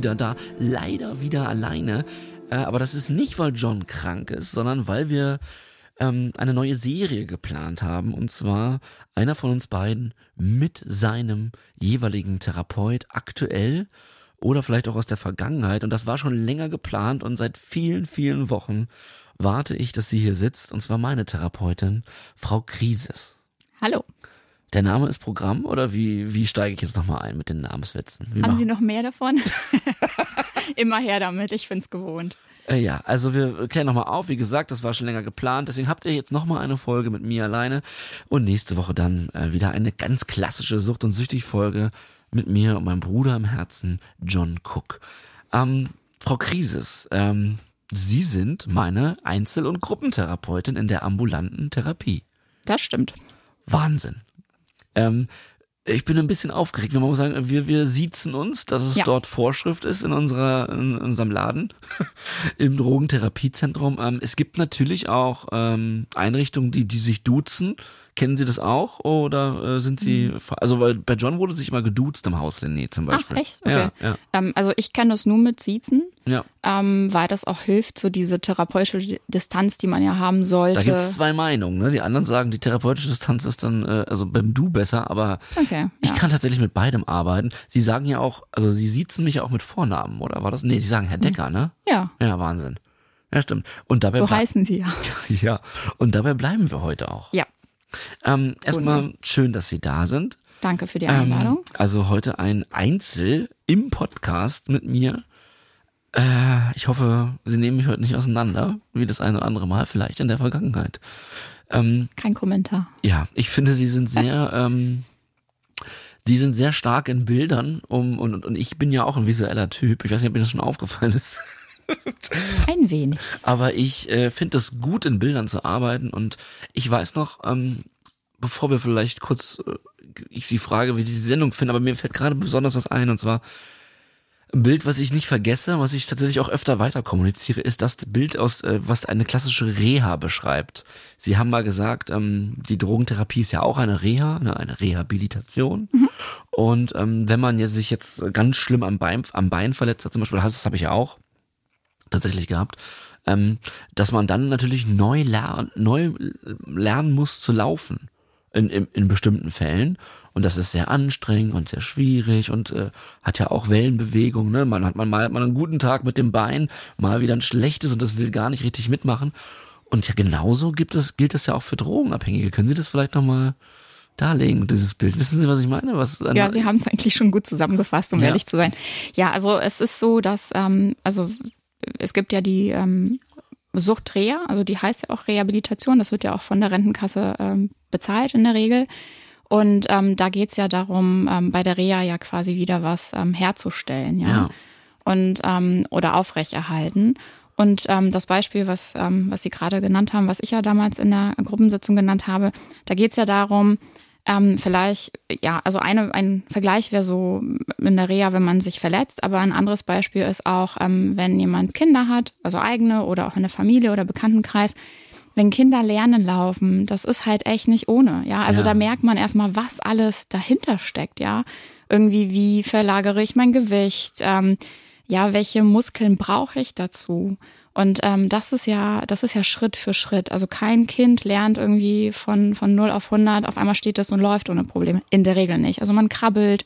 wieder da, leider wieder alleine. Äh, aber das ist nicht, weil John krank ist, sondern weil wir ähm, eine neue Serie geplant haben. Und zwar einer von uns beiden mit seinem jeweiligen Therapeut aktuell oder vielleicht auch aus der Vergangenheit. Und das war schon länger geplant und seit vielen, vielen Wochen warte ich, dass sie hier sitzt. Und zwar meine Therapeutin, Frau Krisis. Hallo. Der Name ist Programm oder wie, wie steige ich jetzt nochmal ein mit den Namenswitzen? Wie Haben mach- Sie noch mehr davon? Immer her damit, ich find's gewohnt. Äh, ja, also wir klären nochmal auf. Wie gesagt, das war schon länger geplant. Deswegen habt ihr jetzt nochmal eine Folge mit mir alleine. Und nächste Woche dann äh, wieder eine ganz klassische Sucht- und Süchtig-Folge mit mir und meinem Bruder im Herzen, John Cook. Ähm, Frau Krisis, ähm, Sie sind meine Einzel- und Gruppentherapeutin in der ambulanten Therapie. Das stimmt. Wahnsinn. Ähm, ich bin ein bisschen aufgeregt. Man muss sagen, wir, wir siezen uns, dass es Ja. dort Vorschrift ist in unserer, in unserem Laden, im Drogentherapiezentrum. Ähm, es gibt natürlich auch ähm, Einrichtungen, die, die sich duzen. Kennen Sie das auch? Oder äh, sind Sie, also weil bei John wurde sich immer geduzt im Haus René zum Mhm. Ach, Beispiel. echt? Okay. Ja, ja, Ähm, also ich kenne das nur mit Siezen, ja. ähm, weil das auch hilft, so diese therapeutische Distanz, die man ja haben sollte. Da gibt es zwei Meinungen. Ne? Die anderen sagen, die therapeutische Distanz ist dann, äh, also beim Du besser, aber Okay, Ich kann tatsächlich mit beidem arbeiten. Sie sagen ja auch, also Sie siezen mich ja auch mit Vornamen, oder war das? Nee, Sie sagen Herr Decker, ne? ja, Ja, Wahnsinn. Ja, stimmt. Und dabei so heißen sie ja. ja, und dabei bleiben wir heute auch. Ja, Ähm, erstmal schön, dass Sie da sind. danke für die Ähm, Einladung. also heute ein Einzel im Podcast mit mir. Äh, ich hoffe, Sie nehmen mich heute nicht auseinander, wie das eine oder andere Mal vielleicht in der Vergangenheit. Ähm, Kein Kommentar. Ja, ich finde, sie sind sehr, ähm, sie sind sehr stark in Bildern um, und, und ich bin ja auch ein visueller Typ. Ich weiß nicht, ob mir das schon aufgefallen ist. Ein wenig. Aber ich äh, finde es gut, in Bildern zu arbeiten und ich weiß noch, ähm, bevor wir vielleicht kurz, äh, ich sie frage, wie die Sendung finden, aber mir fällt gerade besonders was ein und zwar ein Bild, was ich nicht vergesse, was ich tatsächlich auch öfter weiter kommuniziere, ist das Bild aus, äh, was eine klassische Reha beschreibt. Sie haben mal gesagt, ähm, die Drogentherapie ist ja auch eine Reha, ne, eine Rehabilitation. Und ähm, wenn man ja sich jetzt ganz schlimm am Bein, am Bein verletzt hat, zum Beispiel, das habe ich ja auch tatsächlich gehabt, ähm, dass man dann natürlich neu, ler neu lernen muss zu laufen in, in, in bestimmten Fällen. Und das ist sehr anstrengend und sehr schwierig und äh, hat ja auch Wellenbewegung. Ne? Man hat man mal hat man einen guten Tag mit dem Bein, mal wieder ein schlechtes und das will gar nicht richtig mitmachen. Und ja, genauso gibt es, gilt es ja auch für Drogenabhängige. Können Sie das vielleicht nochmal darlegen, dieses Bild? Wissen Sie, was ich meine? Was, Ja, Sie haben es eigentlich schon gut zusammengefasst, um Ja. ehrlich zu sein. Ja, also es ist so, dass, ähm, also es gibt ja die ähm, Suchtreha, also die heißt ja auch Rehabilitation, das wird ja auch von der Rentenkasse ähm, bezahlt in der Regel. Und ähm, da geht's ja darum, ähm, bei der Reha ja quasi wieder was ähm, herzustellen, ja. Ja. Und ähm, oder aufrechterhalten. Und ähm, das Beispiel, was, ähm, was Sie gerade genannt haben, was ich ja damals in der Gruppensitzung genannt habe, da geht's ja darum, ähm, vielleicht, ja, also eine, ein Vergleich wäre so in der Reha, wenn man sich verletzt, aber ein anderes Beispiel ist auch, ähm, wenn jemand Kinder hat, also eigene oder auch in der Familie oder Bekanntenkreis, wenn Kinder lernen laufen, das ist halt echt nicht ohne, ja. Also Ja. da merkt man erstmal, was alles dahinter steckt, ja. Irgendwie, wie verlagere ich mein Gewicht, ähm, ja, welche Muskeln brauche ich dazu? Und ähm, das ist ja, das ist ja Schritt für Schritt. Also kein Kind lernt irgendwie von von 0 auf 100, auf einmal steht es und läuft ohne Probleme. In der Regel nicht. Also man krabbelt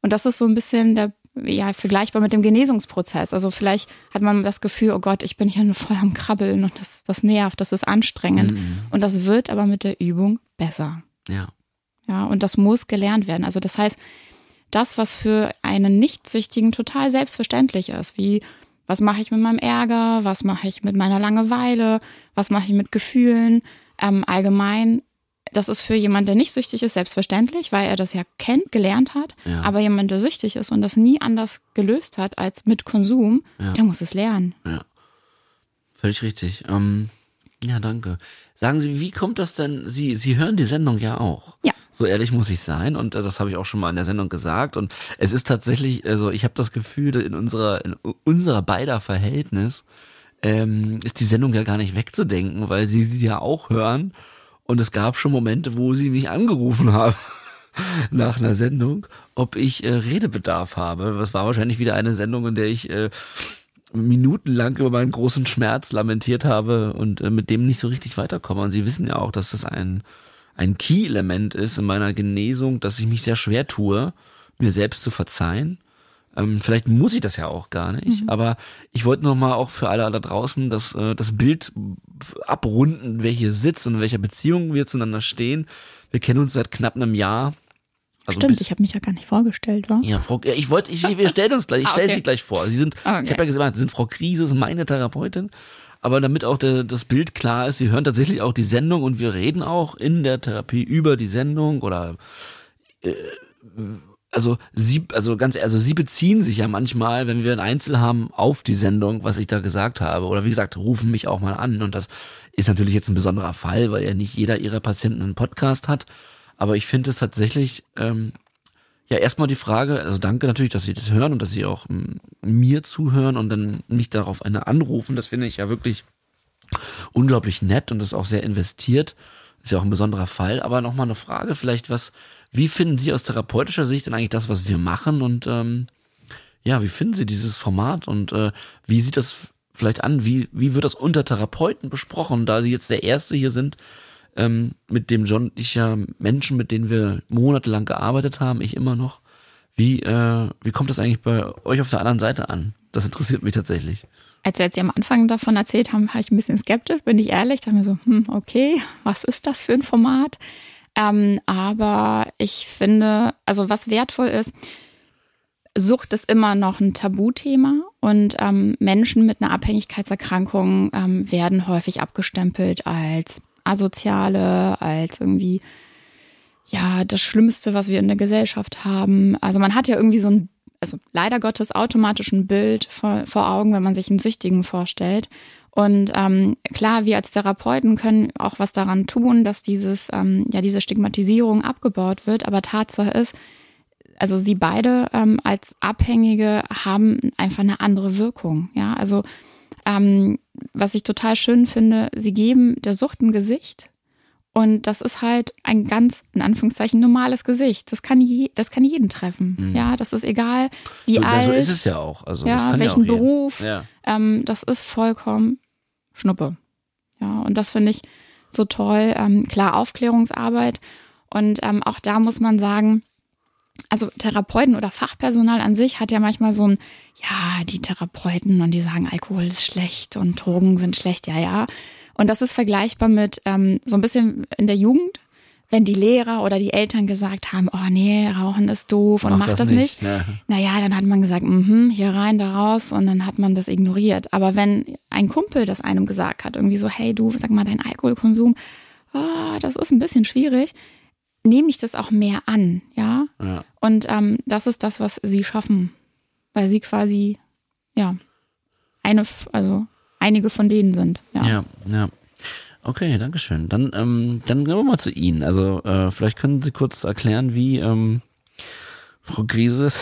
und das ist so ein bisschen der ja vergleichbar mit dem Genesungsprozess. Also vielleicht hat man das Gefühl, oh Gott, ich bin hier nur voll am Krabbeln und das das nervt, das ist anstrengend und das wird aber mit der Übung besser. Ja. Ja, und das muss gelernt werden. Also das heißt, das, was für einen Nichtsüchtigen total selbstverständlich ist, wie was mache ich mit meinem Ärger, was mache ich mit meiner Langeweile, was mache ich mit Gefühlen, ähm, allgemein, das ist für jemanden, der nicht süchtig ist, selbstverständlich, weil er das ja kennt, gelernt hat. Ja. Aber jemand, der süchtig ist und das nie anders gelöst hat als mit Konsum, Ja. der muss es lernen. Ja. Völlig richtig. Ähm, ja, danke. Sagen Sie, wie kommt das denn? Sie, Sie hören die Sendung ja auch. Ja. So ehrlich muss ich sein und äh, das habe ich auch schon mal in der Sendung gesagt und es ist tatsächlich, also ich habe das Gefühl, in unserer in unserer beider Verhältnis ähm, ist die Sendung ja gar nicht wegzudenken, weil Sie sie ja auch hören und es gab schon Momente, wo Sie mich angerufen haben nach einer Sendung, ob ich äh, Redebedarf habe. Das war wahrscheinlich wieder eine Sendung, in der ich äh, minutenlang über meinen großen Schmerz lamentiert habe und äh, mit dem nicht so richtig weiterkomme. Und Sie wissen ja auch, dass das ein, ein Key-Element ist in meiner Genesung, dass ich mich sehr schwer tue, mir selbst zu verzeihen. Ähm, vielleicht muss ich das ja auch gar nicht, mhm. aber ich wollte noch mal auch für alle da draußen das, äh, das Bild abrunden, wer hier sitzt und in welcher Beziehung wir zueinander stehen. Wir kennen uns seit knapp einem Jahr. Also Stimmt, ich habe mich ja gar nicht vorgestellt, wa? Ja, Frau, ich wollte, ich, wir stellen uns gleich, ich ah, stelle okay. sie gleich vor. Sie sind, okay. ich habe ja gesagt, Sie sind Frau Kriese, meine Therapeutin. Aber damit auch der, das Bild klar ist, Sie hören tatsächlich auch die Sendung und wir reden auch in der Therapie über die Sendung oder äh, also sie, also ganz, also sie beziehen sich ja manchmal, wenn wir ein Einzel haben, auf die Sendung, was ich da gesagt habe. Oder wie gesagt, rufen mich auch mal an. Und das ist natürlich jetzt ein besonderer Fall, weil ja nicht jeder ihrer Patienten einen Podcast hat. Aber ich finde es tatsächlich, ähm, ja, erstmal die Frage, also danke natürlich, dass Sie das hören und dass Sie auch m, mir zuhören und dann mich darauf eine anrufen. Das finde ich ja wirklich unglaublich nett und das ist auch sehr investiert. Ist ja auch ein besonderer Fall. Aber nochmal eine Frage, vielleicht was, wie finden Sie aus therapeutischer Sicht denn eigentlich das, was wir machen? Und ähm, ja, wie finden Sie dieses Format und äh, wie sieht das vielleicht an? Wie, wie wird das unter Therapeuten besprochen, da Sie jetzt der Erste hier sind, ähm, mit dem John ich ja Menschen, mit denen wir monatelang gearbeitet haben, ich immer noch. Wie, äh, wie kommt das eigentlich bei euch auf der anderen Seite an? Das interessiert mich tatsächlich. Als wir jetzt am Anfang davon erzählt haben, war ich ein bisschen skeptisch, bin ich ehrlich. Da mir so, hm, okay, was ist das für ein Format? Ähm, aber ich finde, also was wertvoll ist, Sucht ist immer noch ein Tabuthema und ähm, Menschen mit einer Abhängigkeitserkrankung ähm, werden häufig abgestempelt als asoziale, als irgendwie ja das Schlimmste, was wir in der Gesellschaft haben. Also man hat ja irgendwie so ein, also leider Gottes automatisch ein Bild vor, vor Augen, wenn man sich einen Süchtigen vorstellt. Und ähm, klar, wir als Therapeuten können auch was daran tun, dass dieses, ähm, ja, diese Stigmatisierung abgebaut wird. Aber Tatsache ist, also sie beide ähm, als Abhängige haben einfach eine andere Wirkung. Ja, also ähm, was ich total schön finde, sie geben der Sucht ein Gesicht. Und das ist halt ein ganz, in Anführungszeichen, normales Gesicht. Das kann, je, das kann jeden treffen. Mhm. Ja, das ist egal, wie so, alt. So ist es ja auch. Also, ja, welchen ja auch Beruf. Ja. Ähm, das ist vollkommen Schnuppe. Ja, und das finde ich so toll. Ähm, klar, Aufklärungsarbeit. Und ähm, auch da muss man sagen, also Therapeuten oder Fachpersonal an sich hat ja manchmal so ein, ja, die Therapeuten und die sagen, Alkohol ist schlecht und Drogen sind schlecht, ja, ja. Und das ist vergleichbar mit ähm, so ein bisschen in der Jugend, wenn die Lehrer oder die Eltern gesagt haben, oh nee, Rauchen ist doof und mach, mach das, das, nicht, nicht. Ja. naja, dann hat man gesagt, mhm, hier rein, da raus und dann hat man das ignoriert. Aber wenn ein Kumpel das einem gesagt hat, irgendwie so, hey du, sag mal, dein Alkoholkonsum, oh, das ist ein bisschen schwierig, nehme ich das auch mehr an, ja. ja. Und ähm, das ist das, was sie schaffen, weil sie quasi, ja, eine, also einige von denen sind. Ja, ja. ja. Okay, danke schön. Dann, ähm, dann gehen wir mal zu Ihnen. Also äh, vielleicht können Sie kurz erklären, wie ähm, Frau Grieses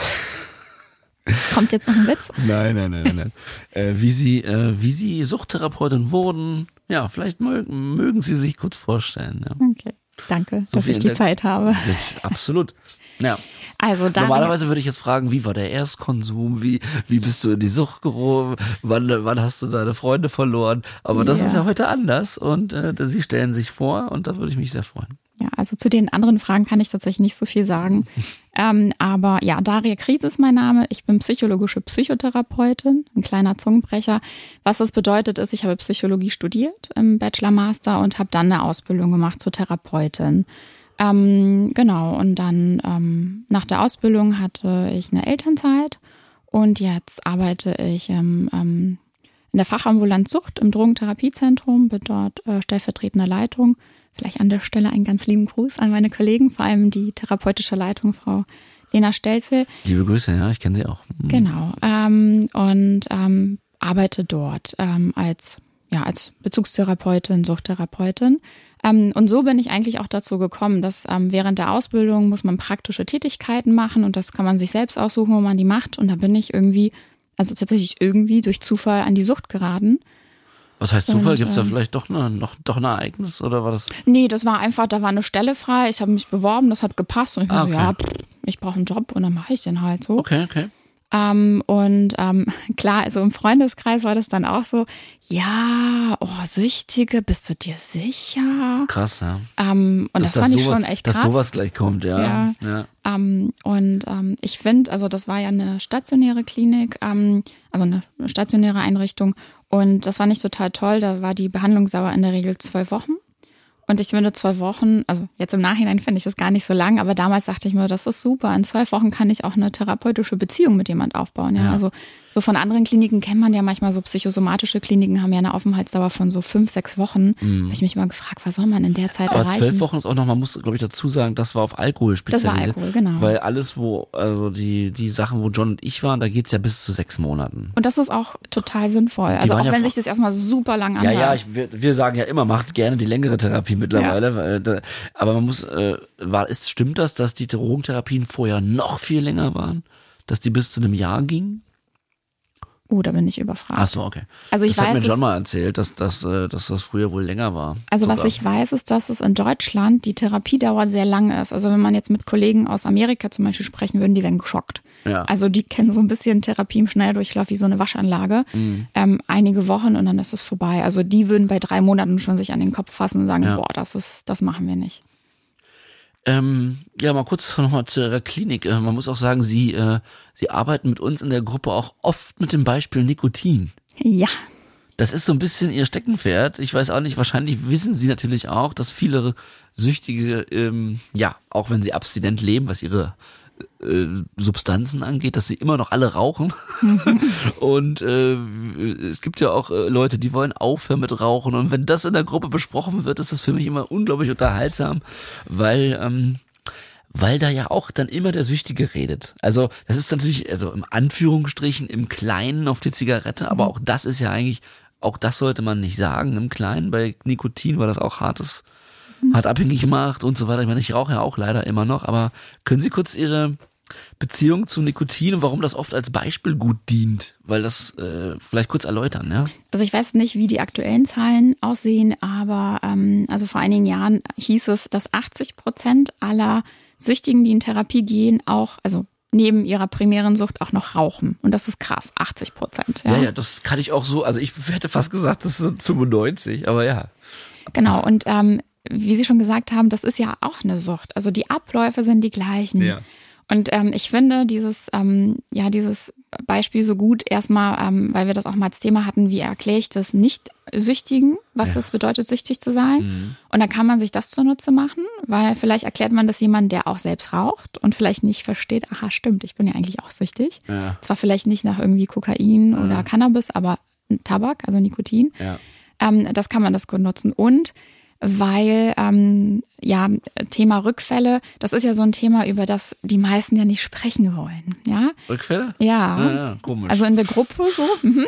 Kommt jetzt noch ein Witz? nein, nein, nein, nein. nein. äh, wie Sie, äh, wie Sie Suchttherapeutin wurden. Ja, vielleicht mögen, mögen Sie sich kurz vorstellen. Ja. Okay. Danke, so dass ich die Zeit habe. Absolut. Ja. Also Normalerweise würde ich jetzt fragen, wie war der Erstkonsum? Wie, wie bist du in die Sucht gerufen? Wann, wann hast du deine Freunde verloren? Aber das ja. ist ja heute anders und äh, sie stellen sich vor und da würde ich mich sehr freuen. Ja, also zu den anderen Fragen kann ich tatsächlich nicht so viel sagen. ähm, aber ja, Daria Krise ist mein Name. Ich bin psychologische Psychotherapeutin, ein kleiner Zungenbrecher. Was das bedeutet, ist, ich habe Psychologie studiert im Bachelor Master und habe dann eine Ausbildung gemacht zur Therapeutin. Ähm, genau, und dann ähm, nach der Ausbildung hatte ich eine Elternzeit und jetzt arbeite ich ähm, in der Fachambulant Sucht im Drogentherapiezentrum, bin dort äh, stellvertretende Leitung Gleich an der Stelle einen ganz lieben Gruß an meine Kollegen, vor allem die therapeutische Leitung, Frau Lena Stelzel. Liebe Grüße, ja, ich kenne sie auch. Mhm. Genau. Ähm, und ähm, arbeite dort ähm, als, ja, als Bezugstherapeutin, Suchttherapeutin. Ähm, und so bin ich eigentlich auch dazu gekommen, dass ähm, während der Ausbildung muss man praktische Tätigkeiten machen und das kann man sich selbst aussuchen, wo man die macht. Und da bin ich irgendwie, also tatsächlich irgendwie durch Zufall an die Sucht geraten Was heißt Zufall? Gibt es da ähm, vielleicht doch, ne, noch, doch ein Ereignis oder war das? Nee, das war einfach, da war eine Stelle frei, ich habe mich beworben, das hat gepasst und ich Ah, war so, okay. ja, pff, ich brauche einen Job und dann mache ich den halt so. Okay, okay. Ähm, und ähm, klar, also im Freundeskreis war das dann auch so, ja, oh, Süchtige, bist du dir sicher? Krass, ja. Ähm, und das, dass fand ich sowas, schon echt Dass krass. sowas gleich kommt, ja. Ja. ja. Ähm, und ähm, ich finde, also das war ja eine stationäre Klinik, ähm, also eine stationäre Einrichtung. Und das fand ich total toll. Da war die Behandlungsdauer in der Regel zwölf Wochen. Und ich finde zwei Wochen, also jetzt im Nachhinein finde ich das gar nicht so lang, aber damals dachte ich mir, das ist super. In zwölf Wochen kann ich auch eine therapeutische Beziehung mit jemand aufbauen. Ja, Ja. also so von anderen Kliniken kennt man ja manchmal so psychosomatische Kliniken haben ja eine Aufenthaltsdauer von so fünf, sechs Wochen. Habe ich mich mal gefragt, was soll man in der Zeit Mhm. Aber erreichen? zwölf Wochen ist auch noch, man muss, glaube ich, dazu sagen, das war auf Alkohol Das war spezialisiert. Alkohol, genau. Weil alles, wo, also die, die Sachen, wo John und ich waren, da geht's ja bis zu sechs Monaten. Und das ist auch total sinnvoll. Also waren auch ja wenn sich das erstmal super lang Ja, anhört. ja, ich, wir, wir sagen ja immer, macht gerne die längere Therapie mittlerweile. Weil, da, aber man muss, äh, war, ist, stimmt das, dass die Drogentherapien vorher noch viel länger waren? Dass die bis zu einem Jahr gingen? Oh, da bin ich überfragt. Ach so, okay. Also ich das hat weiß mir John mal erzählt, dass, dass, äh, dass das früher wohl länger war. Also was Sogar. ich weiß, ist, dass es in Deutschland die Therapiedauer sehr lang ist. Also wenn man jetzt mit Kollegen aus Amerika zum Beispiel sprechen würden, die werden geschockt. Ja. Also die kennen so ein bisschen Therapie im Schnelldurchlauf wie so eine Waschanlage. Mhm. Ähm, einige Wochen und dann ist es vorbei. Also die würden bei drei Monaten schon sich an den Kopf fassen und sagen, Ja. boah, das ist, das machen wir nicht. Ähm, ja, mal kurz nochmal zu Ihrer Klinik. Äh, man muss auch sagen, Sie, äh, Sie arbeiten mit uns in der Gruppe auch oft mit dem Beispiel Nikotin. Ja, Das ist so ein bisschen Ihr Steckenpferd. Ich weiß auch nicht, wahrscheinlich wissen Sie natürlich auch, dass viele Süchtige, ähm, ja, auch wenn sie abstinent leben, was ihre äh, Substanzen angeht, dass sie immer noch alle rauchen. und äh, es gibt ja auch äh, Leute, die wollen aufhören mit Rauchen. Und wenn das in der Gruppe besprochen wird, ist das für mich immer unglaublich unterhaltsam, weil ähm, weil da ja auch dann immer der Süchtige redet. Also das ist natürlich, also im Anführungsstrichen im Kleinen auf die Zigarette, aber auch das ist ja eigentlich, auch das sollte man nicht sagen im Kleinen, bei Nikotin, weil das auch hartes, hart abhängig macht und so weiter. Ich meine, ich rauche ja auch leider immer noch, aber können Sie kurz Ihre Beziehung zu Nikotin und warum das oft als Beispiel gut dient? Weil das äh, vielleicht kurz erläutern, ja? Also ich weiß nicht, wie die aktuellen Zahlen aussehen, aber ähm, also vor einigen Jahren hieß es, dass 80 Prozent aller Süchtigen, die in Therapie gehen, auch, also neben ihrer primären Sucht auch noch rauchen. Und das ist krass, 80 Prozent. Ja, ja, das kann ich auch so, also ich hätte fast gesagt, das sind 95, aber ja. Genau. Und ähm, wie Sie schon gesagt haben, das ist ja auch eine Sucht. Also die Abläufe sind die gleichen. Ja. Und ähm, ich finde dieses, ähm, ja, dieses Beispiel so gut erstmal, ähm, weil wir das auch mal als Thema hatten, wie erkläre ich das Nicht-Süchtigen, was es bedeutet, süchtig zu sein. Mhm. Und dann kann man sich das zunutze machen, weil vielleicht erklärt man das jemandem, der auch selbst raucht und vielleicht nicht versteht, aha, stimmt, ich bin ja eigentlich auch süchtig. Ja. Zwar vielleicht nicht nach irgendwie Kokain oder Cannabis, aber Tabak, also Nikotin. Ja. Ähm, das kann man das gut nutzen. Und weil, ähm, ja, Thema Rückfälle, das ist ja so ein Thema, über das die meisten ja nicht sprechen wollen, ja? Rückfälle? Ja. Ja, ja, komisch. Also in der Gruppe so. Mhm.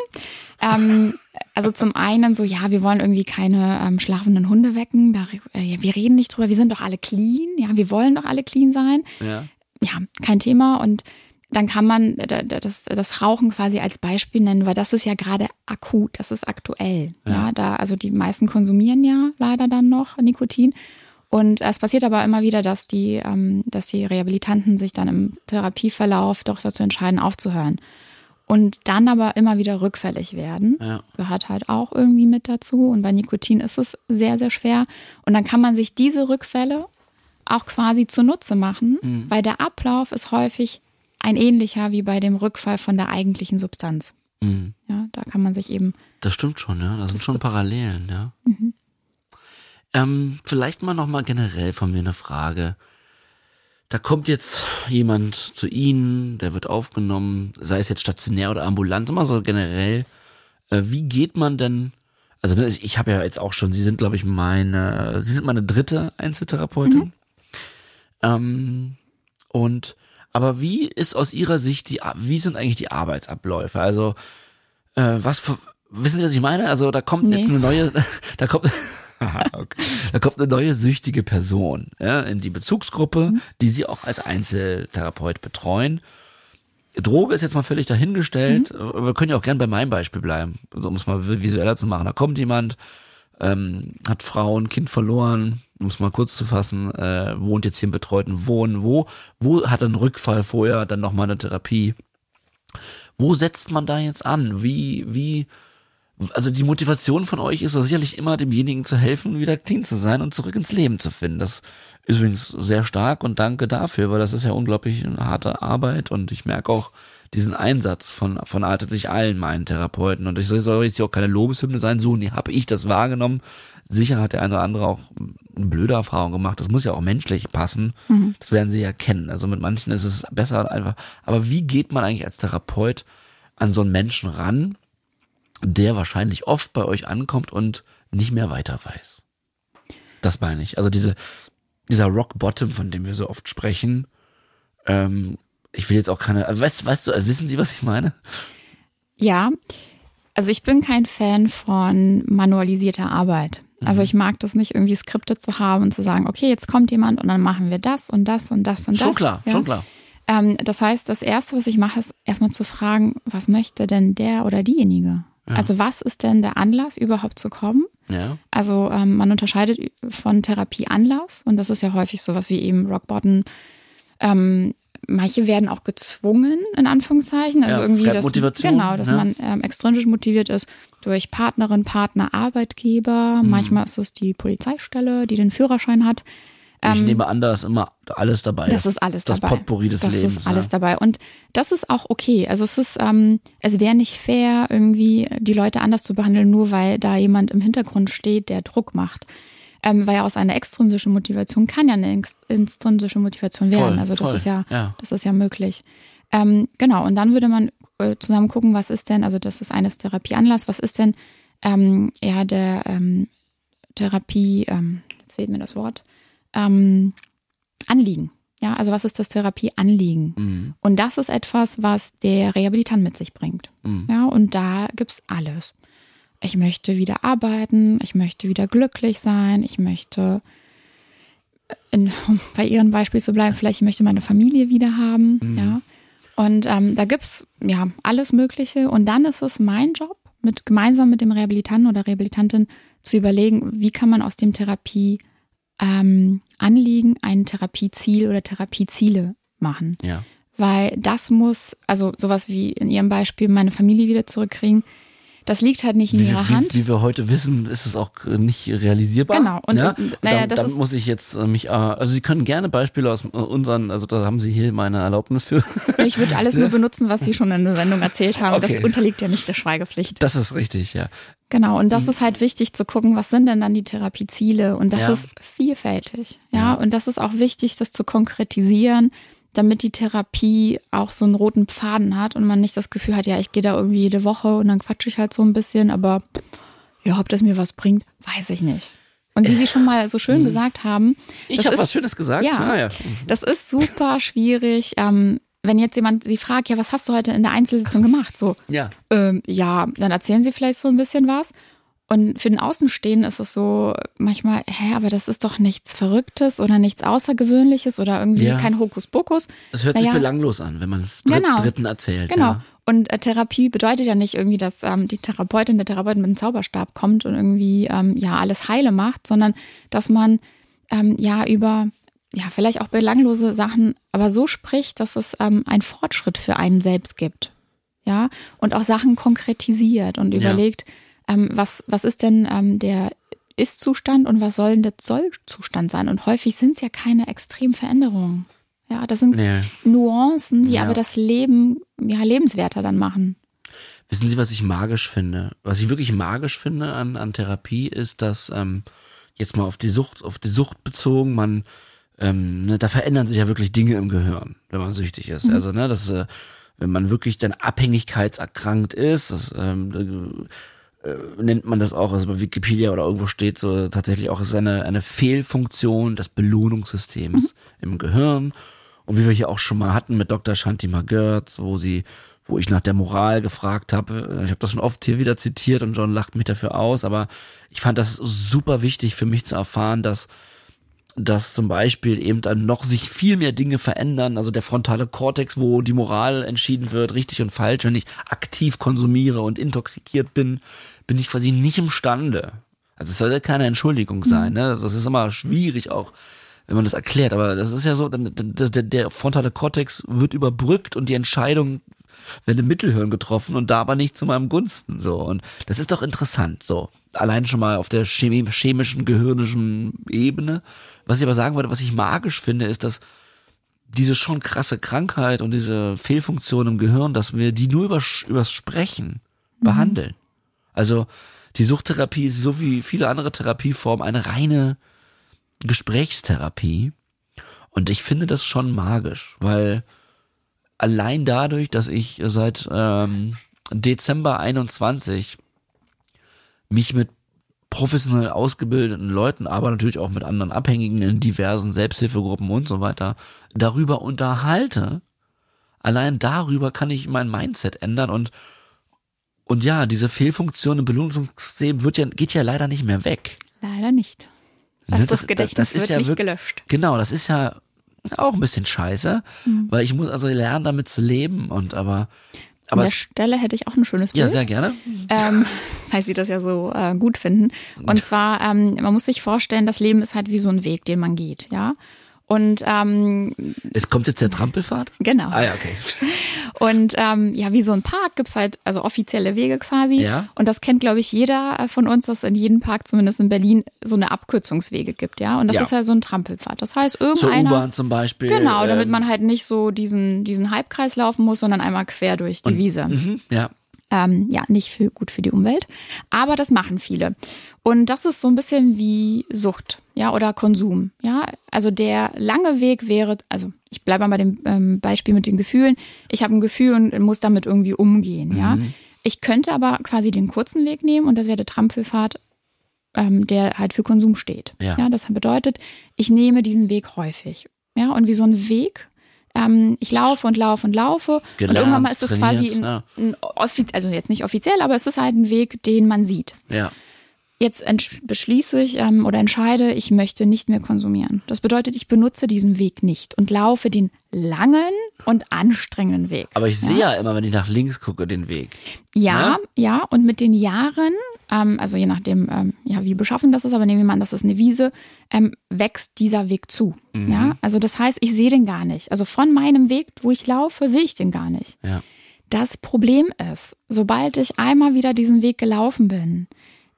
Ähm, also zum einen so, ja, wir wollen irgendwie keine ähm, schlafenden Hunde wecken. Da, äh, wir reden nicht drüber, wir sind doch alle clean. Ja, wir wollen doch alle clean sein. ja. Ja, kein Thema. Und dann kann man das, das Rauchen quasi als Beispiel nennen, weil das ist ja gerade akut, das ist aktuell. Ja. da, also die meisten konsumieren ja leider dann noch Nikotin. Und es passiert aber immer wieder, dass die, ähm, dass die Rehabilitanten sich dann im Therapieverlauf doch dazu entscheiden, aufzuhören. Und dann aber immer wieder rückfällig werden. Ja. Gehört halt auch irgendwie mit dazu. Und bei Nikotin ist es sehr, sehr schwer. Und dann kann man sich diese Rückfälle auch quasi zunutze machen, weil der Ablauf ist häufig ein ähnlicher wie bei dem Rückfall von der eigentlichen Substanz. Mhm. Ja, da kann man sich eben Das stimmt schon, ja. Das sind schon Parallelen, ja. Mhm. Ähm, vielleicht mal nochmal generell von mir eine Frage. Da kommt jetzt jemand zu Ihnen, der wird aufgenommen, sei es jetzt stationär oder ambulant, immer so generell. Äh, wie geht man denn, also ne, ich, ich habe ja jetzt auch schon, Sie sind, glaube ich, meine, Sie sind meine dritte Einzeltherapeutin. Ähm, und aber wie ist aus Ihrer Sicht die, wie sind eigentlich die Arbeitsabläufe? Also äh, was für, wissen Sie, was ich meine? Also da kommt Nee. jetzt eine neue, da kommt, okay. da kommt eine neue süchtige Person ja, in die Bezugsgruppe, die Sie auch als Einzeltherapeut betreuen. Droge ist jetzt mal völlig dahingestellt. Mhm. Wir können ja auch gern bei meinem Beispiel bleiben, um es mal visueller zu machen. Da kommt jemand, ähm, hat Frau, ein Kind verloren, um es mal kurz zu fassen, äh, wohnt jetzt hier im betreuten Wohnen. Wo, wo hat einen Rückfall vorher, dann nochmal eine Therapie? Wo setzt man da jetzt an? Wie, wie, also die Motivation von euch ist ja sicherlich immer, demjenigen zu helfen, wieder clean zu sein und zurück ins Leben zu finden. Das ist übrigens sehr stark und danke dafür, weil das ist ja unglaublich eine harte Arbeit und ich merke auch diesen Einsatz von, von sich allen meinen Therapeuten und ich soll jetzt hier auch keine Lobeshymne sein, so nee, habe ich das wahrgenommen. Sicher hat der eine oder andere auch eine blöde Erfahrung gemacht. Das muss ja auch menschlich passen. Mhm. Das werden sie ja kennen. Also mit manchen ist es besser einfach. Aber wie geht man eigentlich als Therapeut an so einen Menschen ran, der wahrscheinlich oft bei euch ankommt und nicht mehr weiter weiß? Das meine ich. Also diese, dieser Rock Bottom, von dem wir so oft sprechen, ähm, ich will jetzt auch keine, also weißt, weißt du, also wissen Sie, was ich meine? Ja, also ich bin kein Fan von manualisierter Arbeit. Also mhm. ich mag das nicht, irgendwie Skripte zu haben und zu sagen, okay, jetzt kommt jemand und dann machen wir das und das und das und das. Schon klar, ja. schon klar. Ähm, das heißt, das Erste, was ich mache, ist erstmal zu fragen, was möchte denn der oder diejenige? Ja. Also was ist denn der Anlass, überhaupt zu kommen? Ja. Also ähm, man unterscheidet von Therapieanlass und das ist ja häufig sowas wie eben Rock Bottom. Ähm, manche werden auch gezwungen, in Anführungszeichen. Also ja, irgendwie, dass, Motivation, genau, dass ja. man ähm, extrinsisch motiviert ist durch Partnerin, Partner, Arbeitgeber. Mhm. Manchmal ist es die Polizeistelle, die den Führerschein hat. Ich ähm, nehme an, da ist immer alles dabei. Das ist alles das dabei. Das Potpourri des das Lebens. Das ist alles ja. dabei. Und das ist auch okay. Also es ist, ähm, es wäre nicht fair, irgendwie die Leute anders zu behandeln, nur weil da jemand im Hintergrund steht, der Druck macht. Ähm, weil aus einer extrinsischen Motivation kann ja eine intrinsische Motivation werden. Voll, also das voll. ist ja, ja, das ist ja möglich. Ähm, genau. Und dann würde man äh, zusammen gucken, was ist denn, also das ist eines Therapieanlass, was ist denn ähm, ja der ähm, Therapie, ähm, jetzt fehlt mir das Wort, ähm, Anliegen. Ja, also was ist das Therapieanliegen? Mhm. Und das ist etwas, was der Rehabilitant mit sich bringt. Mhm. Ja, und da gibt's alles. Ich möchte wieder arbeiten, ich möchte wieder glücklich sein, ich möchte, in, um bei Ihrem Beispiel zu bleiben, vielleicht möchte meine Familie wieder haben. Mhm. Ja. Und ähm, da gibt's ja alles Mögliche. Und dann ist es mein Job, mit gemeinsam mit dem Rehabilitanten oder Rehabilitantin zu überlegen, wie kann man aus dem Therapie ähm, Anliegen ein Therapieziel oder Therapieziele machen. Ja. Weil das muss, also sowas wie in Ihrem Beispiel, meine Familie wieder zurückkriegen, das liegt halt nicht in wie, ihrer wie, Hand. Wie wir heute wissen, ist es auch nicht realisierbar. Genau. Und, ja? naja, dann, dann muss ich jetzt äh, mich, äh, also Sie können gerne Beispiele aus unseren, also da haben Sie hier meine Erlaubnis für. Ich würde alles nur benutzen, was Sie schon in der Sendung erzählt haben. Okay. Das unterliegt ja nicht der Schweigepflicht. Das ist richtig, ja. Genau, und das mhm. ist halt wichtig zu gucken, was sind denn dann die Therapieziele? Und das ja. ist vielfältig. Ja? ja, und das ist auch wichtig, das zu konkretisieren damit die Therapie auch so einen roten Pfaden hat und man nicht das Gefühl hat, ja, ich gehe da irgendwie jede Woche und dann quatsche ich halt so ein bisschen, aber ja, ob das mir was bringt, weiß ich nicht. Und wie Sie schon mal so schön mhm. gesagt haben. Ich habe was Schönes gesagt. Ja, ah, ja. Das ist super schwierig. Ähm, wenn jetzt jemand Sie fragt, ja, was hast du heute in der Einzelsitzung gemacht? So, ja. Ähm, ja, dann erzählen Sie vielleicht so ein bisschen was. Und für den Außenstehenden ist es so manchmal, hä, aber das ist doch nichts Verrücktes oder nichts Außergewöhnliches oder irgendwie ja. kein Hokuspokus. Das hört naja. sich belanglos an, wenn man es Dritt, genau. Dritten erzählt. Genau. Ja. Und äh, Therapie bedeutet ja nicht irgendwie, dass ähm, die Therapeutin, der Therapeut mit einem Zauberstab kommt und irgendwie ähm, ja alles heile macht, sondern dass man ähm, ja über ja vielleicht auch belanglose Sachen, aber so spricht, dass es ähm, einen Fortschritt für einen selbst gibt. Ja, und auch Sachen konkretisiert und ja. überlegt, ähm, was, was ist denn ähm, der Ist-Zustand und was soll denn der Soll-Zustand sein? Und häufig sind es ja keine Extremveränderungen. Ja, das sind nee. Nuancen, die ja. aber das Leben ja lebenswerter dann machen. Wissen Sie, was ich magisch finde? Was ich wirklich magisch finde an, an Therapie ist, dass ähm, jetzt mal auf die Sucht, auf die Sucht bezogen, man ähm, ne, da verändern sich ja wirklich Dinge im Gehirn, wenn man süchtig ist. Mhm. Also ne, das äh, wenn man wirklich dann abhängigkeitserkrankt ist, das ähm, äh, nennt man das auch, also bei Wikipedia oder irgendwo steht so tatsächlich auch, es ist eine, eine Fehlfunktion des Belohnungssystems mhm. im Gehirn. Und wie wir hier auch schon mal hatten mit Dr. Shanti Magert, wo sie, wo ich nach der Moral gefragt habe, ich habe das schon oft hier wieder zitiert und John lacht mich dafür aus, aber ich fand das super wichtig für mich zu erfahren, dass dass zum Beispiel eben dann noch sich viel mehr Dinge verändern, also der frontale Kortex, wo die Moral entschieden wird, richtig und falsch, wenn ich aktiv konsumiere und intoxikiert bin, bin ich quasi nicht imstande. Also es soll ja keine Entschuldigung sein, ne? Das ist immer schwierig auch, wenn man das erklärt, aber das ist ja so, der, der, der frontale Kortex wird überbrückt und die Entscheidung werden im Mittelhirn getroffen und da aber nicht zu meinem Gunsten, so. Und das ist doch interessant, so. Allein schon mal auf der chemischen, gehirnischen Ebene. Was ich aber sagen wollte, was ich magisch finde, ist, dass diese schon krasse Krankheit und diese Fehlfunktion im Gehirn, dass wir die nur über, übers Sprechen mhm. behandeln. Also, die Suchttherapie ist so wie viele andere Therapieformen eine reine Gesprächstherapie. Und ich finde das schon magisch, weil allein dadurch, dass ich seit ähm, Dezember 21 mich mit professionell ausgebildeten Leuten, aber natürlich auch mit anderen Abhängigen in diversen Selbsthilfegruppen und so weiter darüber unterhalte, allein darüber kann ich mein Mindset ändern und und ja, diese Fehlfunktion im Belohnungssystem wird ja, geht ja leider nicht mehr weg. Leider nicht. Das, das, das Gedächtnis das, das wird ja nicht wirklich, gelöscht. Genau, das ist ja auch ein bisschen scheiße, mhm. weil ich muss also lernen, damit zu leben und aber aber An der Stelle hätte ich auch ein schönes Bild. Ja, sehr gerne. Ähm, weil Sie das ja so äh, gut finden. Und zwar, ähm, man muss sich vorstellen, das Leben ist halt wie so ein Weg, den man geht, ja. Und ähm, es kommt jetzt der Trampelfahrt? Genau. Ah ja, okay. Und ähm, ja, wie so ein Park gibt's halt also offizielle Wege quasi. Ja. Und das kennt, glaube ich, jeder äh, von uns, dass in jedem Park, zumindest in Berlin, so eine Abkürzungswege gibt, ja. Und das ja. ist halt so ein Trampelpfad. Das heißt, irgendeiner. Zur U-Bahn zum Beispiel. Genau, damit ähm, man halt nicht so diesen, diesen Halbkreis laufen muss, sondern einmal quer durch die und, Wiese. Mh, ja. Ähm, ja, nicht für, gut für die Umwelt. Aber das machen viele. Und das ist so ein bisschen wie Sucht, ja, oder Konsum. Ja, also der lange Weg wäre, also ich bleibe mal bei dem ähm, Beispiel mit den Gefühlen. Ich habe ein Gefühl und muss damit irgendwie umgehen, mhm. ja. Ich könnte aber quasi den kurzen Weg nehmen und das wäre der Trampelfahrt, ähm, der halt für Konsum steht. Ja. ja, das bedeutet, ich nehme diesen Weg häufig. Ja, und wie so ein Weg ähm, ich laufe und laufe und laufe. Gelernt, und irgendwann mal ist es quasi ein, ja. ein, also jetzt nicht offiziell, aber es ist halt ein Weg, den man sieht. Ja. Jetzt beschließe ich ähm, oder entscheide, ich möchte nicht mehr konsumieren. Das bedeutet, ich benutze diesen Weg nicht und laufe den langen und anstrengenden Weg. Aber ich sehe ja immer, wenn ich nach links gucke, den Weg. Ja, ne? ja. Und mit den Jahren, ähm, also je nachdem, ähm, ja, wie beschaffen das ist, aber nehmen wir mal an, das ist eine Wiese, ähm, wächst dieser Weg zu. Mhm. Ja, also das heißt, ich sehe den gar nicht. Also von meinem Weg, wo ich laufe, sehe ich den gar nicht. Ja. Das Problem ist, sobald ich einmal wieder diesen Weg gelaufen bin,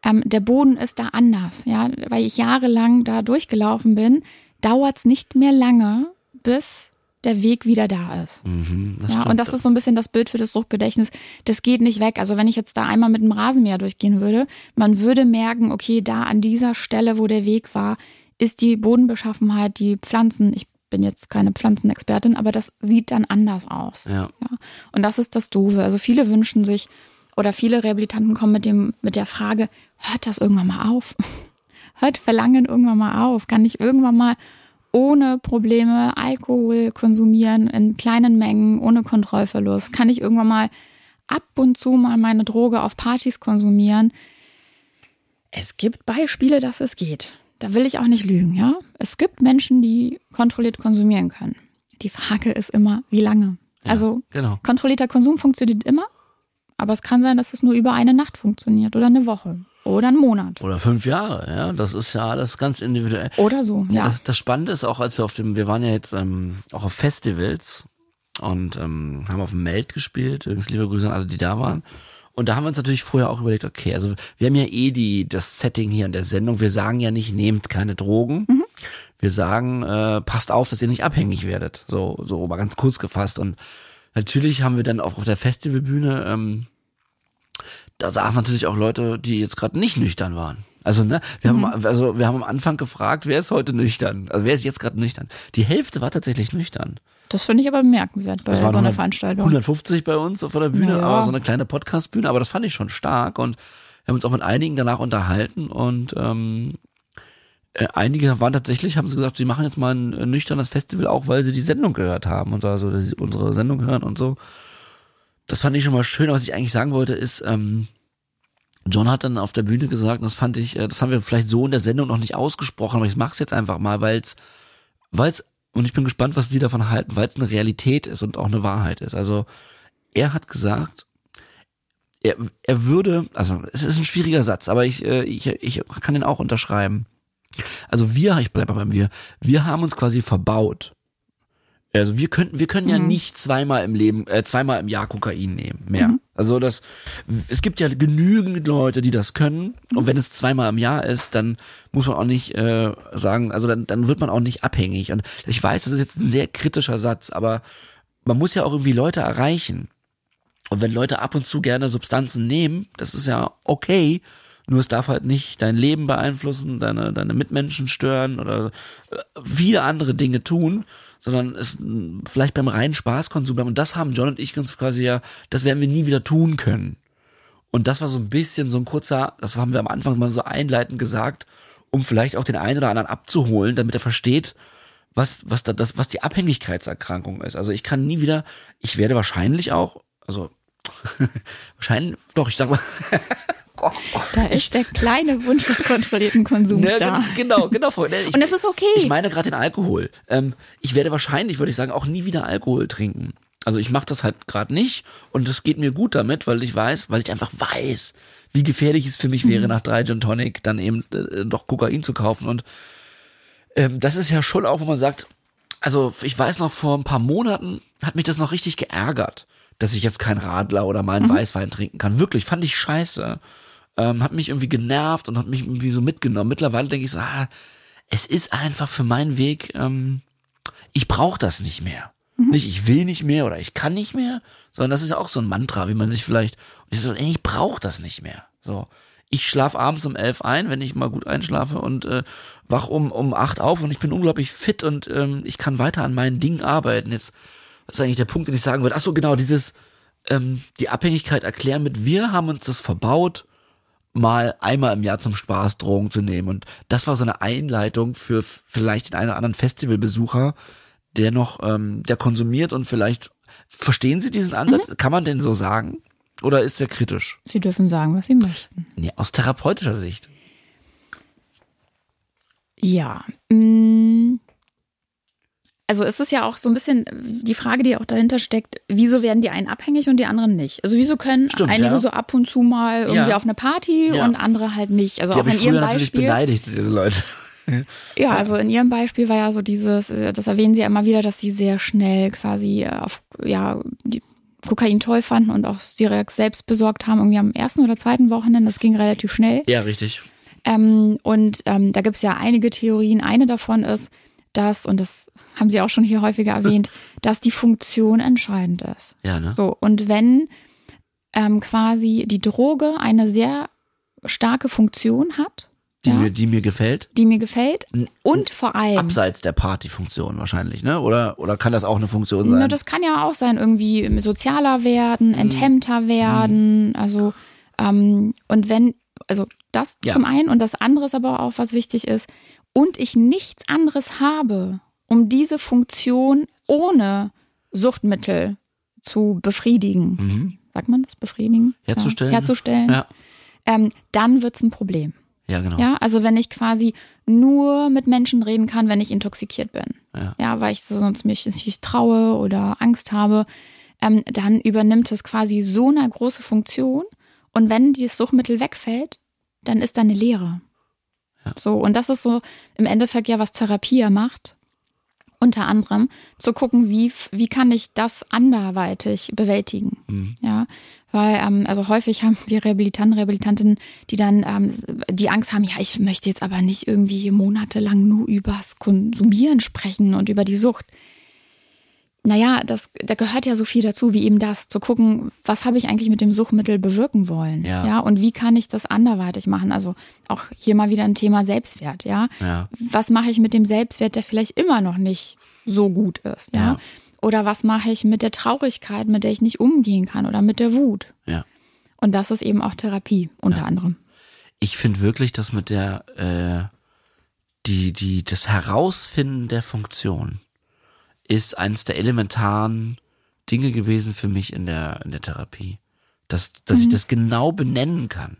ähm, der Boden ist da anders, ja, weil ich jahrelang da durchgelaufen bin, dauert es nicht mehr lange, bis der Weg wieder da ist. Mhm, ja, und das ist so ein bisschen das Bild für das Suchtgedächtnis. Das geht nicht weg. Also wenn ich jetzt da einmal mit dem Rasenmäher durchgehen würde, man würde merken, okay, da an dieser Stelle, wo der Weg war, ist die Bodenbeschaffenheit, die Pflanzen, ich bin jetzt keine Pflanzenexpertin, aber das sieht dann anders aus. Ja. ja. Und das ist das Doofe. Also viele wünschen sich, oder viele Rehabilitanten kommen mit dem, mit der Frage, hört das irgendwann mal auf? hört Verlangen irgendwann mal auf? Kann ich irgendwann mal ohne Probleme Alkohol konsumieren in kleinen Mengen, ohne Kontrollverlust? Kann ich irgendwann mal ab und zu mal meine Droge auf Partys konsumieren? Es gibt Beispiele, dass es geht. Da will ich auch nicht lügen, ja? Es gibt Menschen, die kontrolliert konsumieren können. Die Frage ist immer, wie lange? Ja, also genau. kontrollierter Konsum funktioniert immer, aber es kann sein, dass es nur über eine Nacht funktioniert oder eine Woche oder einen Monat. Oder fünf Jahre, ja. Das ist ja alles ganz individuell. Oder so, ja. Das, das Spannende ist auch, als wir auf dem, wir waren ja jetzt ähm, auch auf Festivals und ähm, haben auf dem Meld gespielt. Übrigens liebe Grüße an alle, die da waren. Und da haben wir uns natürlich vorher auch überlegt, okay, also wir haben ja eh die, das Setting hier in der Sendung. Wir sagen ja nicht, nehmt keine Drogen. Mhm. Wir sagen, äh, passt auf, dass ihr nicht abhängig werdet. So, so mal ganz kurz gefasst. Und natürlich haben wir dann auch auf der Festivalbühne, ähm, da saßen natürlich auch Leute, die jetzt gerade nicht nüchtern waren. Also ne, wir mhm. haben also wir haben am Anfang gefragt, wer ist heute nüchtern? Also wer ist jetzt gerade nüchtern? Die Hälfte war tatsächlich nüchtern. Das finde ich aber bemerkenswert bei so einer Veranstaltung. 150 bei uns auf der Bühne, naja. aber so eine kleine Podcast-Bühne, aber das fand ich schon stark und wir haben uns auch mit einigen danach unterhalten und ähm, äh, einige waren tatsächlich, haben sie gesagt, sie machen jetzt mal ein äh, nüchternes Festival auch, weil sie die Sendung gehört haben und also unsere Sendung hören und so. Das fand ich schon mal schön. Was ich eigentlich sagen wollte, ist, ähm, John hat dann auf der Bühne gesagt, das fand ich, äh, das haben wir vielleicht so in der Sendung noch nicht ausgesprochen, aber ich mach's jetzt einfach mal, weil es, weil es, und ich bin gespannt, was die davon halten, weil es eine Realität ist und auch eine Wahrheit ist. Also er hat gesagt, er, er würde, also es ist ein schwieriger Satz, aber ich, äh, ich, ich kann den auch unterschreiben. Also wir, ich bleibe beim wir, wir haben uns quasi verbaut. Also wir könnten, wir können mhm. ja nicht zweimal im Leben, äh, zweimal im Jahr Kokain nehmen, mehr. Mhm. Also das, es gibt ja genügend Leute, die das können. Und wenn es zweimal im Jahr ist, dann muss man auch nicht äh, sagen, also dann, dann wird man auch nicht abhängig. Und ich weiß, das ist jetzt ein sehr kritischer Satz, aber man muss ja auch irgendwie Leute erreichen. Und wenn Leute ab und zu gerne Substanzen nehmen, das ist ja okay, nur es darf halt nicht dein Leben beeinflussen, deine, deine Mitmenschen stören oder äh, viele andere Dinge tun, sondern es vielleicht beim reinen Spaßkonsum bleiben. Und das haben John und ich uns quasi ja, das werden wir nie wieder tun können. Und das war so ein bisschen so ein kurzer, das haben wir am Anfang mal so einleitend gesagt, um vielleicht auch den einen oder anderen abzuholen, damit er versteht, was, was da, das, was die Abhängigkeitserkrankung ist. Also ich kann nie wieder, ich werde wahrscheinlich auch, also Wahrscheinlich, doch, ich sag mal. da ist der kleine Wunsch des kontrollierten Konsums ne, da. Genau, genau. Ich, Und es ist okay. Ich meine gerade den Alkohol. Ähm, ich werde wahrscheinlich, würde ich sagen, auch nie wieder Alkohol trinken. Also ich mache das halt gerade nicht und es geht mir gut damit, weil ich weiß, weil ich einfach weiß, wie gefährlich es für mich wäre, mhm. nach drei Gin Tonic dann eben äh, doch Kokain zu kaufen. Und ähm, das ist ja schon auch, wo man sagt, also ich weiß noch, vor ein paar Monaten hat mich das noch richtig geärgert dass ich jetzt kein Radler oder mal einen mhm. Weißwein trinken kann. Wirklich, fand ich scheiße. Ähm, hat mich irgendwie genervt und hat mich irgendwie so mitgenommen. Mittlerweile denke ich so, ah, es ist einfach für meinen Weg, ähm, ich brauche das nicht mehr. Mhm. Nicht, ich will nicht mehr oder ich kann nicht mehr, sondern das ist ja auch so ein Mantra, wie man sich vielleicht, ich, so, ich brauche das nicht mehr. So. Ich schlaf abends um elf ein, wenn ich mal gut einschlafe und äh, wach um, um acht auf und ich bin unglaublich fit und ähm, ich kann weiter an meinen Dingen arbeiten. Jetzt das ist eigentlich der Punkt, den ich sagen würde. Ach so, genau, dieses, ähm, die Abhängigkeit erklären mit, wir haben uns das verbaut, mal einmal im Jahr zum Spaß Drogen zu nehmen. Und das war so eine Einleitung für vielleicht den einen oder anderen Festivalbesucher, der noch, ähm, der konsumiert und vielleicht, verstehen Sie diesen Ansatz? Mhm. Kann man denn so sagen? Oder ist er kritisch? Sie dürfen sagen, was Sie möchten. Nee, aus therapeutischer Sicht. Ja. Mh, mm, also es ist ja auch so ein bisschen die Frage, die auch dahinter steckt, wieso werden die einen abhängig und die anderen nicht? Also wieso können Stimmt, einige ja. so ab und zu mal irgendwie ja. auf eine Party ja. und andere halt nicht? Also die auch in ihrem Beispiel. beleidigt, diese Leute. Ja, also in ihrem Beispiel war ja so dieses, das erwähnen sie ja immer wieder, dass sie sehr schnell quasi auf, ja, die Kokain toll fanden und auch Syriax selbst besorgt haben, irgendwie am ersten oder zweiten Wochenende. Das ging relativ schnell. Ja, richtig. Ähm, und ähm, da gibt es ja einige Theorien. Eine davon ist, dass, und das haben Sie auch schon hier häufiger erwähnt, dass die Funktion entscheidend ist. Ja, ne? So, und wenn ähm, quasi die Droge eine sehr starke Funktion hat, die, ja, mir, die mir gefällt? Die mir gefällt. Und vor allem. Abseits der Partyfunktion wahrscheinlich, ne? Oder, oder kann das auch eine Funktion sein? Na, das kann ja auch sein, irgendwie sozialer werden, hm. enthemmter werden. Also, ähm, und wenn, also das ja. zum einen und das andere ist aber auch, was wichtig ist, und ich nichts anderes habe, um diese Funktion ohne Suchtmittel zu befriedigen, mhm. sagt man das, befriedigen? Herzustellen. Ja, herzustellen. Ja. Ähm, dann wird es ein Problem. Ja, genau. Ja, also wenn ich quasi nur mit Menschen reden kann, wenn ich intoxikiert bin. Ja, ja weil ich sonst mich nicht traue oder Angst habe, ähm, dann übernimmt es quasi so eine große Funktion. Und wenn dieses Suchtmittel wegfällt, dann ist da eine Leere. So, und das ist so im Endeffekt ja, was Therapie ja macht. Unter anderem zu gucken, wie, wie kann ich das anderweitig bewältigen. Mhm. Ja, weil, ähm, also häufig haben wir Rehabilitanten, Rehabilitantinnen, die dann ähm, die Angst haben, ja, ich möchte jetzt aber nicht irgendwie monatelang nur übers Konsumieren sprechen und über die Sucht naja, das, da gehört ja so viel dazu, wie eben das, zu gucken, was habe ich eigentlich mit dem Suchtmittel bewirken wollen? Ja. ja. Und wie kann ich das anderweitig machen? Also auch hier mal wieder ein Thema Selbstwert, ja. ja. Was mache ich mit dem Selbstwert, der vielleicht immer noch nicht so gut ist, ja? ja. Oder was mache ich mit der Traurigkeit, mit der ich nicht umgehen kann oder mit der Wut? Ja. Und das ist eben auch Therapie, unter anderem. Ich finde wirklich, dass mit der, äh, die, die, das Herausfinden der Funktion, ist eines der elementaren Dinge gewesen für mich in der, in der Therapie. Dass, dass mhm. ich das genau benennen kann.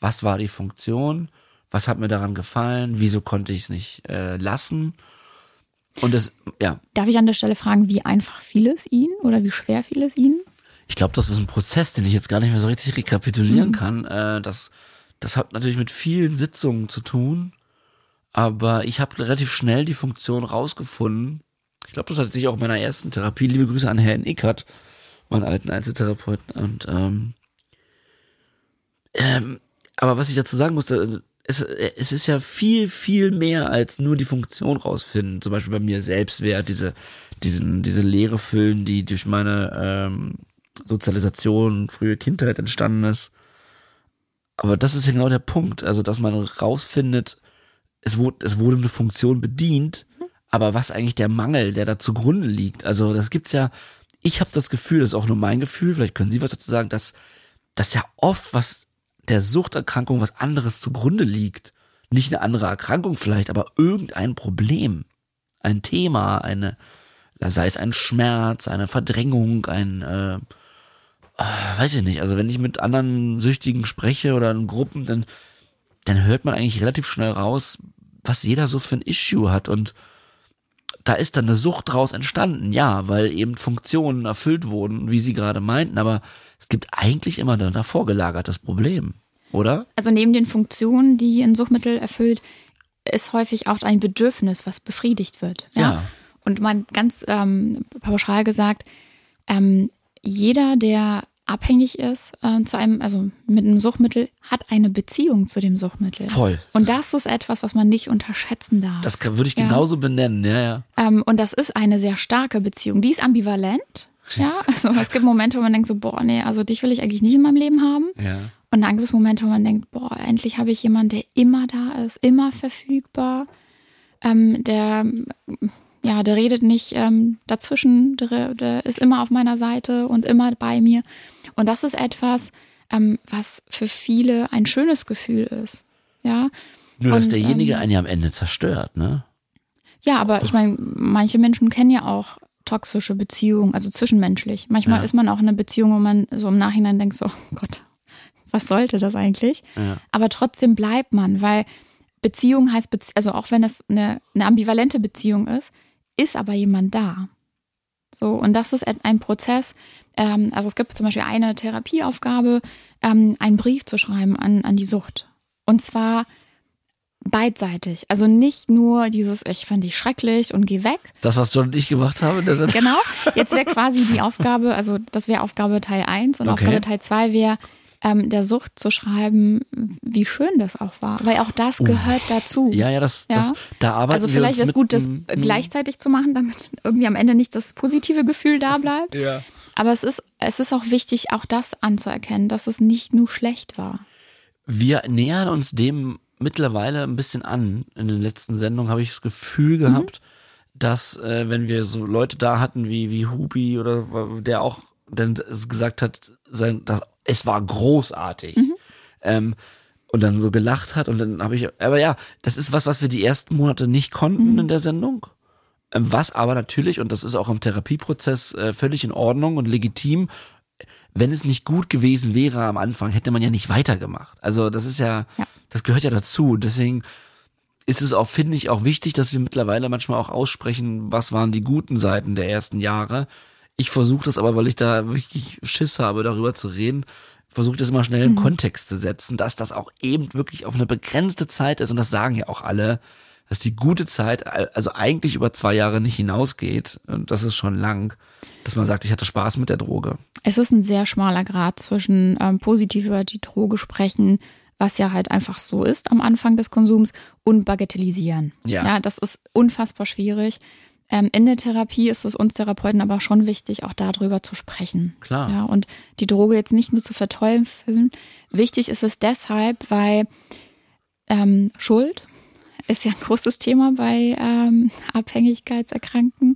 was war die Funktion, was hat mir daran gefallen, wieso konnte ich es nicht äh, lassen. Und das, ja. Darf ich an der Stelle fragen, wie einfach fiel es Ihnen oder wie schwer fiel es Ihnen? Ich glaube, das ist ein Prozess, den ich jetzt gar nicht mehr so richtig rekapitulieren mhm. kann. Äh, das, das hat natürlich mit vielen Sitzungen zu tun, aber ich habe relativ schnell die Funktion rausgefunden. Ich glaube, das hatte sich auch in meiner ersten Therapie. Liebe Grüße an Herrn Ickert, meinen alten Einzeltherapeuten. Und ähm, ähm, aber was ich dazu sagen musste, es, es ist ja viel, viel mehr als nur die Funktion rausfinden. Zum Beispiel bei mir Selbstwert, diese, diesen, diese Leere füllen, die durch meine ähm, Sozialisation, frühe Kindheit entstanden ist. Aber das ist ja genau der Punkt. Also, dass man rausfindet, es wurde, es wurde eine Funktion bedient, aber was eigentlich der Mangel, der da zugrunde liegt. Also, das gibt's ja, ich habe das Gefühl, das ist auch nur mein Gefühl, vielleicht können Sie was dazu sagen, dass, dass ja oft was der Suchterkrankung was anderes zugrunde liegt. Nicht eine andere Erkrankung vielleicht, aber irgendein Problem. Ein Thema, eine, sei es ein Schmerz, eine Verdrängung, ein, äh, äh, weiß ich nicht, also wenn ich mit anderen Süchtigen spreche oder in Gruppen, dann, dann hört man eigentlich relativ schnell raus, was jeder so für ein Issue hat und da ist dann eine Sucht draus entstanden, ja, weil eben Funktionen erfüllt wurden, wie Sie gerade meinten, aber es gibt eigentlich immer ein davor gelagertes Problem, oder? Also neben den Funktionen, die ein Suchtmittel erfüllt, ist häufig auch ein Bedürfnis, was befriedigt wird. Ja. ja. Und man ganz ähm, pauschal gesagt, ähm, jeder, der abhängig ist äh, zu einem, also mit einem Suchtmittel, hat eine Beziehung zu dem Suchtmittel. Voll. Und das ist etwas, was man nicht unterschätzen darf. Das kann, würde ich ja. genauso benennen, ja, ja. Ähm, und das ist eine sehr starke Beziehung. Die ist ambivalent. Ja, also es gibt Momente, wo man denkt so, boah, nee, also dich will ich eigentlich nicht in meinem Leben haben. Ja. Und dann gibt es Momente, wo man denkt, boah, endlich habe ich jemanden, der immer da ist, immer verfügbar, ähm, der ja, der redet nicht ähm, dazwischen, der, der, ist immer auf meiner Seite und immer bei mir. Und das ist etwas, ähm, was für viele ein schönes Gefühl ist. Ja. Nur, dass und, derjenige ähm, einen ja am Ende zerstört, ne? Ja, aber ich meine, manche Menschen kennen ja auch toxische Beziehungen, also zwischenmenschlich. Manchmal ja. ist man auch in einer Beziehung, wo man so im Nachhinein denkt, so, oh Gott, was sollte das eigentlich? Ja. Aber trotzdem bleibt man, weil Beziehung heißt, Bezie also auch wenn es eine, eine ambivalente Beziehung ist, ist aber jemand da. So, und das ist ein Prozess. Ähm, also es gibt zum Beispiel eine Therapieaufgabe, ähm, einen Brief zu schreiben an, an die Sucht. Und zwar beidseitig. Also nicht nur dieses, ich fand dich schrecklich und geh weg. Das, was John und ich gemacht haben. genau. Jetzt wäre quasi die Aufgabe, also das wäre Aufgabe Teil 1 und okay. Aufgabe Teil 2 wäre, ähm, der Sucht zu schreiben, wie schön das auch war. Weil auch das gehört dazu. Ja, ja, das, ja? das da arbeiten Also vielleicht wäre es gut, das gleichzeitig zu machen, damit irgendwie am Ende nicht das positive Gefühl da bleibt. Ja. Aber es ist, es ist auch wichtig, auch das anzuerkennen, dass es nicht nur schlecht war. Wir nähern uns dem mittlerweile ein bisschen an. In den letzten Sendungen habe ich das Gefühl gehabt, mhm. dass äh, wenn wir so Leute da hatten wie wie Hubi oder der auch dann gesagt hat, sein, das es war großartig. Mhm. Ähm, und dann so gelacht hat und dann habe ich, aber ja, das ist was, was wir die ersten Monate nicht konnten mhm. in der Sendung. Ähm, was aber natürlich, und das ist auch im Therapieprozess äh, völlig in Ordnung und legitim, wenn es nicht gut gewesen wäre am Anfang, hätte man ja nicht weitergemacht. Also das ist ja, ja. das gehört ja dazu. Deswegen ist es auch, finde ich, auch wichtig, dass wir mittlerweile manchmal auch aussprechen, was waren die guten Seiten der ersten Jahre ich versuche das aber, weil ich da wirklich Schiss habe, darüber zu reden, versuche das immer schnell in mhm. Kontext zu setzen, dass das auch eben wirklich auf eine begrenzte Zeit ist und das sagen ja auch alle, dass die gute Zeit also eigentlich über zwei Jahre nicht hinausgeht und das ist schon lang, dass man sagt, ich hatte Spaß mit der Droge. Es ist ein sehr schmaler Grad zwischen ähm, positiv über die Droge sprechen, was ja halt einfach so ist am Anfang des Konsums und bagatellisieren. Ja, ja das ist unfassbar schwierig. Ähm, in der Therapie ist es uns Therapeuten aber schon wichtig, auch darüber zu sprechen. Klar. Ja, und die Droge jetzt nicht nur zu verteufeln. Wichtig ist es deshalb, weil ähm, Schuld ist ja ein großes Thema bei ähm, Abhängigkeitserkrankten.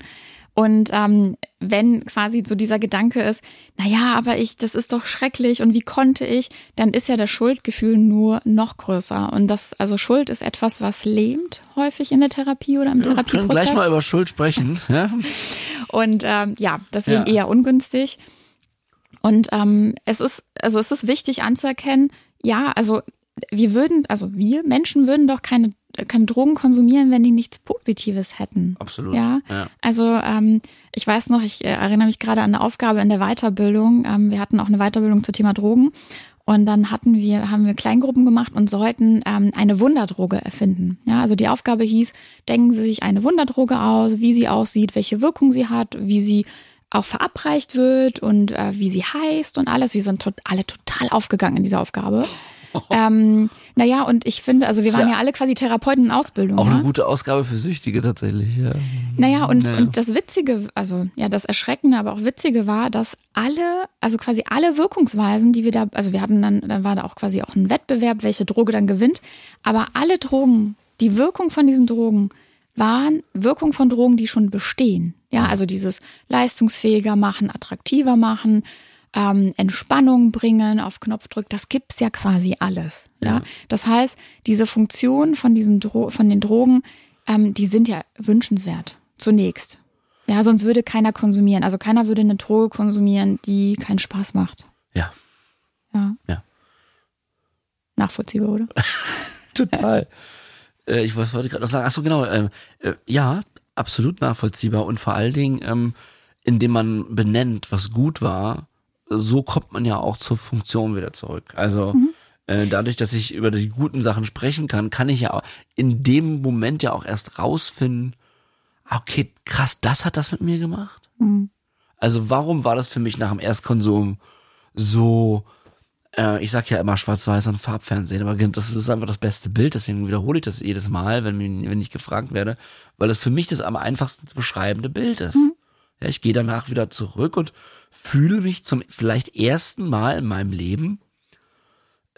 Und ähm, wenn quasi so dieser Gedanke ist, na ja, aber ich, das ist doch schrecklich und wie konnte ich, dann ist ja das Schuldgefühl nur noch größer. Und das, also Schuld ist etwas, was lähmt häufig in der Therapie oder im ja, Therapieprozess. Wir können gleich mal über Schuld sprechen. Ja. und ähm, ja, deswegen ja. eher ungünstig. Und ähm, es ist, also es ist wichtig anzuerkennen, ja, also wir würden, also wir Menschen würden doch keine, keine Drogen konsumieren, wenn die nichts Positives hätten. Absolut. Ja. Also ähm, ich weiß noch, ich äh, erinnere mich gerade an eine Aufgabe in der Weiterbildung. Ähm, wir hatten auch eine Weiterbildung zum Thema Drogen. Und dann hatten wir, haben wir Kleingruppen gemacht und sollten ähm, eine Wunderdroge erfinden. Ja, also die Aufgabe hieß, denken Sie sich eine Wunderdroge aus, wie sie aussieht, welche Wirkung sie hat, wie sie auch verabreicht wird und äh, wie sie heißt und alles. Wir sind tot, alle total aufgegangen in dieser Aufgabe. ähm, naja, und ich finde, also wir waren ja, ja alle quasi Therapeuten in Ausbildung. Auch ja? eine gute Ausgabe für Süchtige tatsächlich, ja. Naja, und, naja. und das Witzige, also ja, das Erschreckende, aber auch Witzige war, dass alle, also quasi alle Wirkungsweisen, die wir da, also wir hatten dann, dann war da auch quasi auch ein Wettbewerb, welche Droge dann gewinnt, aber alle Drogen, die Wirkung von diesen Drogen waren Wirkung von Drogen, die schon bestehen. Ja, also dieses leistungsfähiger machen, attraktiver machen, ähm, Entspannung bringen, auf Knopfdruck, das gibt's ja quasi alles. Ja, ja? das heißt, diese Funktion von diesen Dro von den Drogen, ähm, die sind ja wünschenswert zunächst. Ja, sonst würde keiner konsumieren. Also keiner würde eine Droge konsumieren, die keinen Spaß macht. Ja. Ja. Ja. Nachvollziehbar, oder? Total. Äh, ich wollte gerade noch sagen, ach so genau, äh, äh, ja, absolut nachvollziehbar und vor allen Dingen, ähm, indem man benennt, was gut war, so kommt man ja auch zur Funktion wieder zurück. Also mhm. äh, dadurch, dass ich über die guten Sachen sprechen kann, kann ich ja auch in dem Moment ja auch erst rausfinden, okay, krass, das hat das mit mir gemacht. Mhm. Also warum war das für mich nach dem Erstkonsum so, äh, ich sag ja immer schwarz-weiß und Farbfernsehen, aber das ist einfach das beste Bild, deswegen wiederhole ich das jedes Mal, wenn, wenn ich gefragt werde, weil das für mich das am einfachsten zu beschreibende Bild ist. Mhm. Ja, ich gehe danach wieder zurück und fühle mich zum vielleicht ersten Mal in meinem Leben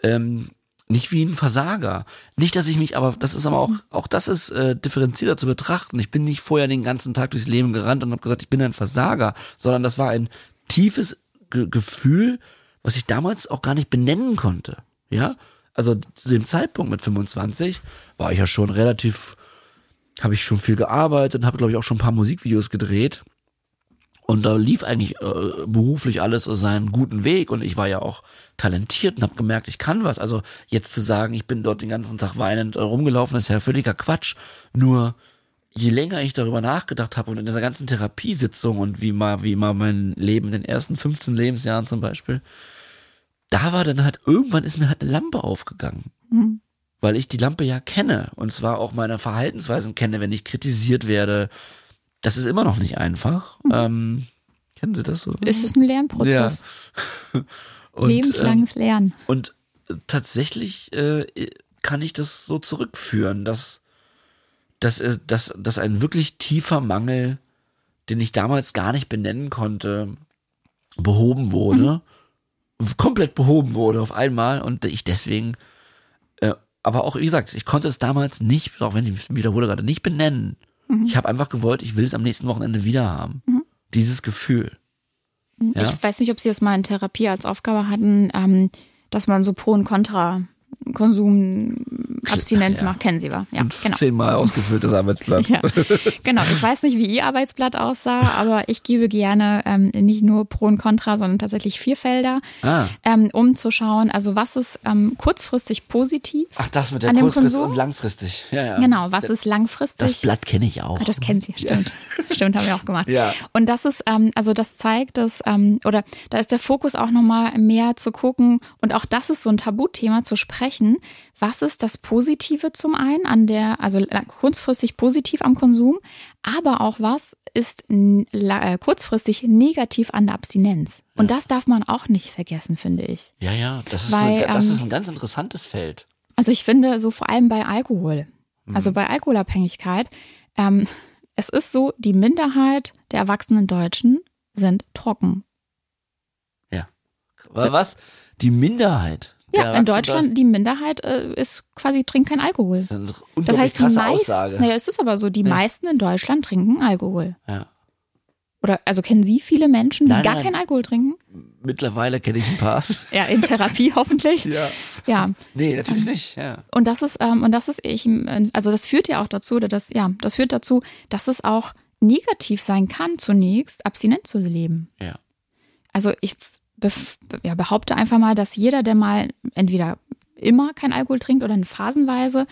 ähm, nicht wie ein Versager. Nicht, dass ich mich, aber das ist aber auch, auch das ist äh, differenzierter zu betrachten. Ich bin nicht vorher den ganzen Tag durchs Leben gerannt und habe gesagt, ich bin ein Versager, sondern das war ein tiefes Ge Gefühl, was ich damals auch gar nicht benennen konnte. Ja, also zu dem Zeitpunkt mit 25 war ich ja schon relativ, habe ich schon viel gearbeitet, habe glaube ich auch schon ein paar Musikvideos gedreht und da lief eigentlich äh, beruflich alles seinen guten Weg und ich war ja auch talentiert und habe gemerkt, ich kann was. Also jetzt zu sagen, ich bin dort den ganzen Tag weinend rumgelaufen, ist ja völliger Quatsch. Nur je länger ich darüber nachgedacht habe und in dieser ganzen Therapiesitzung und wie mal, wie mal mein Leben in den ersten 15 Lebensjahren zum Beispiel, da war dann halt, irgendwann ist mir halt eine Lampe aufgegangen. Mhm. Weil ich die Lampe ja kenne und zwar auch meine Verhaltensweisen kenne, wenn ich kritisiert werde, das ist immer noch nicht einfach. Mhm. Ähm, kennen Sie das so? Es ist ein Lernprozess. Ja. und, Lebenslanges ähm, Lernen. Und tatsächlich äh, kann ich das so zurückführen, dass, dass, äh, dass, dass ein wirklich tiefer Mangel, den ich damals gar nicht benennen konnte, behoben wurde. Mhm. Komplett behoben wurde auf einmal und ich deswegen, äh, aber auch wie gesagt, ich konnte es damals nicht, auch wenn ich wiederhole gerade, nicht benennen. Mhm. Ich habe einfach gewollt, ich will es am nächsten Wochenende wieder haben. Mhm. Dieses Gefühl. Mhm. Ja? Ich weiß nicht, ob Sie das mal in Therapie als Aufgabe hatten, ähm, dass man so Pro und Contra Konsum, Abstinenz ja. macht, kennen Sie wa? Ja, Und genau. Zehnmal ausgefülltes Arbeitsblatt. ja, genau. Ich weiß nicht, wie Ihr Arbeitsblatt aussah, aber ich gebe gerne ähm, nicht nur Pro und Contra, sondern tatsächlich vier Felder, ah. ähm, um zu schauen, also was ist ähm, kurzfristig positiv. Ach, das mit der kurzfristig und langfristig. Ja, ja. Genau, was ist langfristig? Das Blatt kenne ich auch. Ah, das kennen Sie, stimmt. Ja. Stimmt, haben wir auch gemacht. Ja. Und das ist, ähm, also das zeigt, dass, ähm, oder da ist der Fokus auch nochmal mehr zu gucken und auch das ist so ein Tabuthema zu sprechen. Was ist das Positive zum einen an der, also kurzfristig positiv am Konsum, aber auch was ist äh, kurzfristig negativ an der Abstinenz? Und ja. das darf man auch nicht vergessen, finde ich. Ja, ja, das ist, Weil, eine, das ähm, ist ein ganz interessantes Feld. Also ich finde, so vor allem bei Alkohol, mhm. also bei Alkoholabhängigkeit, ähm, es ist so, die Minderheit der erwachsenen Deutschen sind trocken. Ja. Was? Die Minderheit? Ja, in Deutschland die Minderheit äh, ist quasi trinkt kein Alkohol. Das, ist eine das heißt, die meisten, naja, es ist aber so, die ja. meisten in Deutschland trinken Alkohol. Ja. Oder also kennen Sie viele Menschen, die nein, gar nein. keinen Alkohol trinken? Mittlerweile kenne ich ein paar. ja, in Therapie hoffentlich. Ja. Ja. Nee, natürlich nicht. Ja. Und das ist ähm, und das ist ich also das führt ja auch dazu, oder das ja, das führt dazu, dass es auch negativ sein kann zunächst abstinent zu leben. Ja. Also ich ja, behaupte einfach mal, dass jeder, der mal entweder immer kein Alkohol trinkt oder in phasenweise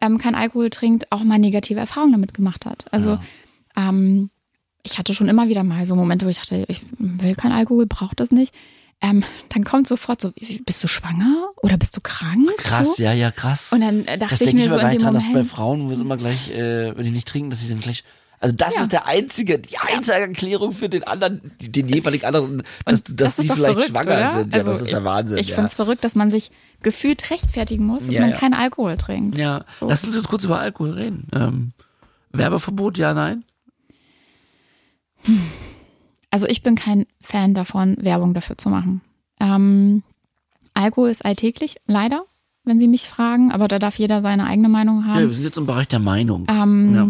ähm, kein Alkohol trinkt, auch mal negative Erfahrungen damit gemacht hat. Also ja. ähm, ich hatte schon immer wieder mal so Momente, wo ich dachte, ich will kein Alkohol, brauche das nicht. Ähm, dann kommt sofort so, bist du schwanger oder bist du krank? Krass, so? ja, ja, krass. Und dann äh, dachte das ich mir ich so in dem dran, Moment, dass bei Frauen, wo es immer gleich, äh, wenn die nicht trinken, dass sie dann gleich also das ja. ist der einzige, die einzige Erklärung für den anderen, den jeweiligen anderen, dass, dass das sie vielleicht verrückt, schwanger oder? sind. Ja, also das ist ja Wahnsinn. Ich ja. finde es verrückt, dass man sich gefühlt rechtfertigen muss, dass Ja, man ja. keinen Alkohol trinkt. Ja, So. lass uns jetzt kurz über Alkohol reden. Ähm, Werbeverbot, ja, nein? Also ich bin kein Fan davon, Werbung dafür zu machen. Ähm, Alkohol ist alltäglich, leider, wenn Sie mich fragen, aber da darf jeder seine eigene Meinung Ja, haben. wir sind jetzt im Bereich der Meinung. Ähm, ja.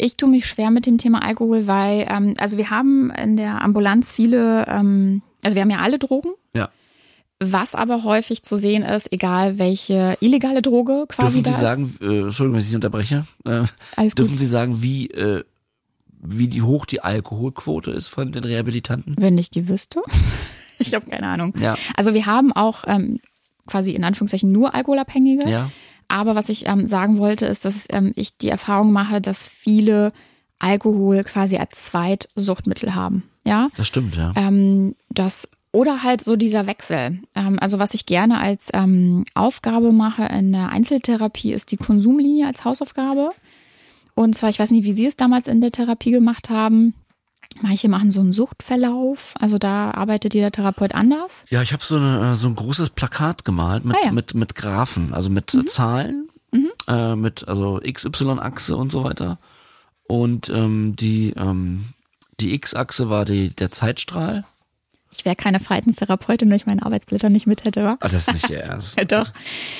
Ich tue mich schwer mit dem Thema Alkohol, weil, ähm, also wir haben in der Ambulanz viele, ähm, also wir haben ja alle Drogen. Ja. Was aber häufig zu sehen ist, egal welche illegale Droge quasi Dürfen Sie sagen, äh, Entschuldigung, wenn ich Sie unterbreche, äh, dürfen gut. Sie sagen, wie, äh, wie die hoch die Alkoholquote ist von den Rehabilitanten? Wenn ich die wüsste. ich habe keine Ahnung. Ja. Also wir haben auch ähm, quasi in Anführungszeichen nur Alkoholabhängige. Ja. Aber was ich ähm, sagen wollte, ist, dass ähm, ich die Erfahrung mache, dass viele Alkohol quasi als Zweitsuchtmittel haben. Ja. Das stimmt, ja. Ähm, das oder halt so dieser Wechsel. Ähm, also was ich gerne als ähm, Aufgabe mache in der Einzeltherapie ist die Konsumlinie als Hausaufgabe. Und zwar, ich weiß nicht, wie Sie es damals in der Therapie gemacht haben. Manche machen so einen Suchtverlauf. Also da arbeitet jeder Therapeut anders. Ja, ich habe so, eine, äh, so ein großes Plakat gemalt mit, Ah, ja. Mhm. mit, mit Graphen, also mit äh, Zahlen, Äh, mit also XY-Achse und so weiter. Und ähm, die, ähm, die X-Achse war die, der Zeitstrahl. Ich wäre keine Verhaltenstherapeutin, wenn ich meine Arbeitsblätter nicht mit hätte, wa? Ah, das ist nicht Ihr Ernst. Ja, doch.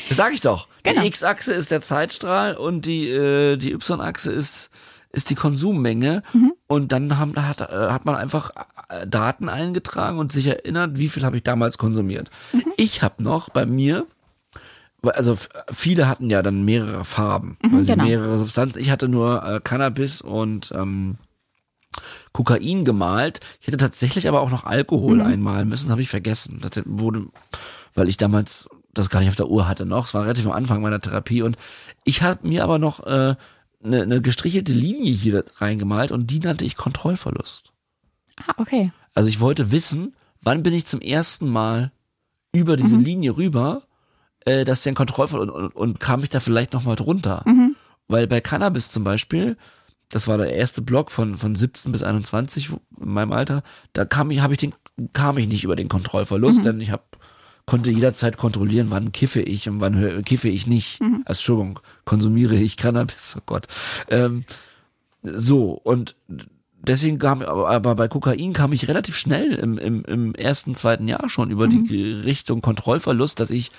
Das sage ich doch. Genau. Die X-Achse ist der Zeitstrahl und die, äh, die Y-Achse ist, ist die Konsummenge. Mhm. Und dann haben, hat, äh, hat man einfach äh, Daten eingetragen und sich erinnert, wie viel habe ich damals konsumiert. Mhm. Ich habe noch bei mir, also viele hatten ja dann mehrere Farben, weil sie genau. mehrere Substanzen. Ich hatte nur äh, Cannabis und ähm, Kokain gemalt. Ich hätte tatsächlich aber auch noch Alkohol Mhm. einmalen müssen, habe ich vergessen. Das wurde, weil ich damals das gar nicht auf der Uhr hatte noch. Es war relativ am Anfang meiner Therapie und ich habe mir aber noch äh, eine, eine gestrichelte Linie hier reingemalt und die nannte ich Kontrollverlust. Ah, okay. Also ich wollte wissen, wann bin ich zum ersten Mal über diese Linie rüber, äh, dass der ein Kontrollverlust und, und, und kam ich da vielleicht noch mal drunter. Weil bei Cannabis zum Beispiel, das war der erste Block von von 17 bis 21 wo- in meinem Alter, da kam ich habe ich den kam ich nicht über den Kontrollverlust, denn ich habe konnte jederzeit kontrollieren, wann kiffe ich und wann kiffe ich nicht. Also, Entschuldigung, konsumiere ich Cannabis, oh Gott. Ähm, so, und deswegen kam, aber, aber bei Kokain kam ich relativ schnell im, im, im ersten, zweiten Jahr schon über die Richtung Kontrollverlust, dass ich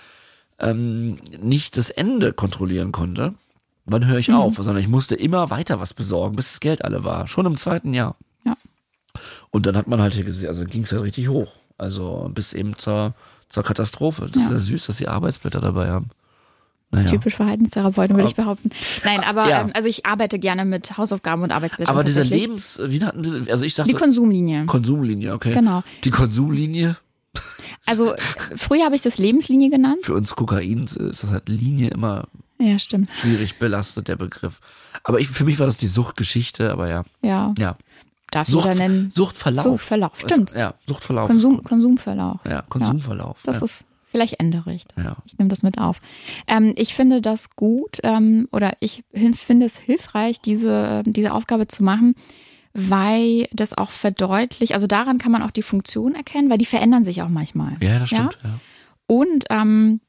ähm, nicht das Ende kontrollieren konnte. Wann höre ich auf? Sondern ich musste immer weiter was besorgen, bis das Geld alle war. Schon im zweiten Jahr. Ja. Und dann hat man halt gesehen, also ging es ja richtig hoch. Also bis eben zur, zur Katastrophe. Das ist Ja. ja süß, dass sie Arbeitsblätter dabei haben. Naja. Typisch Verhaltenstherapeutin, würde ich behaupten. Nein, aber Ja. ähm, also ich arbeite gerne mit Hausaufgaben und Arbeitsblättern. Aber dieser. Lebens, wie hatten sie, also ich Die sagte, Konsumlinie. Konsumlinie, okay. Genau. Die Konsumlinie, Also äh, früher habe ich das Lebenslinie genannt. für uns Kokain ist das halt Linie immer Ja, stimmt. schwierig belastet, der Begriff. Aber ich, für mich war das die Suchtgeschichte, aber ja. Ja, Ja. Darf Sucht, jeder nennen. Suchtverlauf. Suchtverlauf, stimmt. Ja, Suchtverlauf. Konsum, Konsumverlauf. ja, Konsumverlauf. Das ja. ist, vielleicht ändere ich das. Ja. Ich nehme das mit auf. Ähm, ich finde das gut ähm, oder ich finde es hilfreich, diese, diese Aufgabe zu machen, weil das auch verdeutlicht, also daran kann man auch die Funktion erkennen, weil die verändern sich auch manchmal. ja, das stimmt. Ja? Und ähm,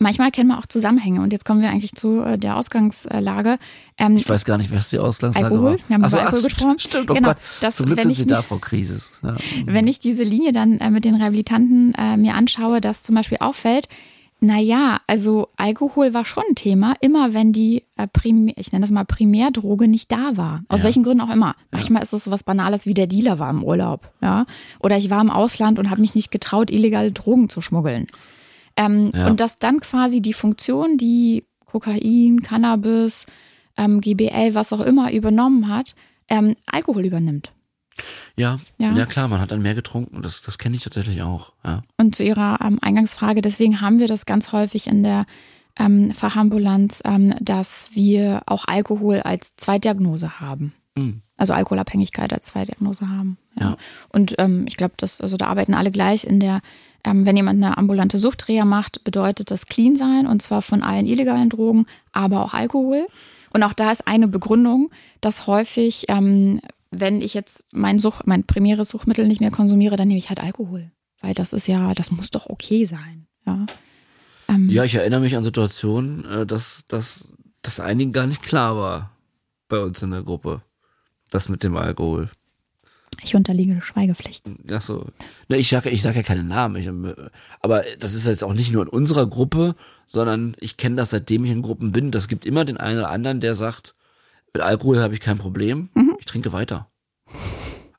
manchmal kennen wir auch Zusammenhänge. Und jetzt kommen wir eigentlich zu äh, der Ausgangslage. Ähm, Ich weiß gar nicht, was die Ausgangslage Alkohol? war. Wir haben so, über Alkohol ach, gesprochen. Stimmt, oh Genau, Gott. das- Zum Glück sind ich Sie da, Frau Krisis. Ja. wenn ich diese Linie dann äh, mit den Rehabilitanten äh, mir anschaue, dass zum Beispiel auffällt, naja, also Alkohol war schon ein Thema, immer wenn die, äh, Primär, ich nenne das mal Primärdroge, nicht da war. Aus Ja. welchen Gründen auch immer. Manchmal ist es so was Banales wie der Dealer war im Urlaub. ja, Oder ich war im Ausland und habe mich nicht getraut, illegale Drogen zu schmuggeln. Ähm, Ja. Und dass dann quasi die Funktion, die Kokain, Cannabis, ähm, GBL, was auch immer übernommen hat, ähm, Alkohol übernimmt. Ja, ja, Ja. klar, man hat dann mehr getrunken. Das, das kenne ich tatsächlich auch. Ja. Und zu Ihrer ähm, Eingangsfrage, deswegen haben wir das ganz häufig in der ähm, Fachambulanz, ähm, dass wir auch Alkohol als Zweitdiagnose haben. Mhm. Also Alkoholabhängigkeit als Zweitdiagnose haben. Ja. Ja. Und ähm, ich glaube, das, also da arbeiten alle gleich in der, ähm, wenn jemand eine ambulante Suchtreha macht, bedeutet das clean sein und zwar von allen illegalen Drogen, aber auch Alkohol. Und auch da ist eine Begründung, dass häufig, ähm, wenn ich jetzt mein Such, mein primäres Suchtmittel nicht mehr konsumiere, dann nehme ich halt Alkohol. Weil das ist ja, das muss doch okay sein. Ja. Ähm, ja, ich erinnere mich an Situationen, äh, dass, dass, dass einigen gar nicht klar war bei uns in der Gruppe. Das mit dem Alkohol. Ich unterliege der Schweigepflicht. Ach so. Ne, ich sage ich sag ja keine Namen. Ich, aber das ist jetzt auch nicht nur in unserer Gruppe, sondern ich kenne das seitdem ich in Gruppen bin. Das gibt immer den einen oder anderen, der sagt, mit Alkohol habe ich kein Problem. Ich trinke weiter.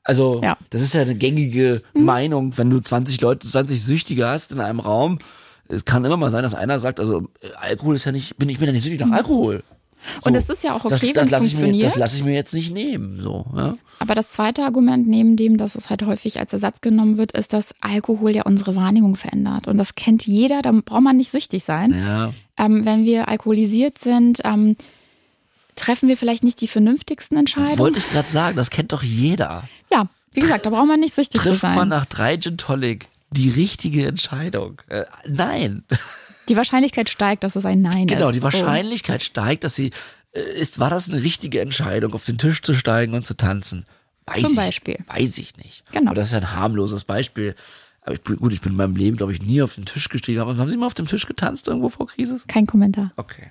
Also, Ja. das ist ja eine gängige Meinung, wenn du 20 Leute, 20 Süchtige hast in einem Raum. Es kann immer mal sein, dass einer sagt, also Alkohol ist ja nicht, bin ich bin ja nicht süchtig nach Alkohol. Und es ist ja auch okay, wenn es ich mir, funktioniert. das lasse ich mir jetzt nicht nehmen, so, ja. Aber das zweite Argument neben dem, dass es halt häufig als Ersatz genommen wird, ist, dass Alkohol ja unsere Wahrnehmung verändert. Und das kennt jeder, da braucht man nicht süchtig sein. Ja, Ähm, wenn wir alkoholisiert sind, ähm, treffen wir vielleicht nicht die vernünftigsten Entscheidungen. wollte ich gerade sagen, das kennt doch jeder. ja, wie gesagt, da braucht man nicht süchtig zu Trifft sein. man nach drei Gin Tonic die richtige Entscheidung? Äh, nein. die Wahrscheinlichkeit steigt, dass es ein Nein ist. Genau, die. Wahrscheinlichkeit steigt, dass sie äh, ist, war das eine richtige Entscheidung, auf den Tisch zu steigen und zu tanzen? Weiß Zum ich, Beispiel. Weiß ich nicht. Genau. Aber das ist ja ein harmloses Beispiel. Aber ich gut, ich bin in meinem Leben, glaube ich, nie auf den Tisch gestiegen. Aber haben Sie mal auf dem Tisch getanzt irgendwo vor Krise? Kein Kommentar. Okay.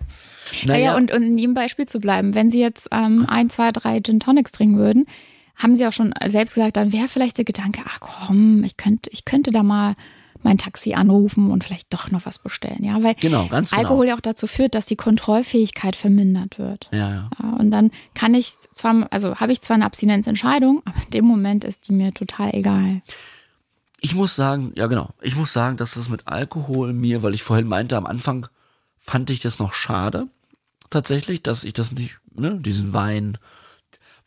Naja, und, und in Ihrem Beispiel zu bleiben, wenn Sie jetzt ähm, ein, zwei, drei Gin Tonics trinken würden, haben Sie auch schon selbst gesagt, dann wäre vielleicht der Gedanke, ach komm, ich könnte, ich könnte da mal mein Taxi anrufen und vielleicht doch noch was bestellen. Ja, weil Genau, ganz genau. Alkohol ja auch dazu führt, dass die Kontrollfähigkeit vermindert wird. ja, ja. Ja, und dann kann ich zwar, also habe ich zwar eine Abstinenzentscheidung, aber in dem Moment ist die mir total egal. Ich muss sagen, ja genau, ich muss sagen, dass das mit Alkohol mir, weil ich vorhin meinte, am Anfang fand ich das noch schade, tatsächlich, dass ich das nicht, ne, diesen Wein,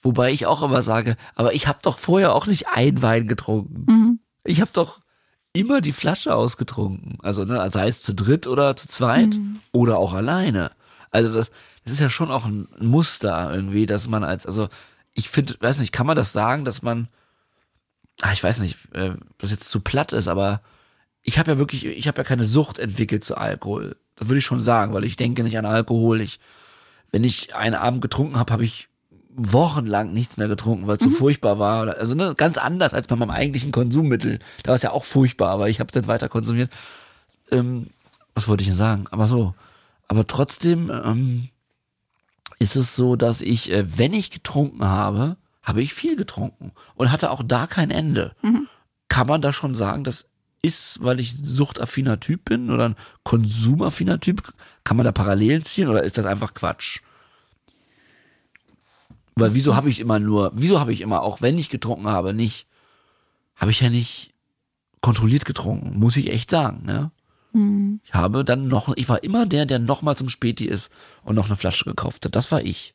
wobei ich auch immer sage, aber ich habe doch vorher auch nicht ein Wein getrunken. Ich habe doch immer die Flasche ausgetrunken, also ne, sei es zu dritt oder zu zweit oder auch alleine. Also das, das ist ja schon auch ein Muster irgendwie, dass man als, also ich finde, weiß nicht, kann man das sagen, dass man ah, ich weiß nicht, äh, das jetzt zu platt ist, aber ich habe ja wirklich, ich habe ja keine Sucht entwickelt zu Alkohol. Das würde ich schon sagen, weil ich denke nicht an Alkohol. Ich, wenn ich einen Abend getrunken habe, habe ich wochenlang nichts mehr getrunken, weil es so furchtbar war. Also ne, ganz anders als bei meinem eigentlichen Konsummittel. Da war es ja auch furchtbar, aber ich habe dann weiter konsumiert. Ähm, was wollte ich denn sagen? Aber so. Aber trotzdem ähm, ist es so, dass ich, äh, wenn ich getrunken habe, habe ich viel getrunken und hatte auch da kein Ende. Kann man da schon sagen, das ist, weil ich suchtaffiner Typ bin oder ein konsumaffiner Typ? Kann man da Parallelen ziehen oder ist das einfach Quatsch? Weil wieso habe ich immer nur, wieso habe ich immer, auch wenn ich getrunken habe, nicht, habe ich ja nicht kontrolliert getrunken, muss ich echt sagen, ne? Ich habe dann noch, ich war immer der, der nochmal zum Späti ist und noch eine Flasche gekauft hat. Das war ich.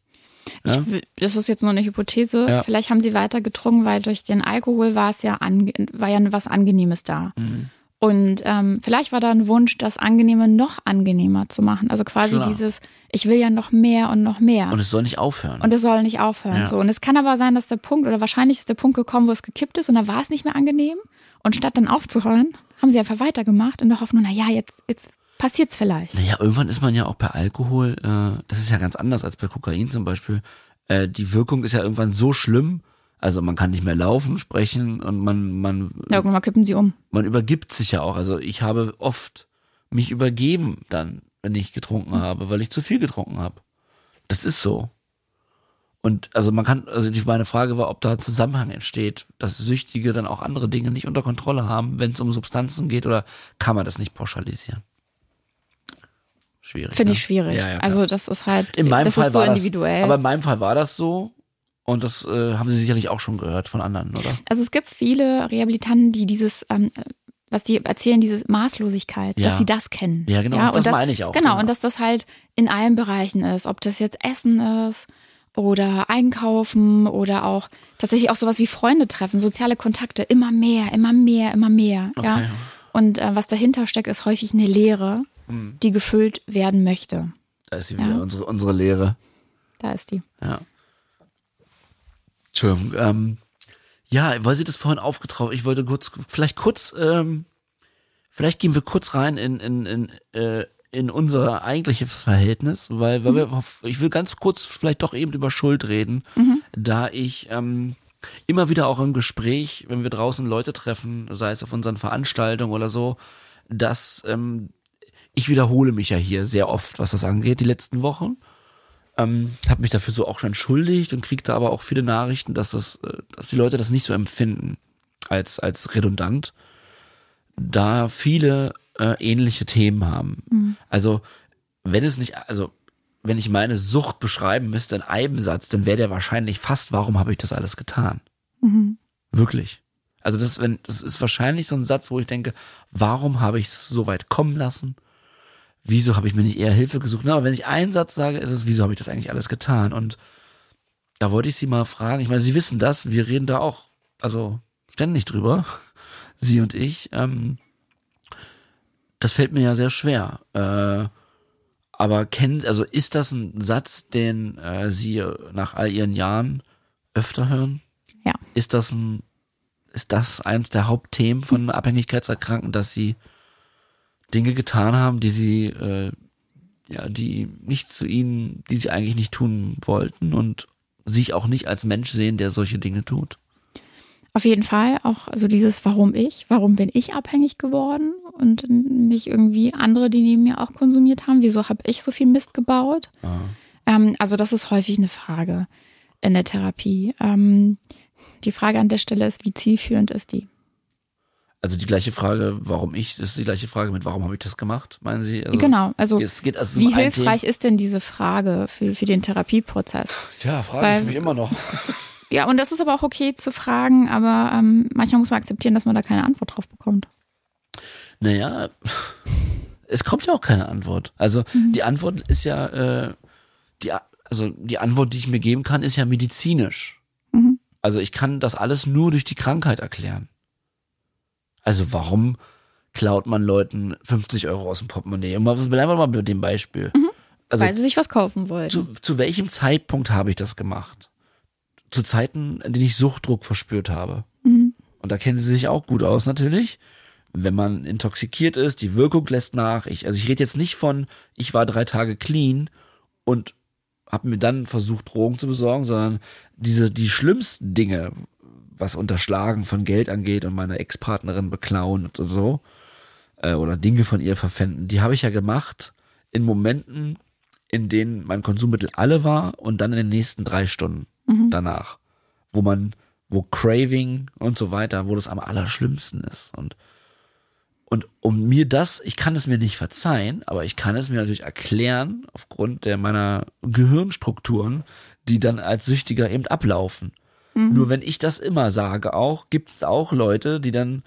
Ja? Ich, will- das ist jetzt nur eine Hypothese. Ja. Vielleicht haben sie weiter getrunken, weil durch den Alkohol war es ja, ange war ja was Angenehmes da. Mhm. Und ähm, vielleicht war da ein Wunsch, das Angenehme noch angenehmer zu machen. Also quasi Klar. dieses, ich will ja noch mehr und noch mehr. Und es soll nicht aufhören. Und es soll nicht aufhören. Ja. So. Und es kann aber sein, dass der Punkt, oder wahrscheinlich ist der Punkt gekommen, wo es gekippt ist und da war es nicht mehr angenehm. Und statt dann aufzuhören, haben sie einfach weitergemacht in der Hoffnung, na ja, jetzt, jetzt passiert's vielleicht. Naja, irgendwann ist man ja auch bei Alkohol, äh, das ist ja ganz anders als bei Kokain zum Beispiel. Äh, die Wirkung ist ja irgendwann so schlimm, also man kann nicht mehr laufen, sprechen und man, man, Ja, irgendwann mal kippen sie um. man übergibt sich ja auch. Also ich habe oft mich übergeben dann, wenn ich getrunken habe, weil ich zu viel getrunken habe. Das ist so. Und also man kann, also meine Frage war, ob da ein Zusammenhang entsteht, dass Süchtige dann auch andere Dinge nicht unter Kontrolle haben, wenn es um Substanzen geht, oder kann man das nicht pauschalisieren? Schwierig. Finde ne? ich schwierig. Ja, ja, also das ist halt, in meinem das Fall ist so war individuell. das, aber in meinem Fall war das so. Und das äh, haben Sie sicherlich auch schon gehört von anderen, oder? Also es gibt viele Rehabilitanten, die dieses, ähm, was die erzählen, diese Maßlosigkeit, Ja. dass sie das kennen. Ja, genau, und das meine ich auch, Genau, genau. und dass das halt in allen Bereichen ist, ob das jetzt Essen ist oder einkaufen oder auch tatsächlich auch sowas wie Freunde treffen, soziale Kontakte, immer mehr, immer mehr, immer mehr. Okay. Ja. Und äh, was dahinter steckt, ist häufig eine Leere, Hm. die gefüllt werden möchte. Da ist sie Ja. wieder, unsere, unsere Lehre. Da ist die. Ja. Entschuldigung. Ähm, ja, weil sie das vorhin aufgetraut, ich wollte kurz, vielleicht kurz, ähm, vielleicht gehen wir kurz rein in, in, in, äh, in unser eigentliches Verhältnis, weil, weil wir, ich will ganz kurz vielleicht doch eben über Schuld reden, da ich ähm, immer wieder auch im Gespräch, wenn wir draußen Leute treffen, sei es auf unseren Veranstaltungen oder so, dass ähm, ich wiederhole mich ja hier sehr oft, was das angeht, die letzten Wochen ähm, habe mich dafür so auch schon entschuldigt und kriegte aber auch viele Nachrichten, dass das, äh, dass die Leute das nicht so empfinden als als redundant, da viele äh, ähnliche Themen haben. Also wenn es nicht, also wenn ich meine Sucht beschreiben müsste in einem Satz, dann wäre der wahrscheinlich fast, warum habe ich das alles getan? Wirklich. Also das, wenn, das ist wahrscheinlich so ein Satz, wo ich denke, warum habe ich es so weit kommen lassen? Wieso habe ich mir nicht eher Hilfe gesucht? Na, aber wenn ich einen Satz sage, ist es, wieso habe ich das eigentlich alles getan? Und da wollte ich Sie mal fragen. Ich meine, Sie wissen das, wir reden da auch, also ständig drüber, Sie und ich. Ähm, das fällt mir ja sehr schwer. Äh, aber kennen, also ist das ein Satz, den äh, Sie nach all Ihren Jahren öfter hören? Ja. Ist das ein, ist das eines der Hauptthemen von Abhängigkeitserkrankten, dass sie Dinge getan haben, die sie, äh, ja, die nicht zu ihnen, die sie eigentlich nicht tun wollten und sich auch nicht als Mensch sehen, der solche Dinge tut? Auf jeden Fall auch also dieses Warum ich, warum bin ich abhängig geworden und nicht irgendwie andere, die neben mir auch konsumiert haben. Wieso habe ich so viel Mist gebaut? Ähm, also das ist häufig eine Frage in der Therapie. Ähm, die Frage an der Stelle ist, wie zielführend ist die? Also die gleiche Frage, warum ich, das ist die gleiche Frage mit, warum habe ich das gemacht, meinen Sie? Also, genau, also Es geht also wie hilfreich ist denn diese Frage für, für den Therapieprozess? Ja, frage Weil- ich mich immer noch. Ja, und das ist aber auch okay zu fragen, aber ähm, manchmal muss man akzeptieren, dass man da keine Antwort drauf bekommt. Naja, es kommt ja auch keine Antwort. Also die Antwort ist ja, äh, die, also die Antwort, die ich mir geben kann, ist ja medizinisch. Mhm. Also ich kann das alles nur durch die Krankheit erklären. Also warum klaut man Leuten 50 Euro aus dem Portemonnaie? Und mal- Bleiben wir mal bei dem Beispiel. Also weil sie sich was kaufen wollen. zu, zu welchem Zeitpunkt habe ich das gemacht? Zu Zeiten, in denen ich Suchtdruck verspürt habe. Mhm. Und da kennen sie sich auch gut aus natürlich. Wenn man intoxikiert ist, die Wirkung lässt nach. Ich, also ich rede jetzt nicht von, ich war drei Tage clean und habe mir dann versucht, Drogen zu besorgen, sondern diese, die schlimmsten Dinge, was Unterschlagen von Geld angeht und meine Ex-Partnerin beklauen und so, äh, oder Dinge von ihr verpfänden, die habe ich ja gemacht in Momenten, in denen mein Konsummittel alle war und dann in den nächsten drei Stunden danach, wo man, wo Craving und so weiter, wo das am allerschlimmsten ist. Und und um mir das, ich kann es mir nicht verzeihen, aber ich kann es mir natürlich erklären aufgrund der meiner Gehirnstrukturen, die dann als Süchtiger eben ablaufen. Nur wenn ich das immer sage auch, gibt es auch Leute, die dann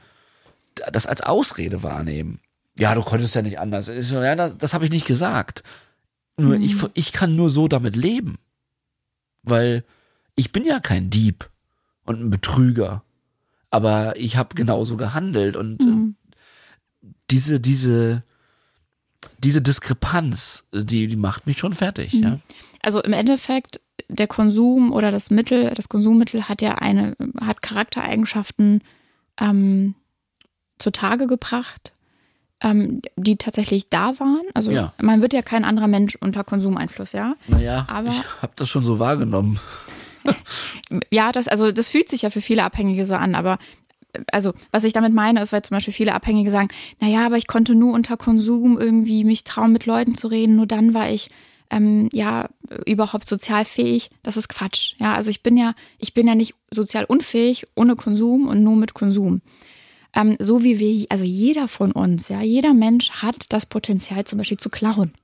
das als Ausrede wahrnehmen. Ja, du konntest ja nicht anders. So, Ja, das, das habe ich nicht gesagt. Nur ich, ich kann nur so damit leben. Weil ich bin ja kein Dieb und ein Betrüger. Aber ich habe genauso gehandelt und äh, diese, diese, diese Diskrepanz, äh, die, die macht mich schon fertig, ja. Also im Endeffekt, der Konsum oder das Mittel, das Konsummittel hat ja eine, hat Charaktereigenschaften ähm, zutage gebracht, ähm, die tatsächlich da waren. Also Ja. man wird ja kein anderer Mensch unter Konsumeinfluss, ja. Naja, Aber- ich habe das schon so wahrgenommen. Ja, das, also das fühlt sich ja für viele Abhängige so an, aber also was ich damit meine, ist, weil zum Beispiel viele Abhängige sagen, naja, aber ich konnte nur unter Konsum irgendwie mich trauen, mit Leuten zu reden, nur dann war ich ähm, ja überhaupt sozial fähig. Das ist Quatsch. Ja, also ich bin ja, ich bin ja nicht sozial unfähig ohne Konsum und nur mit Konsum. Ähm, so wie wir, also jeder von uns, ja, jeder Mensch hat das Potenzial zum Beispiel zu klauen.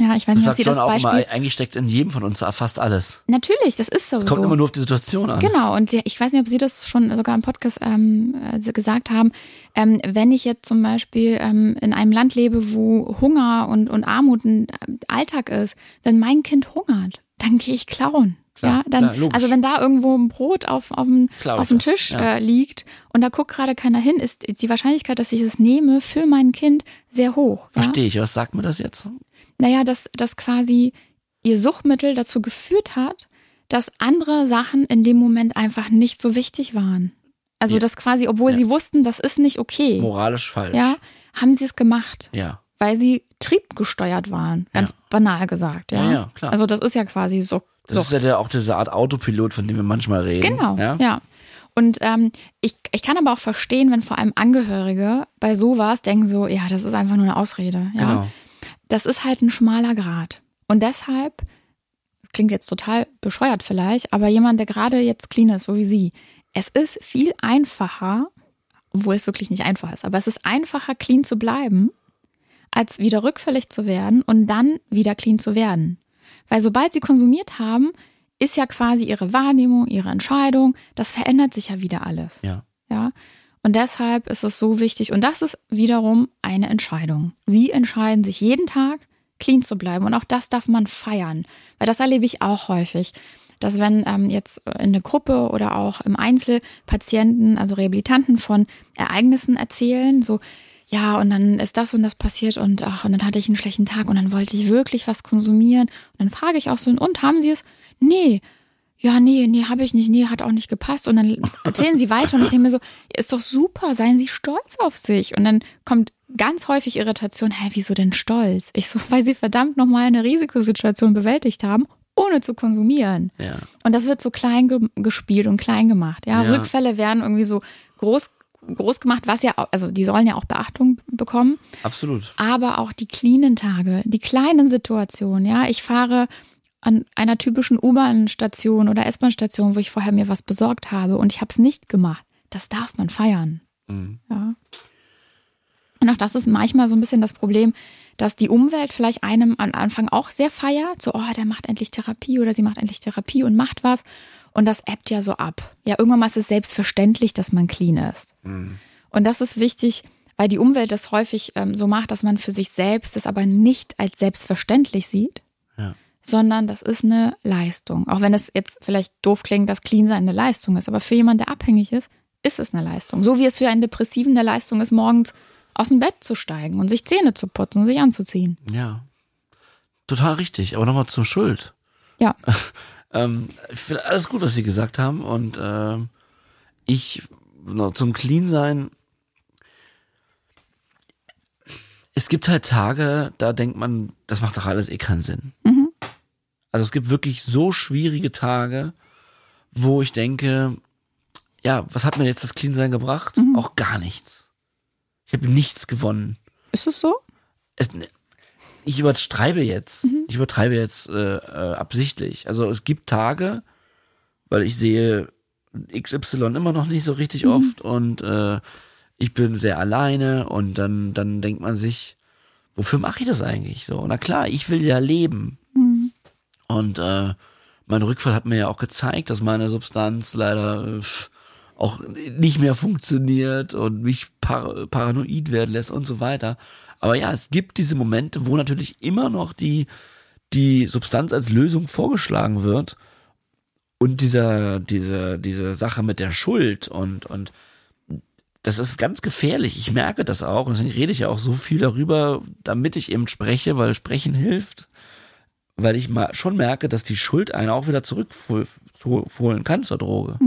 Ja, ich weiß Das nicht, ob Sie John das auch Beispiel. immer, eigentlich steckt in jedem von uns fast alles. Natürlich, das ist sowieso. Es kommt immer nur auf die Situation an. Genau, und ich weiß nicht, ob Sie das schon sogar im Podcast ähm, äh, gesagt haben. Ähm, wenn ich jetzt zum Beispiel ähm, in einem Land lebe, wo Hunger und, und Armut ein äh, Alltag ist, wenn mein Kind hungert, dann gehe ich klauen. Klar, ja, dann, klar, also wenn da irgendwo ein Brot auf, auf dem, auf dem Tisch ja. äh, liegt und da guckt gerade keiner hin, ist die Wahrscheinlichkeit, dass ich es nehme für mein Kind sehr hoch. Ja? Verstehe ich. Was sagt mir das jetzt? Naja, dass, dass quasi ihr Suchtmittel dazu geführt hat, dass andere Sachen in dem Moment einfach nicht so wichtig waren. Also Ja. dass quasi, obwohl Ja. sie wussten, das ist nicht okay, Moralisch falsch. ja, haben sie es gemacht, Ja. weil sie triebgesteuert waren, ganz Ja. banal gesagt, ja. Ja, klar. Also das ist ja quasi so. Das ist ja der, auch diese Art Autopilot, von dem wir manchmal reden. Genau, Ja. ja. Und ähm, ich, ich kann aber auch verstehen, wenn vor allem Angehörige bei sowas denken so, ja, das ist einfach nur eine Ausrede. Ja? Genau. Das ist halt ein schmaler Grad. Und deshalb, klingt jetzt total bescheuert vielleicht, aber jemand, der gerade jetzt clean ist, so wie Sie, es ist viel einfacher, obwohl es wirklich nicht einfach ist, aber es ist einfacher, clean zu bleiben, als wieder rückfällig zu werden und dann wieder clean zu werden. Weil sobald Sie konsumiert haben, ist ja quasi Ihre Wahrnehmung, Ihre Entscheidung, das verändert sich ja wieder alles. Ja. Ja. Und deshalb ist es so wichtig. Und das ist wiederum eine Entscheidung. Sie entscheiden sich jeden Tag, clean zu bleiben. Und auch das darf man feiern. Weil das erlebe ich auch häufig. Dass wenn ähm, jetzt in der Gruppe oder auch im Einzel Patienten, also Rehabilitanten von Ereignissen erzählen, so, ja, und dann ist das und das passiert und ach, und dann hatte ich einen schlechten Tag und dann wollte ich wirklich was konsumieren. Und dann frage ich auch so, und haben Sie es? Nee, ja, nee, nee, habe ich nicht, nee, hat auch nicht gepasst. Und dann erzählen sie weiter und ich denke mir so, ist doch super, seien Sie stolz auf sich. Und dann kommt ganz häufig Irritation, hä, wieso denn stolz? Ich so, weil sie verdammt nochmal eine Risikosituation bewältigt haben, ohne zu konsumieren. Ja. Und das wird so klein ge gespielt und klein gemacht. Ja? Ja. Rückfälle werden irgendwie so groß, groß gemacht, was ja, auch, also die sollen ja auch Beachtung bekommen Absolut. aber auch die cleanen Tage, die kleinen Situationen. Ja, ich fahre an einer typischen U-Bahn-Station oder S-Bahn-Station, wo ich vorher mir was besorgt habe und ich habe es nicht gemacht. Das darf man feiern. Mhm. Ja. Und auch das ist manchmal so ein bisschen das Problem, dass die Umwelt vielleicht einem am Anfang auch sehr feiert, so, oh, der macht endlich Therapie oder sie macht endlich Therapie und macht was. Und das ebbt ja so ab. Ja, irgendwann mal ist es selbstverständlich, dass man clean ist. Und das ist wichtig, weil die Umwelt das häufig ähm, so macht, dass man für sich selbst das aber nicht als selbstverständlich sieht. Sondern das ist eine Leistung. Auch wenn es jetzt vielleicht doof klingt, dass Clean sein eine Leistung ist, aber für jemanden, der abhängig ist, ist es eine Leistung. So wie es für einen Depressiven eine Leistung ist, morgens aus dem Bett zu steigen und sich Zähne zu putzen und sich anzuziehen. Ja. Total richtig. Aber nochmal zur Schuld. Ja, Ähm, ich finde alles gut, was Sie gesagt haben. Und ähm, ich noch zum Clean sein. Es gibt halt Tage, da denkt man, das macht doch alles eh keinen Sinn. Also es gibt wirklich so schwierige Tage, wo ich denke, ja, was hat mir jetzt das Clean sein gebracht? Auch gar nichts. Ich habe nichts gewonnen. ist es so? es, ich übertreibe jetzt. Ich übertreibe jetzt äh, äh, absichtlich. Also es gibt Tage, weil ich sehe XY immer noch nicht so richtig oft und äh, ich bin sehr alleine und dann, dann denkt man sich, wofür mache ich das eigentlich so? Na klar, ich will ja leben. Und äh, mein Rückfall hat mir ja auch gezeigt, dass meine Substanz leider äh, auch nicht mehr funktioniert und mich par paranoid werden lässt und so weiter. Aber ja, es gibt diese Momente, wo natürlich immer noch die, die Substanz als Lösung vorgeschlagen wird. Und dieser, diese, diese Sache mit der Schuld und, und das ist ganz gefährlich. Ich merke das auch. Und deswegen rede ich ja auch so viel darüber, damit ich eben spreche, weil Sprechen hilft. Weil ich mal schon merke, dass die Schuld einen auch wieder zurückholen kann zur Droge.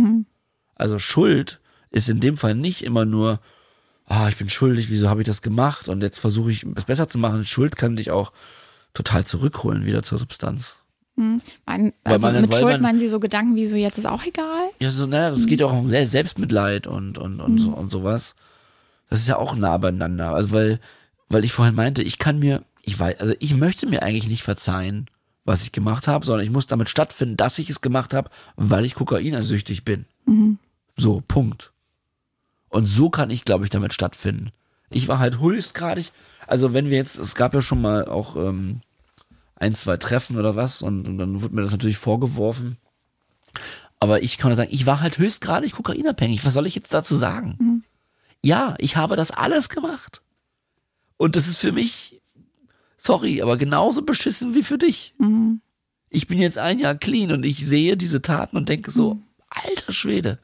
Also Schuld ist in dem Fall nicht immer nur, ah, ich bin schuldig, wieso habe ich das gemacht und jetzt versuche ich es besser zu machen. Schuld kann dich auch total zurückholen wieder zur Substanz. Mein, Weil also man- mit Schuld man- meinen Sie so Gedanken wie so, jetzt ist auch egal? Ja, so, naja, das geht ja auch um Se- Selbstmitleid und, und, und, so, und sowas. Das ist ja auch nah beieinander. Also, weil, weil ich vorhin meinte, ich kann mir, ich weiß, also ich möchte mir eigentlich nicht verzeihen, was ich gemacht habe, sondern ich muss damit stattfinden, dass ich es gemacht habe, weil ich kokainersüchtig bin. So, Punkt. Und so kann ich, glaube ich, damit stattfinden. Ich war halt höchstgradig, also wenn wir jetzt, es gab ja schon mal auch ähm, ein, zwei Treffen oder was und, und dann wurde mir das natürlich vorgeworfen. Aber ich kann nur sagen, ich war halt höchstgradig kokainabhängig. Was soll ich jetzt dazu sagen? Ja, ich habe das alles gemacht. Und das ist für mich, sorry, aber genauso beschissen wie für dich. Ich bin jetzt ein Jahr clean und ich sehe diese Taten und denke so, alter Schwede.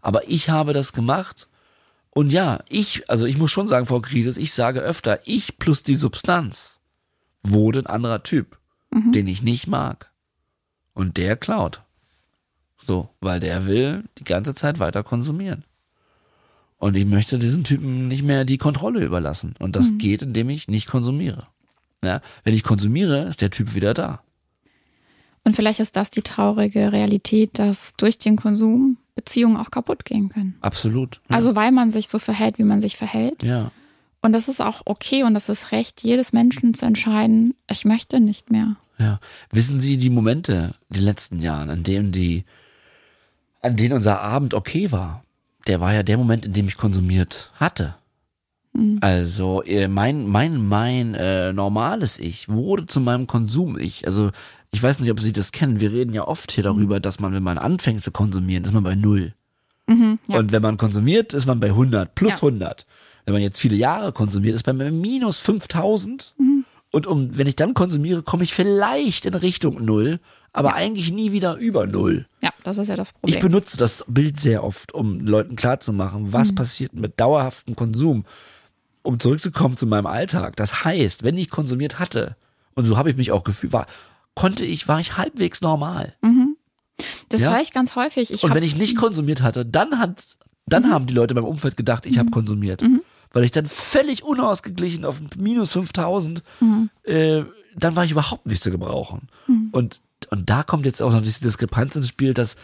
Aber ich habe das gemacht. Und ja, ich, also ich muss schon sagen, Frau Krisis, ich sage öfter, ich plus die Substanz wurde ein anderer Typ, den ich nicht mag. Und der klaut. So, weil der will die ganze Zeit weiter konsumieren. Und ich möchte diesen Typen nicht mehr die Kontrolle überlassen. Und das geht, indem ich nicht konsumiere. Ja, wenn ich konsumiere, ist der Typ wieder da. Und vielleicht ist das die traurige Realität, dass durch den Konsum Beziehungen auch kaputt gehen können. Absolut. Ja. Also weil man sich so verhält, wie man sich verhält. ja. Und das ist auch okay und das ist Recht jedes Menschen zu entscheiden, ich möchte nicht mehr. Ja. Wissen Sie die Momente in den letzten Jahren, an denen die, an denen unser Abend okay war? Der war ja der Moment, in dem ich konsumiert hatte. Also äh, mein mein mein äh, normales Ich wurde zu meinem Konsum-Ich. Also ich weiß nicht, ob Sie das kennen. Wir reden ja oft hier darüber, dass man, wenn man anfängt zu konsumieren, ist man bei null. Mhm, ja. Und wenn man konsumiert, ist man bei 100 plus Ja. 100. Wenn man jetzt viele Jahre konsumiert, ist man bei minus 5000. Mhm. Und um, wenn ich dann konsumiere, komme ich vielleicht in Richtung Null, aber eigentlich nie wieder über Null. ja, das ist ja das Ich Problem. benutze das Bild sehr oft, um Leuten klarzumachen, was passiert mit dauerhaftem Konsum. Um zurückzukommen zu meinem Alltag. Das heißt, wenn ich konsumiert hatte, und so habe ich mich auch gefühlt, war, konnte ich, war ich halbwegs normal. das ja. höre ich ganz häufig. Ich Und wenn ich nicht konsumiert hatte, dann hat, dann haben die Leute beim Umfeld gedacht, ich habe konsumiert. Weil ich dann völlig unausgeglichen auf minus 5000, äh, dann war ich überhaupt nicht zu gebrauchen. Und, und da kommt jetzt auch noch diese Diskrepanz ins Spiel, dass,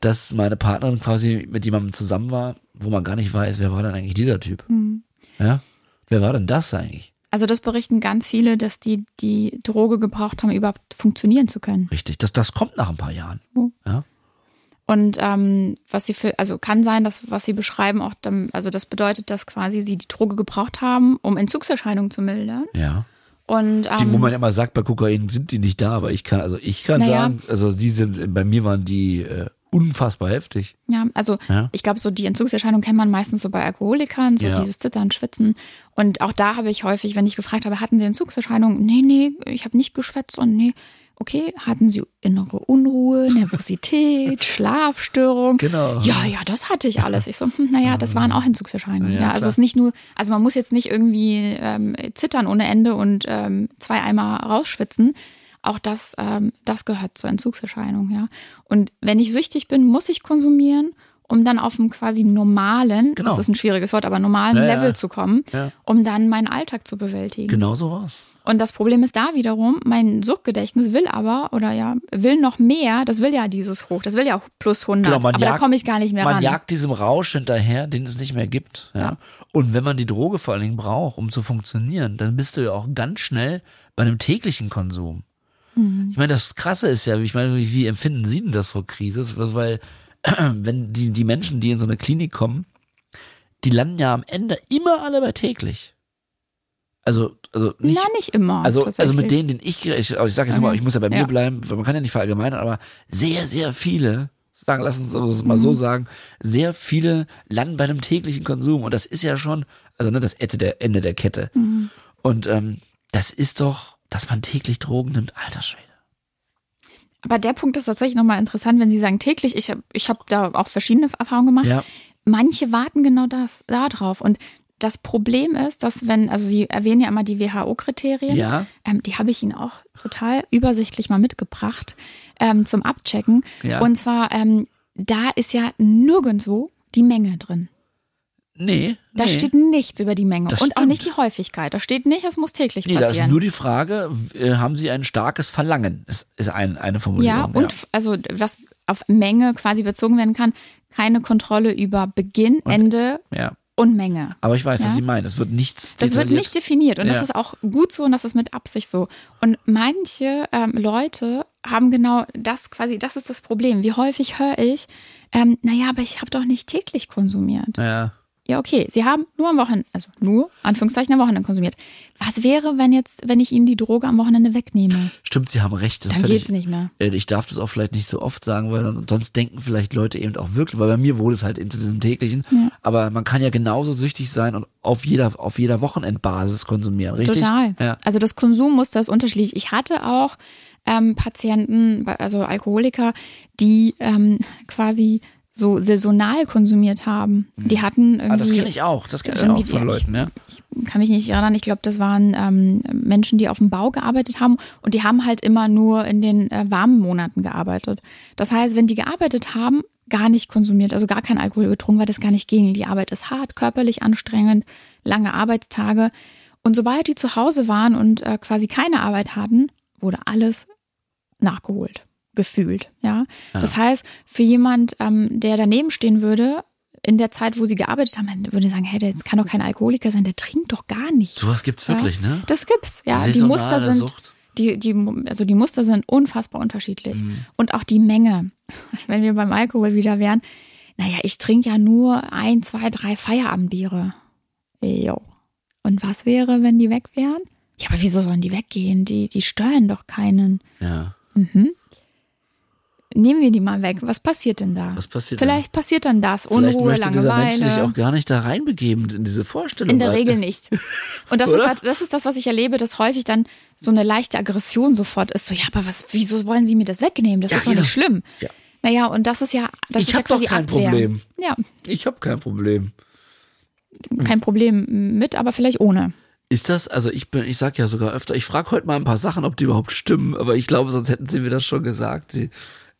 dass meine Partnerin quasi mit jemandem zusammen war, wo man gar nicht weiß, wer war denn eigentlich dieser Typ? Ja? Wer war denn das eigentlich? also das berichten ganz viele, dass die die Droge gebraucht haben, überhaupt funktionieren zu können. Richtig, das, das kommt nach ein paar Jahren. Ja? Und ähm, was sie für, also kann sein, dass was sie beschreiben auch, dann, also das bedeutet, dass quasi sie die Droge gebraucht haben, um Entzugserscheinungen zu mildern. Ja. Und Die, ähm, wo man immer sagt, bei Kokain sind die nicht da, aber ich kann, also ich kann Naja. sagen, also sie sind, bei mir waren die äh, unfassbar heftig. Ja, also Ja. ich glaube, so die Entzugserscheinung kennt man meistens so bei Alkoholikern, so Ja. dieses Zittern, Schwitzen. Und auch da habe ich häufig, wenn ich gefragt habe, hatten Sie Entzugserscheinungen? Nee, nee, ich habe nicht geschwätzt und nee. Okay, hatten Sie innere Unruhe, Nervosität, Schlafstörung? Genau. Ja, ja, das hatte ich alles. Ich so, hm, naja, das waren auch Entzugserscheinungen. Ja, Ja, also es ist nicht nur, also man muss jetzt nicht irgendwie ähm, zittern ohne Ende und ähm, zwei Eimer rausschwitzen. Auch das, ähm, das gehört zur Entzugserscheinung, ja. Und wenn ich süchtig bin, muss ich konsumieren, um dann auf einem quasi normalen, Genau. das ist ein schwieriges Wort, aber normalen Ja, ja. Level zu kommen, Ja. um dann meinen Alltag zu bewältigen. Genau so war's. Und das Problem ist da wiederum, mein Suchtgedächtnis will aber, oder ja, will noch mehr, das will ja dieses Hoch, das will ja auch plus 100, Genau, man aber da jagt- komme ich gar nicht mehr Man ran. jagt diesem Rausch hinterher, den es nicht mehr gibt. Ja. Ja. Und wenn man die Droge vor allen Dingen braucht, um zu funktionieren, dann bist du ja auch ganz schnell bei einem täglichen Konsum. Mhm. Ich meine, das Krasse ist ja, ich meine, wie, empfinden Sie denn das vor Krise? Weil, wenn die, die Menschen, die in so eine Klinik kommen, die landen ja am Ende immer alle bei täglich. Also, also nicht, Na, nicht immer. also, also mit denen, den ich, ich, ich sage jetzt mal, ich muss ja bei mir Ja. bleiben, weil man kann ja nicht verallgemeinern, aber sehr, sehr viele, sagen, lass uns es mal Mhm. so sagen, sehr viele landen bei einem täglichen Konsum und das ist ja schon, also ne, das Ende der Ende der Kette. Mhm. Und ähm, das ist doch, dass man täglich Drogen nimmt, alter Schwede. Aber der Punkt ist tatsächlich nochmal interessant, wenn Sie sagen täglich. Ich habe ich hab da auch verschiedene Erfahrungen gemacht. Ja, Manche warten genau das da drauf. Und das Problem ist, dass wenn, also Sie erwähnen ja immer die WHO-Kriterien, Ja. ähm, die habe ich Ihnen auch total übersichtlich mal mitgebracht ähm, zum Abchecken. Ja. Und zwar, ähm, da ist ja nirgendwo die Menge drin. Nee, Da nee. steht nichts über die Menge Das und auch stimmt. nicht die Häufigkeit. Da steht nicht, es muss täglich Nee, da ist passieren. nur die Frage, äh, haben Sie ein starkes Verlangen? Ist, ist ein, eine Formulierung. Ja, und f- also was auf Menge quasi bezogen werden kann, keine Kontrolle über Beginn, Ende ja. und Menge. Aber ich weiß, was Ja. Sie meinen. Es wird nichts Das wird nicht definiert und Ja. das ist auch gut so und das ist mit Absicht so. Und manche ähm, Leute haben genau das quasi, das ist das Problem. Wie häufig höre ich, ähm, naja, aber ich habe doch nicht täglich konsumiert. Ja. Ja, okay, Sie haben nur am Wochenende, also nur, Anführungszeichen, am Wochenende konsumiert. Was wäre, wenn jetzt, wenn ich Ihnen die Droge am Wochenende wegnehme? Stimmt, Sie haben recht. Das Dann geht's nicht mehr. Äh, Ich darf das auch vielleicht nicht so oft sagen, weil sonst denken vielleicht Leute eben auch wirklich, weil bei mir wurde es halt in diesem täglichen. Aber man kann ja genauso süchtig sein und auf jeder, auf jeder Wochenendbasis konsumieren, richtig? Total. Ja. Also das Konsummuster ist unterschiedlich. Ich hatte auch ähm, Patienten, also Alkoholiker, die ähm, quasi so saisonal konsumiert haben. Die hatten irgendwie. Ah, das kenne ich auch. Das kenne ich auch von Leuten, ja. ich kann mich nicht erinnern, ich glaube, das waren ähm, Menschen, die auf dem Bau gearbeitet haben und die haben halt immer nur in den äh, warmen Monaten gearbeitet. Das heißt, wenn die gearbeitet haben, gar nicht konsumiert, also gar kein Alkohol getrunken, weil das gar nicht ging. Die Arbeit ist hart, körperlich anstrengend, lange Arbeitstage. Und sobald die zu Hause waren und äh, quasi keine Arbeit hatten, wurde alles nachgeholt, gefühlt. Ja, das heißt, für jemand, ähm, der daneben stehen würde, in der Zeit, wo sie gearbeitet haben, würde sagen, hey, der kann doch kein Alkoholiker sein, der trinkt doch gar nichts. Sowas gibt's wirklich, ja? ne? Das gibt's, ja. Die Muster sind, Sucht. die, die, also die Muster sind unfassbar unterschiedlich. Mhm. Und auch die Menge. Wenn wir beim Alkohol wieder wären, naja, ich trinke ja nur ein, zwei, drei Feierabendbiere. Jo. Und was wäre, wenn die weg wären? Ja, aber wieso sollen die weggehen? Die, die stören doch keinen. Ja. Nehmen wir die mal weg. Was passiert denn da? Was passiert? Vielleicht passiert dann das. Vielleicht Unruhe, möchte dieser Mensch sich Langeweile. auch gar nicht da reinbegeben in diese Vorstellung. In der weil- Regel nicht. Und das ist, halt, das ist das, was ich erlebe, dass häufig dann so eine leichte Aggression sofort ist. So, ja, aber was, wieso wollen Sie mir das wegnehmen? Das Ja, ist doch genau. nicht schlimm. Ja. Naja, und das ist ja, das Ich ist ja doch kein Abwehr. Problem. Ja, Ich habe kein Problem. kein Problem mit, aber vielleicht ohne. Ist das, also ich bin, ich sag ja sogar öfter, ich frage heute mal ein paar Sachen, ob die überhaupt stimmen, aber ich glaube, sonst hätten sie mir das schon gesagt, sie,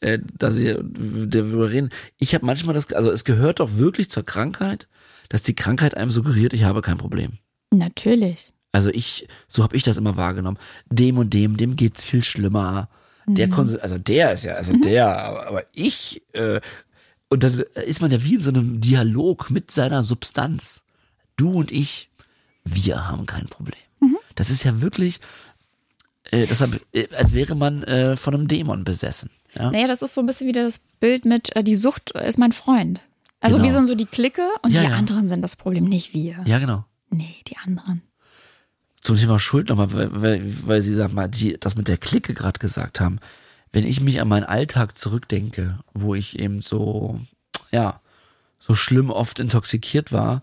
äh, da sie darüber reden. Ich habe manchmal das, also es gehört doch wirklich zur Krankheit, dass die Krankheit einem suggeriert, ich habe kein Problem. Natürlich. Also ich, so habe ich das immer wahrgenommen. Dem und dem, dem geht's viel schlimmer. Der Konsum, also der ist ja, also der, aber, aber ich, äh, und dann ist man ja wie in so einem Dialog mit seiner Substanz. Du und ich, wir haben kein Problem. Das ist ja wirklich, äh, deshalb, äh, als wäre man äh, von einem Dämon besessen. Ja? Naja, das ist so ein bisschen wieder das Bild mit, äh, die Sucht ist mein Freund. Also Genau. wir sind so die Clique und Ja, die ja. anderen sind das Problem, nicht wir. ja, genau. Nee, die anderen. Zum Thema Schuld nochmal, weil, weil, weil Sie sag mal, die, das mit der Clique gerade gesagt haben. Wenn ich mich an meinen Alltag zurückdenke, wo ich eben so, ja, so schlimm oft intoxikiert war,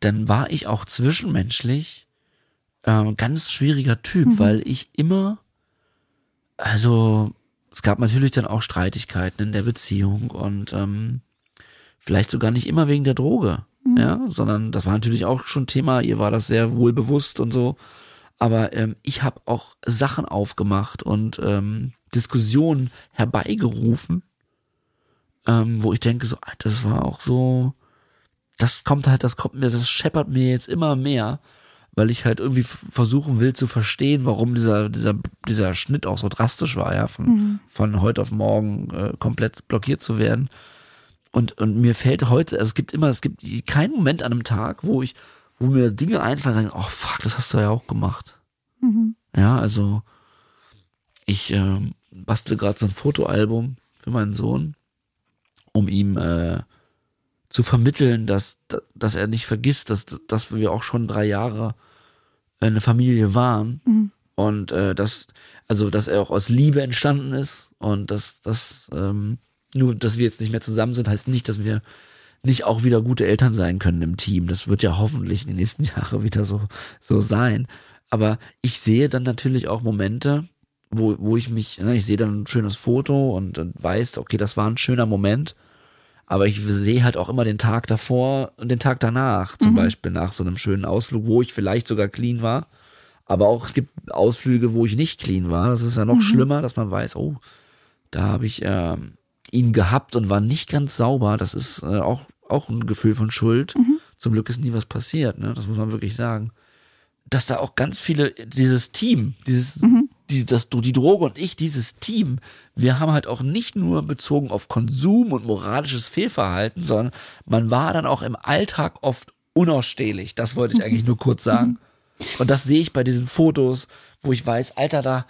dann war ich auch zwischenmenschlich ähm, ganz schwieriger Typ, weil ich immer, also es gab natürlich dann auch Streitigkeiten in der Beziehung und ähm, vielleicht sogar nicht immer wegen der Droge, ja, sondern das war natürlich auch schon Thema, ihr war das sehr wohl bewusst und so, aber ähm, ich habe auch Sachen aufgemacht und ähm, Diskussionen herbeigerufen, ähm, wo ich denke so, Alter, das war auch so, das kommt halt, das kommt mir, das scheppert mir jetzt immer mehr, weil ich halt irgendwie versuchen will zu verstehen, warum dieser dieser dieser Schnitt auch so drastisch war, ja, von von heute auf morgen äh, komplett blockiert zu werden. Und und mir fällt heute, also es gibt immer, es gibt keinen Moment an einem Tag, wo ich, wo mir Dinge einfallen, und sagen, oh fuck, das hast du ja auch gemacht. Ja, also ich ähm, bastel gerade so ein Fotoalbum für meinen Sohn, um ihm äh, zu vermitteln, dass, dass er nicht vergisst, dass, dass wir auch schon drei Jahre eine Familie waren und äh, dass also dass er auch aus Liebe entstanden ist und dass dass ähm, nur dass wir jetzt nicht mehr zusammen sind heißt nicht, dass wir nicht auch wieder gute Eltern sein können im Team. Das wird ja hoffentlich in den nächsten Jahren wieder so so sein. Aber ich sehe dann natürlich auch Momente, wo wo ich mich, ne, ich sehe dann ein schönes Foto und, und weiß, okay, das war ein schöner Moment. Aber ich sehe halt auch immer den Tag davor und den Tag danach, zum Beispiel nach so einem schönen Ausflug, wo ich vielleicht sogar clean war. Aber auch es gibt Ausflüge, wo ich nicht clean war. Das ist ja noch schlimmer, dass man weiß, oh, da habe ich ähm, ihn gehabt und war nicht ganz sauber. Das ist äh, auch, auch ein Gefühl von Schuld. Zum Glück ist nie was passiert, ne? Das muss man wirklich sagen. Dass da auch ganz viele, dieses Team, dieses, die, das, die Droge und ich, dieses Team, wir haben halt auch nicht nur bezogen auf Konsum und moralisches Fehlverhalten, sondern man war dann auch im Alltag oft unausstehlich. Das wollte ich eigentlich nur kurz sagen. Und das sehe ich bei diesen Fotos, wo ich weiß, Alter, da,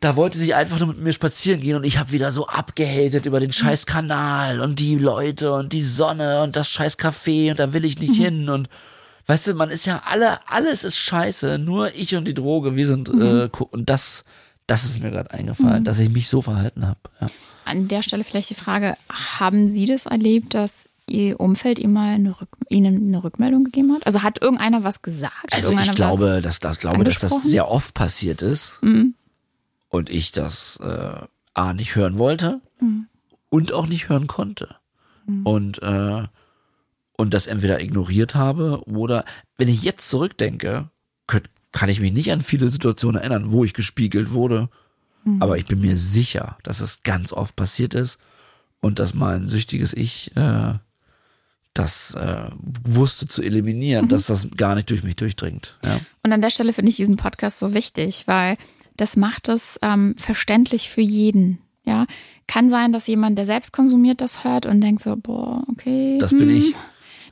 da wollte sie einfach nur mit mir spazieren gehen und ich habe wieder so abgehatet über den scheiß Kanal und die Leute und die Sonne und das scheiß Café und da will ich nicht hin und weißt du, man ist ja alle, alles ist scheiße, nur ich und die Droge, wir sind äh, gu- und das, das ist mir gerade eingefallen, dass ich mich so verhalten habe. Ja. An der Stelle vielleicht die Frage, haben Sie das erlebt, dass Ihr Umfeld ihm mal eine Rück Ihnen eine Rückmeldung gegeben hat? Also hat irgendeiner was gesagt? Also ich glaube, dass das glaube, dass das sehr oft passiert ist Mhm. und ich das äh, a nicht hören wollte Mhm. und auch nicht hören konnte und äh, und das entweder ignoriert habe oder wenn ich jetzt zurückdenke, könnt, kann ich mich nicht an viele Situationen erinnern, wo ich gespiegelt wurde, Mhm. aber ich bin mir sicher, dass es ganz oft passiert ist und dass mein süchtiges Ich äh, das äh, wusste zu eliminieren, Mhm. dass das gar nicht durch mich durchdringt. Ja. Und an der Stelle finde ich diesen Podcast so wichtig, weil das macht es ähm, verständlich für jeden. Ja, kann sein, dass jemand, der selbst konsumiert, das hört und denkt so, boah, okay, Das bin hm, ich.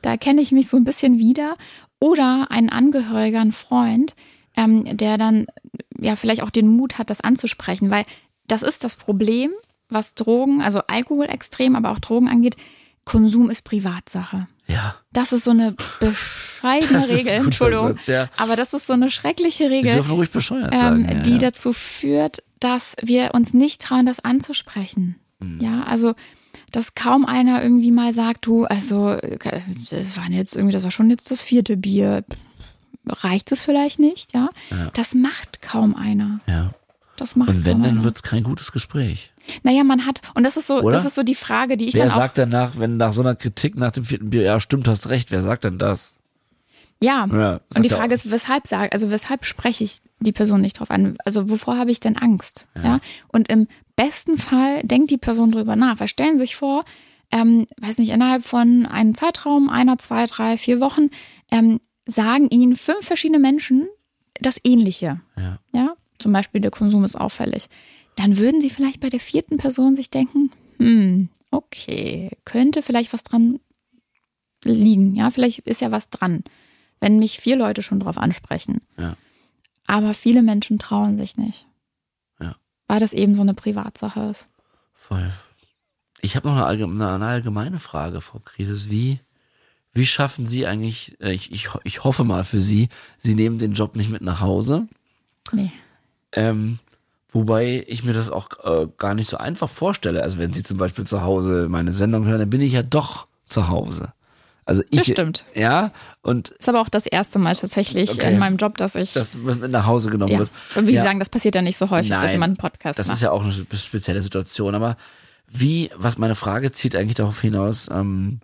Da erkenne ich mich so ein bisschen wieder. Oder ein Angehöriger, ein Freund, ähm, der dann ja vielleicht auch den Mut hat, das anzusprechen, weil das ist das Problem, was Drogen, also Alkohol extrem, aber auch Drogen angeht. Konsum ist Privatsache. Ja. Das ist so eine bescheidene Das Regel, Entschuldigung. Satz, ja. Aber das ist so eine schreckliche Sie Regel, dürfen ruhig bescheuert ähm, sagen. Ja, die ja. dazu führt, dass wir uns nicht trauen, das anzusprechen. Mhm. Ja, also dass kaum einer irgendwie mal sagt, du, also das waren jetzt irgendwie, das war schon jetzt das vierte Bier. Reicht es vielleicht nicht, ja? Ja. Das macht kaum einer. ja. Das macht Und wenn, kaum dann einer. wird's kein gutes Gespräch. Naja, man hat, und das ist so, Oder? das ist so die Frage, die ich Wer dann auch. sagt danach, wenn nach so einer Kritik nach dem vierten Bier, ja, stimmt, hast recht, wer sagt denn das? Ja. Ja, und die Frage auch. ist, weshalb sage, also weshalb spreche ich die Person nicht drauf an? Also wovor habe ich denn Angst? Ja. Und im besten Fall denkt die Person drüber nach. Weil stellen Sie sich vor, ähm, weiß nicht, innerhalb von einem Zeitraum, einer, zwei, drei, vier Wochen, ähm, sagen Ihnen fünf verschiedene Menschen das Ähnliche. Ja. Ja, zum Beispiel der Konsum ist auffällig. Dann würden Sie vielleicht bei der vierten Person sich denken, hm, okay, könnte vielleicht was dran liegen. Ja, vielleicht ist ja was dran, wenn mich vier Leute schon drauf ansprechen. Ja. Aber viele Menschen trauen sich nicht. Ja. Weil das eben so eine Privatsache ist. Voll. Ich habe noch eine, allgemeine, eine allgemeine Frage, Frau Krisis. Wie, wie schaffen Sie eigentlich, äh, ich, ich, ich hoffe mal für Sie, Sie nehmen den Job nicht mit nach Hause. Nee. Ähm, wobei ich mir das auch äh, gar nicht so einfach vorstelle. Also wenn Sie zum Beispiel zu Hause meine Sendung hören, dann bin ich ja doch zu Hause. Also ich, Das stimmt. ja, und Ist aber auch das erste Mal tatsächlich Okay. in meinem Job, dass ich. das nach Hause genommen ja. wird. Und wie ja. Sie sagen, das passiert ja nicht so häufig, dass Nein, jemand einen Podcast Das macht. ist ja auch eine spezielle Situation. Aber wie, was meine Frage zieht eigentlich darauf hinaus, ähm,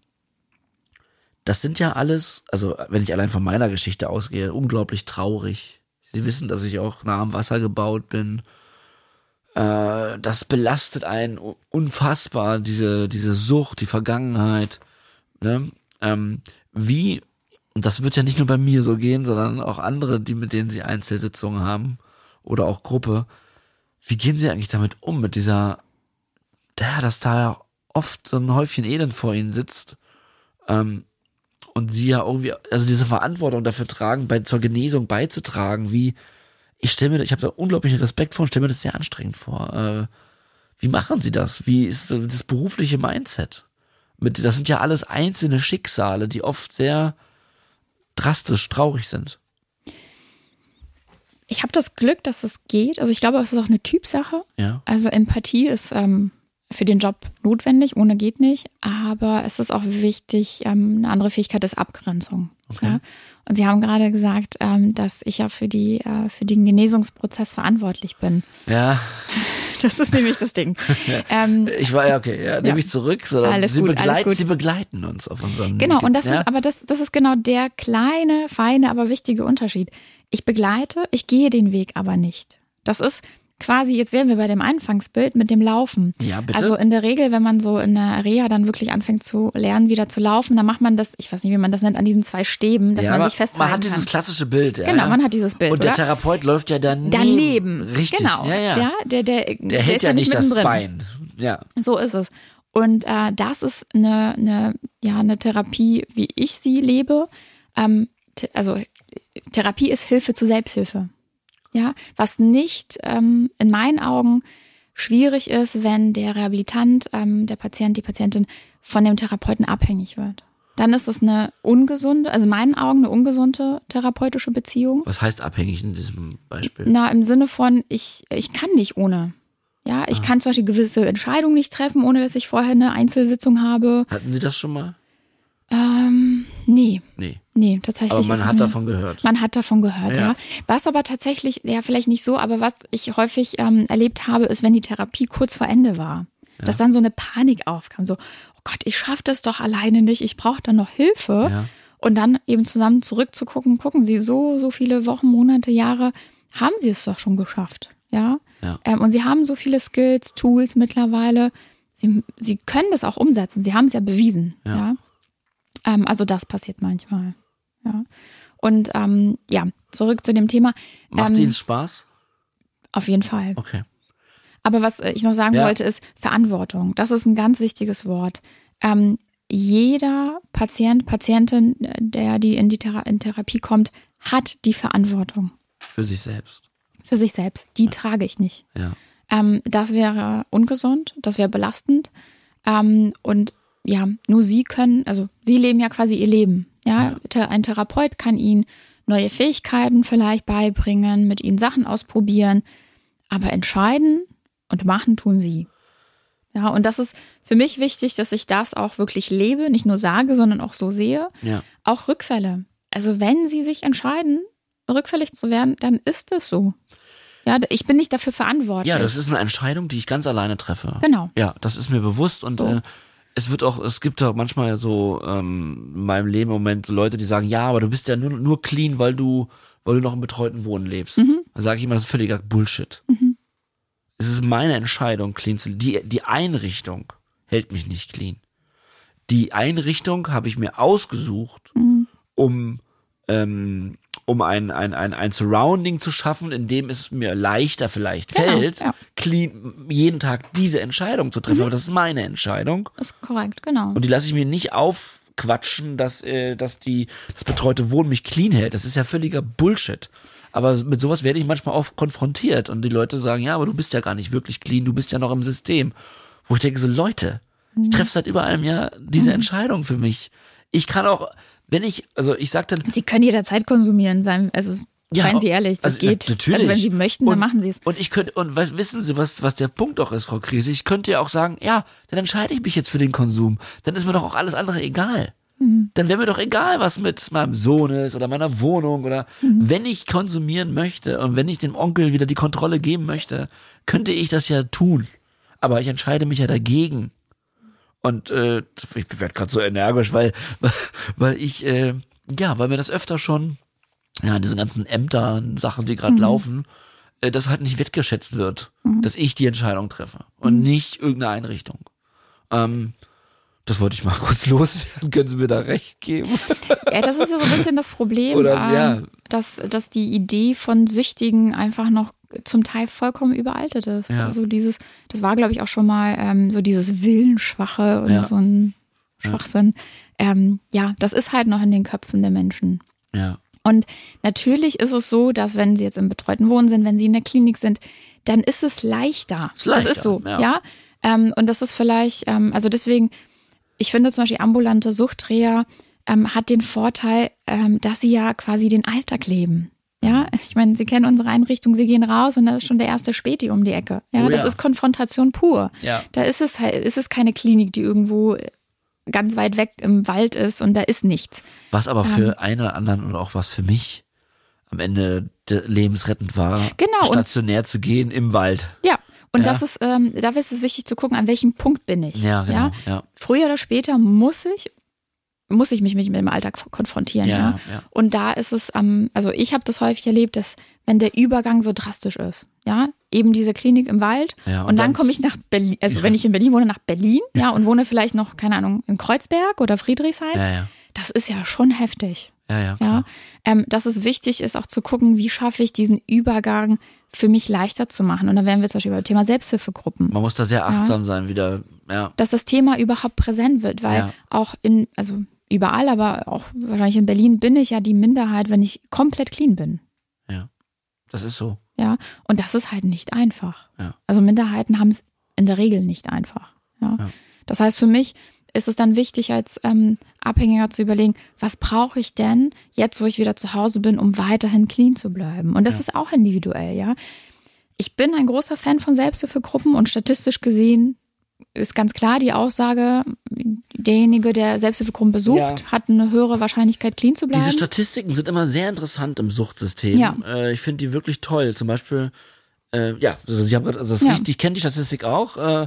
das sind ja alles, also wenn ich allein von meiner Geschichte ausgehe, unglaublich traurig. Sie wissen, dass ich auch nah am Wasser gebaut bin. Äh, das belastet einen unfassbar, diese, diese Sucht, die Vergangenheit. Ne? Ähm, wie, und das wird ja nicht nur bei mir so gehen, sondern auch andere, die mit denen sie Einzelsitzungen haben oder auch Gruppe. Wie gehen sie eigentlich damit um, mit dieser, ja, dass da ja oft so ein Häufchen Elend vor ihnen sitzt, ähm, und sie ja irgendwie, also diese Verantwortung dafür tragen, bei zur Genesung beizutragen, wie, ich stelle mir, ich habe da unglaublichen Respekt vor und stelle mir das sehr anstrengend vor. Äh, wie machen sie das? Wie ist das berufliche Mindset? Mit, das sind ja alles einzelne Schicksale, die oft sehr drastisch traurig sind. Ich habe das Glück, dass es geht. Also ich glaube, es ist auch eine Typsache. Ja. Also Empathie ist ähm, für den Job notwendig, ohne geht nicht. Aber es ist auch wichtig, ähm, eine andere Fähigkeit ist Abgrenzung. Okay. Ja? Und Sie haben gerade gesagt, ähm, dass ich ja für, die, äh, für den Genesungsprozess verantwortlich bin. Ja, Das ist nämlich das Ding. ähm, ich war ja okay, ja, nehme Ja. ich zurück, sondern sie, gut, begleiten, sie begleiten uns auf unserem Genau, und das ja? ist, aber das, das ist genau der kleine, feine, aber wichtige Unterschied. Ich begleite, ich gehe den Weg aber nicht. Das ist quasi, jetzt wären wir bei dem Anfangsbild mit dem Laufen. Ja, bitte. Also in der Regel, wenn man so in der Reha dann wirklich anfängt zu lernen, wieder zu laufen, dann macht man das, ich weiß nicht, wie man das nennt, an diesen zwei Stäben, dass ja, man sich festhalten man hat dieses kann. klassische Bild. Ja, Genau, ja. man hat dieses Bild, Und der oder? Therapeut läuft ja daneben. Daneben. Richtig. Genau. Ja, ja. der, der, der der hält ja nicht das mittendrin. Bein. Ja. So ist es. Und äh, das ist eine, eine, ja, eine Therapie, wie ich sie lebe. Ähm, also Therapie ist Hilfe zur Selbsthilfe. Ja, was nicht ähm, in meinen Augen schwierig ist, wenn der Rehabilitant, ähm, der Patient, die Patientin von dem Therapeuten abhängig wird. Dann ist es eine ungesunde, also in meinen Augen eine ungesunde therapeutische Beziehung. Was heißt abhängig in diesem Beispiel? Na, im Sinne von, ich, ich kann nicht ohne. Ja, ich Ah. kann zum Beispiel gewisse Entscheidungen nicht treffen, ohne dass ich vorher eine Einzelsitzung habe. Hatten Sie das schon mal? Ähm, nee, Nee. Nee, tatsächlich. Aber man hat davon gehört. Man hat davon gehört, ja. Ja. Was aber tatsächlich, ja, vielleicht nicht so, aber was ich häufig ähm, erlebt habe, ist, wenn die Therapie kurz vor Ende war, dass dann so eine Panik aufkam, so, oh Gott, ich schaffe das doch alleine nicht, ich brauche dann noch Hilfe. Ja. Und dann eben zusammen zurückzugucken, gucken Sie, so, so viele Wochen, Monate, Jahre, haben Sie es doch schon geschafft, ja. Ja. Ähm, und Sie haben so viele Skills, Tools mittlerweile. Sie, Sie können das auch umsetzen. Sie haben es ja bewiesen, Ja. ja. Ähm, also das passiert manchmal, ja. Und ähm, ja, zurück zu dem Thema. Macht ähm, Ihnen Spaß? Auf jeden Fall. Okay. Aber was ich noch sagen Ja. wollte, ist Verantwortung. Das ist ein ganz wichtiges Wort. Ähm, jeder Patient, Patientin, äh, der die in die Thera in Therapie kommt, hat die Verantwortung Für sich selbst. für sich selbst. Die trage ich nicht. Ja. Ähm, das wäre ungesund, das wäre belastend. Ähm, und ja, nur sie können, also sie leben ja quasi ihr Leben. Ja, Th- ein Therapeut kann ihnen neue Fähigkeiten vielleicht beibringen, mit ihnen Sachen ausprobieren, aber entscheiden und machen tun sie. Ja, und das ist für mich wichtig, dass ich das auch wirklich lebe, nicht nur sage, sondern auch so sehe. Ja. Auch Rückfälle. Also wenn sie sich entscheiden, rückfällig zu werden, dann ist es so. Ja, ich bin nicht dafür verantwortlich. Ja, das ist eine Entscheidung, die ich ganz alleine treffe. Genau. Ja, das ist mir bewusst und So. äh, es wird auch, es gibt auch manchmal so ähm, in meinem Leben im Moment so Leute, die sagen, ja, aber du bist ja nur, nur clean, weil du, weil du noch im betreuten Wohnen lebst. Mhm. Dann sage ich immer, das ist völliger Bullshit. Es ist meine Entscheidung, clean zu die Die Einrichtung hält mich nicht clean. Die Einrichtung habe ich mir ausgesucht, Mhm. um ähm, um ein, ein, ein, ein Surrounding zu schaffen, in dem es mir leichter vielleicht Genau, fällt, ja. clean, jeden Tag diese Entscheidung zu treffen. Aber das ist meine Entscheidung. Ist korrekt, genau. Und die lasse ich mir nicht aufquatschen, dass, äh, dass die, das betreute Wohnen mich clean hält. Das ist ja völliger Bullshit. Aber mit sowas werde ich manchmal auch konfrontiert und die Leute sagen, ja, aber du bist ja gar nicht wirklich clean, du bist ja noch im System. Wo ich denke so, Leute, ich treffe seit über einem Jahr diese Entscheidung für mich. Ich kann auch, wenn ich, also ich sag dann, Sie können jederzeit konsumieren, sein, also Ja, seien Sie ehrlich, das also, geht. na- natürlich. Also wenn Sie möchten, dann und, machen Sie es. Und ich könnte, und was, wissen Sie, was, was der Punkt doch ist, Frau Krise? Ich könnte ja auch sagen, ja, dann entscheide ich mich jetzt für den Konsum. Dann ist mir doch auch alles andere egal. Mhm. Dann wäre mir doch egal, was mit meinem Sohn ist oder meiner Wohnung oder Mhm. wenn ich konsumieren möchte und wenn ich dem Onkel wieder die Kontrolle geben möchte, könnte ich das ja tun. Aber ich entscheide mich ja dagegen. Und äh, ich werde gerade so energisch, weil, weil ich, äh, ja, weil mir das öfter schon, ja, diese ganzen Ämter, Sachen, die Mhm. gerade laufen, äh, das halt nicht wertgeschätzt wird, dass ich die Entscheidung treffe und Mhm. nicht irgendeine Einrichtung. Ähm, das wollte ich mal kurz loswerden. Können Sie mir da recht geben? Ja, das ist ja so ein bisschen das Problem, Oder, ähm, ja. dass, dass die Idee von Süchtigen einfach noch zum Teil vollkommen überaltet ist. Ja. Also dieses, das war, glaube ich, auch schon mal ähm, so dieses Willensschwache und Ja. so ein Schwachsinn. Ähm, ja, das ist halt noch in den Köpfen der Menschen. Ja. Und natürlich ist es so, dass wenn sie jetzt im betreuten Wohnen sind, wenn sie in der Klinik sind, dann ist es leichter. Ist leichter, das ist so, ja. ja. Ähm, und das ist vielleicht, ähm, also deswegen, ich finde zum Beispiel ambulante Suchtreha ähm, hat den Vorteil, ähm, dass sie ja quasi den Alltag leben. Ja, ich meine, Sie kennen unsere Einrichtung, Sie gehen raus und da ist schon der erste Späti um die Ecke. Ja, Oh das ja. ist Konfrontation pur. Ja. Da ist es halt, ist es keine Klinik, die irgendwo ganz weit weg im Wald ist und da ist nichts. Was aber für Ähm. einen oder anderen und auch was für mich am Ende de- lebensrettend war, Genau, und- stationär zu gehen im Wald. Ja, und Ja. das ist, ähm, dafür ist es wichtig zu gucken, an welchem Punkt bin ich. Ja, genau. Ja, Früher oder später muss ich, muss ich mich mit dem Alltag konfrontieren. ja, Ja. ja. Und da ist es, ähm, also ich habe das häufig erlebt, dass wenn der Übergang so drastisch ist, ja, eben diese Klinik im Wald Ja, und, und dann dann- komme ich nach Berlin, also wenn ich in Berlin wohne, nach Berlin, ja, und wohne vielleicht noch, keine Ahnung, in Kreuzberg oder Friedrichshain, das ist ja schon heftig. Ja, ja, klar. ähm, dass es wichtig ist, auch zu gucken, wie schaffe ich diesen Übergang für mich leichter zu machen. Und da wären wir zum Beispiel beim Thema Selbsthilfegruppen. Man muss da sehr achtsam sein, wieder, ja. dass das Thema überhaupt präsent wird, weil auch in, also überall, aber auch wahrscheinlich in Berlin bin ich ja die Minderheit, wenn ich komplett clean bin. Ja. Das ist so. Ja. Und das ist halt nicht einfach. Ja. Also Minderheiten haben es in der Regel nicht einfach. Ja. Ja. Das heißt, für mich ist es dann wichtig, als ähm, Abhängiger zu überlegen, was brauche ich denn jetzt, wo ich wieder zu Hause bin, um weiterhin clean zu bleiben? Und das Ja. ist auch individuell, ja. Ich bin ein großer Fan von Selbsthilfegruppen und statistisch gesehen ist ganz klar die Aussage, derjenige, der Selbsthilfegruppen besucht, Ja. hat eine höhere Wahrscheinlichkeit, clean zu bleiben. Diese Statistiken sind immer sehr interessant im Suchtsystem. Ja. Äh, ich finde die wirklich toll. Zum Beispiel, äh, ja, also Sie haben gerade, also das Ja. riecht, ich kenne die Statistik auch. Äh,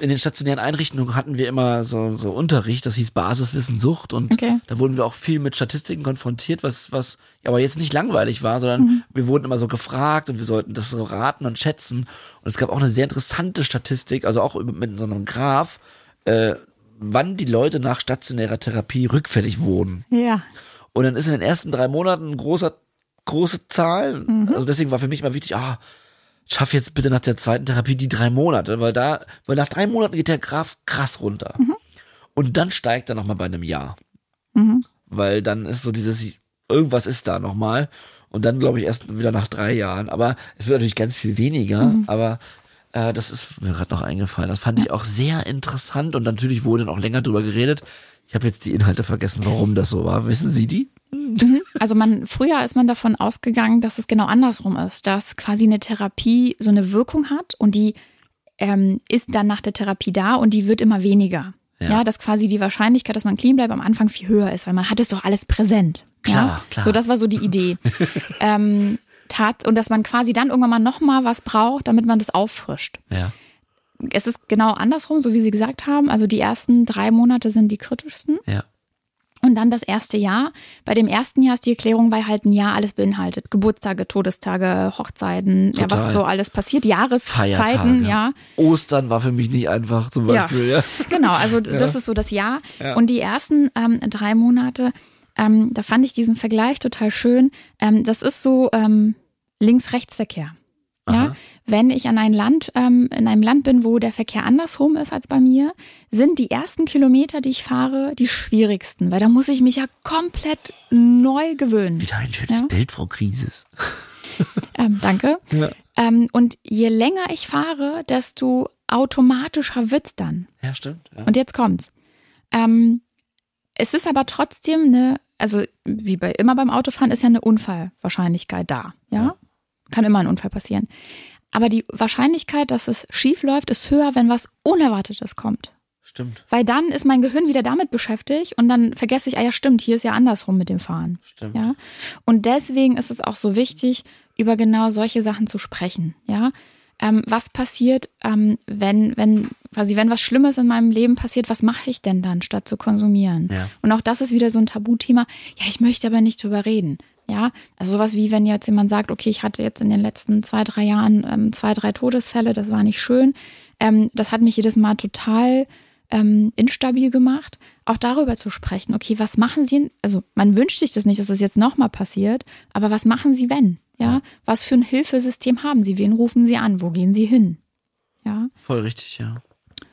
in den stationären Einrichtungen hatten wir immer so, so Unterricht, das hieß Basiswissen Sucht und Okay. da wurden wir auch viel mit Statistiken konfrontiert, was, was aber jetzt nicht langweilig war, sondern Mhm. wir wurden immer so gefragt und wir sollten das so raten und schätzen. Und es gab auch eine sehr interessante Statistik, also auch mit so einem Graph, äh, wann die Leute nach stationärer Therapie rückfällig wurden. ja. Und dann ist in den ersten drei Monaten ein großer, große Zahl. Mhm. Also deswegen war für mich immer wichtig, ah, schaff jetzt bitte nach der zweiten Therapie die drei Monate, weil da, weil nach drei Monaten geht der Graph krass runter. Und dann steigt er nochmal bei einem Jahr. Mhm. Weil dann ist so dieses, irgendwas ist da nochmal. Und dann glaube ich erst wieder nach drei Jahren. Aber es wird natürlich ganz viel weniger. Mhm. Aber äh, das ist mir gerade noch eingefallen. Das fand ich auch sehr interessant. Und natürlich wurde dann auch länger drüber geredet. Ich habe jetzt die Inhalte vergessen, warum das so war. Wissen Sie die? Also man, früher ist man davon ausgegangen, dass es genau andersrum ist, dass quasi eine Therapie so eine Wirkung hat und die ähm, ist dann nach der Therapie da und die wird immer weniger. Ja. Ja. dass quasi die Wahrscheinlichkeit, dass man clean bleibt, am Anfang viel höher ist, weil man hat es doch alles präsent. Klar, ja? klar. So, das war so die Idee. ähm, tat, und dass man quasi dann irgendwann mal nochmal was braucht, damit man das auffrischt. Ja. Es ist genau andersrum, so wie Sie gesagt haben. Also die ersten drei Monate sind die kritischsten. Ja. Und dann das erste Jahr. Bei dem ersten Jahr ist die Erklärung, weil halt ein Jahr alles beinhaltet. Geburtstage, Todestage, Hochzeiten, ja, was so alles passiert, Jahreszeiten, Feiertage. ja. Ostern war für mich nicht einfach zum Ja. Beispiel. Ja. Genau, also das ist so das Jahr. Ja. Und die ersten ähm, drei Monate, ähm, da fand ich diesen Vergleich total schön. Ähm, das ist so ähm, Links-Rechts-Verkehr. Ja, Aha. wenn ich an ein Land, ähm, in einem Land bin, wo der Verkehr andersrum ist als bei mir, sind die ersten Kilometer, die ich fahre, die schwierigsten, weil da muss ich mich ja komplett neu gewöhnen. Wieder ein schönes Ja. Bild, Frau Krisis. Ähm, danke. Ja. Ähm, und je länger ich fahre, desto automatischer wird's dann. Ja, stimmt. Ja. Und jetzt kommt's. Ähm, es ist aber trotzdem eine, also wie bei immer beim Autofahren ist ja eine Unfallwahrscheinlichkeit da. Ja. Kann immer ein Unfall passieren. Aber die Wahrscheinlichkeit, dass es schief läuft, ist höher, wenn was Unerwartetes kommt. Stimmt, Weil dann ist mein Gehirn wieder damit beschäftigt und dann vergesse ich, ah ja, stimmt, hier ist ja andersrum mit dem Fahren. stimmt. Ja. Und deswegen ist es auch so wichtig, über genau solche Sachen zu sprechen. Ja. Ähm, was passiert, ähm, wenn, wenn, quasi, wenn was Schlimmes in meinem Leben passiert, was mache ich denn dann, statt zu konsumieren? Ja. Und auch das ist wieder so ein Tabuthema. Ja, ich möchte aber nicht drüber reden. Ja, also sowas wie, wenn jetzt jemand sagt, okay, ich hatte jetzt in den letzten zwei, drei Jahren ähm, zwei, drei Todesfälle, das war nicht schön. Ähm, das hat mich jedes Mal total ähm, instabil gemacht, auch darüber zu sprechen. Okay, was machen Sie? Also man wünscht sich das nicht, dass das jetzt nochmal passiert, aber was machen Sie, wenn? Ja, was für ein Hilfesystem haben Sie? Wen rufen Sie an? Wo gehen Sie hin? Ja, Voll richtig, ja.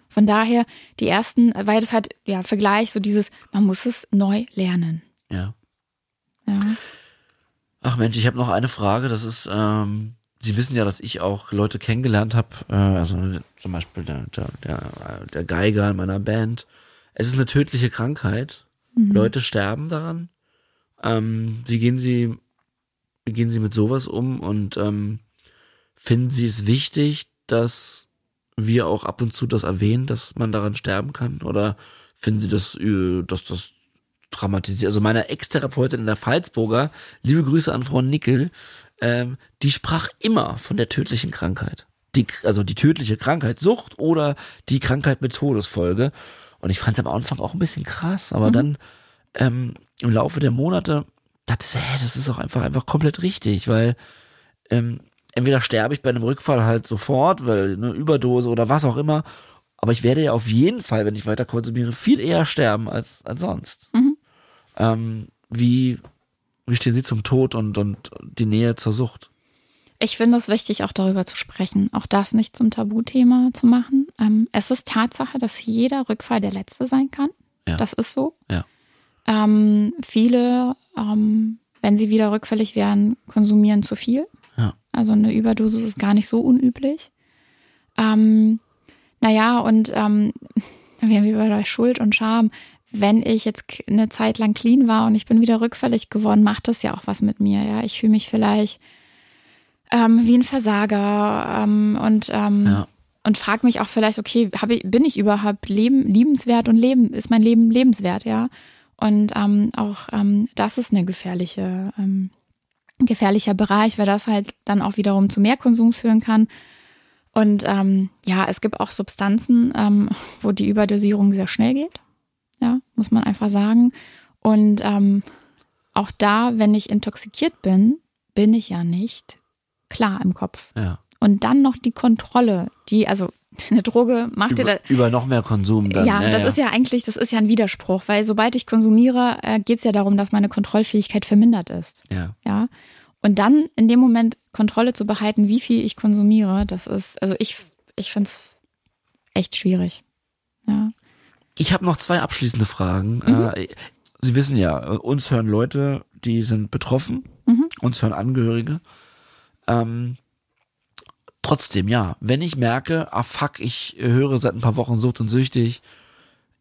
von daher die ersten, weil das halt ja Vergleich so dieses, man muss es neu lernen. Ja. Ja, Ach Mensch, ich habe noch eine Frage. Das ist, ähm, Sie wissen ja, dass ich auch Leute kennengelernt habe. Äh, also zum Beispiel der, der, der, der Geiger in meiner Band. Es ist eine tödliche Krankheit. Leute sterben daran. Ähm, wie gehen Sie, wie gehen Sie mit sowas um? Und ähm, finden Sie es wichtig, dass wir auch ab und zu das erwähnen, dass man daran sterben kann? Oder finden Sie das, äh, dass das dramatisiert? Also meine Ex-Therapeutin in der Pfalzburger, liebe Grüße an Frau Nickel, ähm, die sprach immer von der tödlichen Krankheit. Die, also die tödliche Krankheit, Sucht oder die Krankheit mit Todesfolge. Und ich fand es am Anfang auch ein bisschen krass, aber dann ähm, im Laufe der Monate dachte ich, hey, das ist auch einfach einfach komplett richtig, weil ähm, entweder sterbe ich bei einem Rückfall halt sofort, weil eine Überdose oder was auch immer, aber ich werde ja auf jeden Fall, wenn ich weiter konsumiere, viel eher sterben als, als sonst. Mhm. Ähm, wie, wie stehen Sie zum Tod und, und die Nähe zur Sucht? Ich finde es wichtig, auch darüber zu sprechen, auch das nicht zum Tabuthema zu machen. Ähm, es ist Tatsache, dass jeder Rückfall der letzte sein kann. Ja. Das ist so. Ja. Ähm, viele, ähm, wenn sie wieder rückfällig werden, konsumieren zu viel. Ja. Also eine Überdosis ist gar nicht so unüblich. Ähm, naja, und ähm, wir haben bei Schuld und Scham. Wenn ich jetzt eine Zeit lang clean war und ich bin wieder rückfällig geworden, macht das ja auch was mit mir. Ja, ich fühle mich vielleicht ähm, wie ein Versager ähm, und ähm, ja. und frage mich auch vielleicht, okay, ich, bin ich überhaupt leben, liebenswert und leben ist mein Leben lebenswert, ja? Und ähm, auch ähm, das ist eine gefährliche ähm, gefährlicher Bereich, weil das halt dann auch wiederum zu mehr Konsum führen kann. Und ja, es gibt auch Substanzen, wo die Überdosierung sehr schnell geht. Ja, muss man einfach sagen. Und ähm, auch da, wenn ich intoxikiert bin, bin ich ja nicht klar im Kopf. Ja. Und dann noch die Kontrolle, die, also eine Droge macht über, dir da. Über noch mehr Konsum dann. Ja, ja das ja. ist ja eigentlich, das ist ja ein Widerspruch, weil sobald ich konsumiere, äh, geht es ja darum, dass meine Kontrollfähigkeit vermindert ist. Ja. Ja. Und dann in dem Moment Kontrolle zu behalten, wie viel ich konsumiere, das ist, also ich, ich finde es echt schwierig. Ja. Ich habe noch zwei abschließende Fragen. Mhm. Äh, Sie wissen ja, uns hören Leute, die sind betroffen, mhm. uns hören Angehörige. Ähm, trotzdem, ja, wenn ich merke, ah fuck, ich höre seit ein paar Wochen Sucht und süchtig,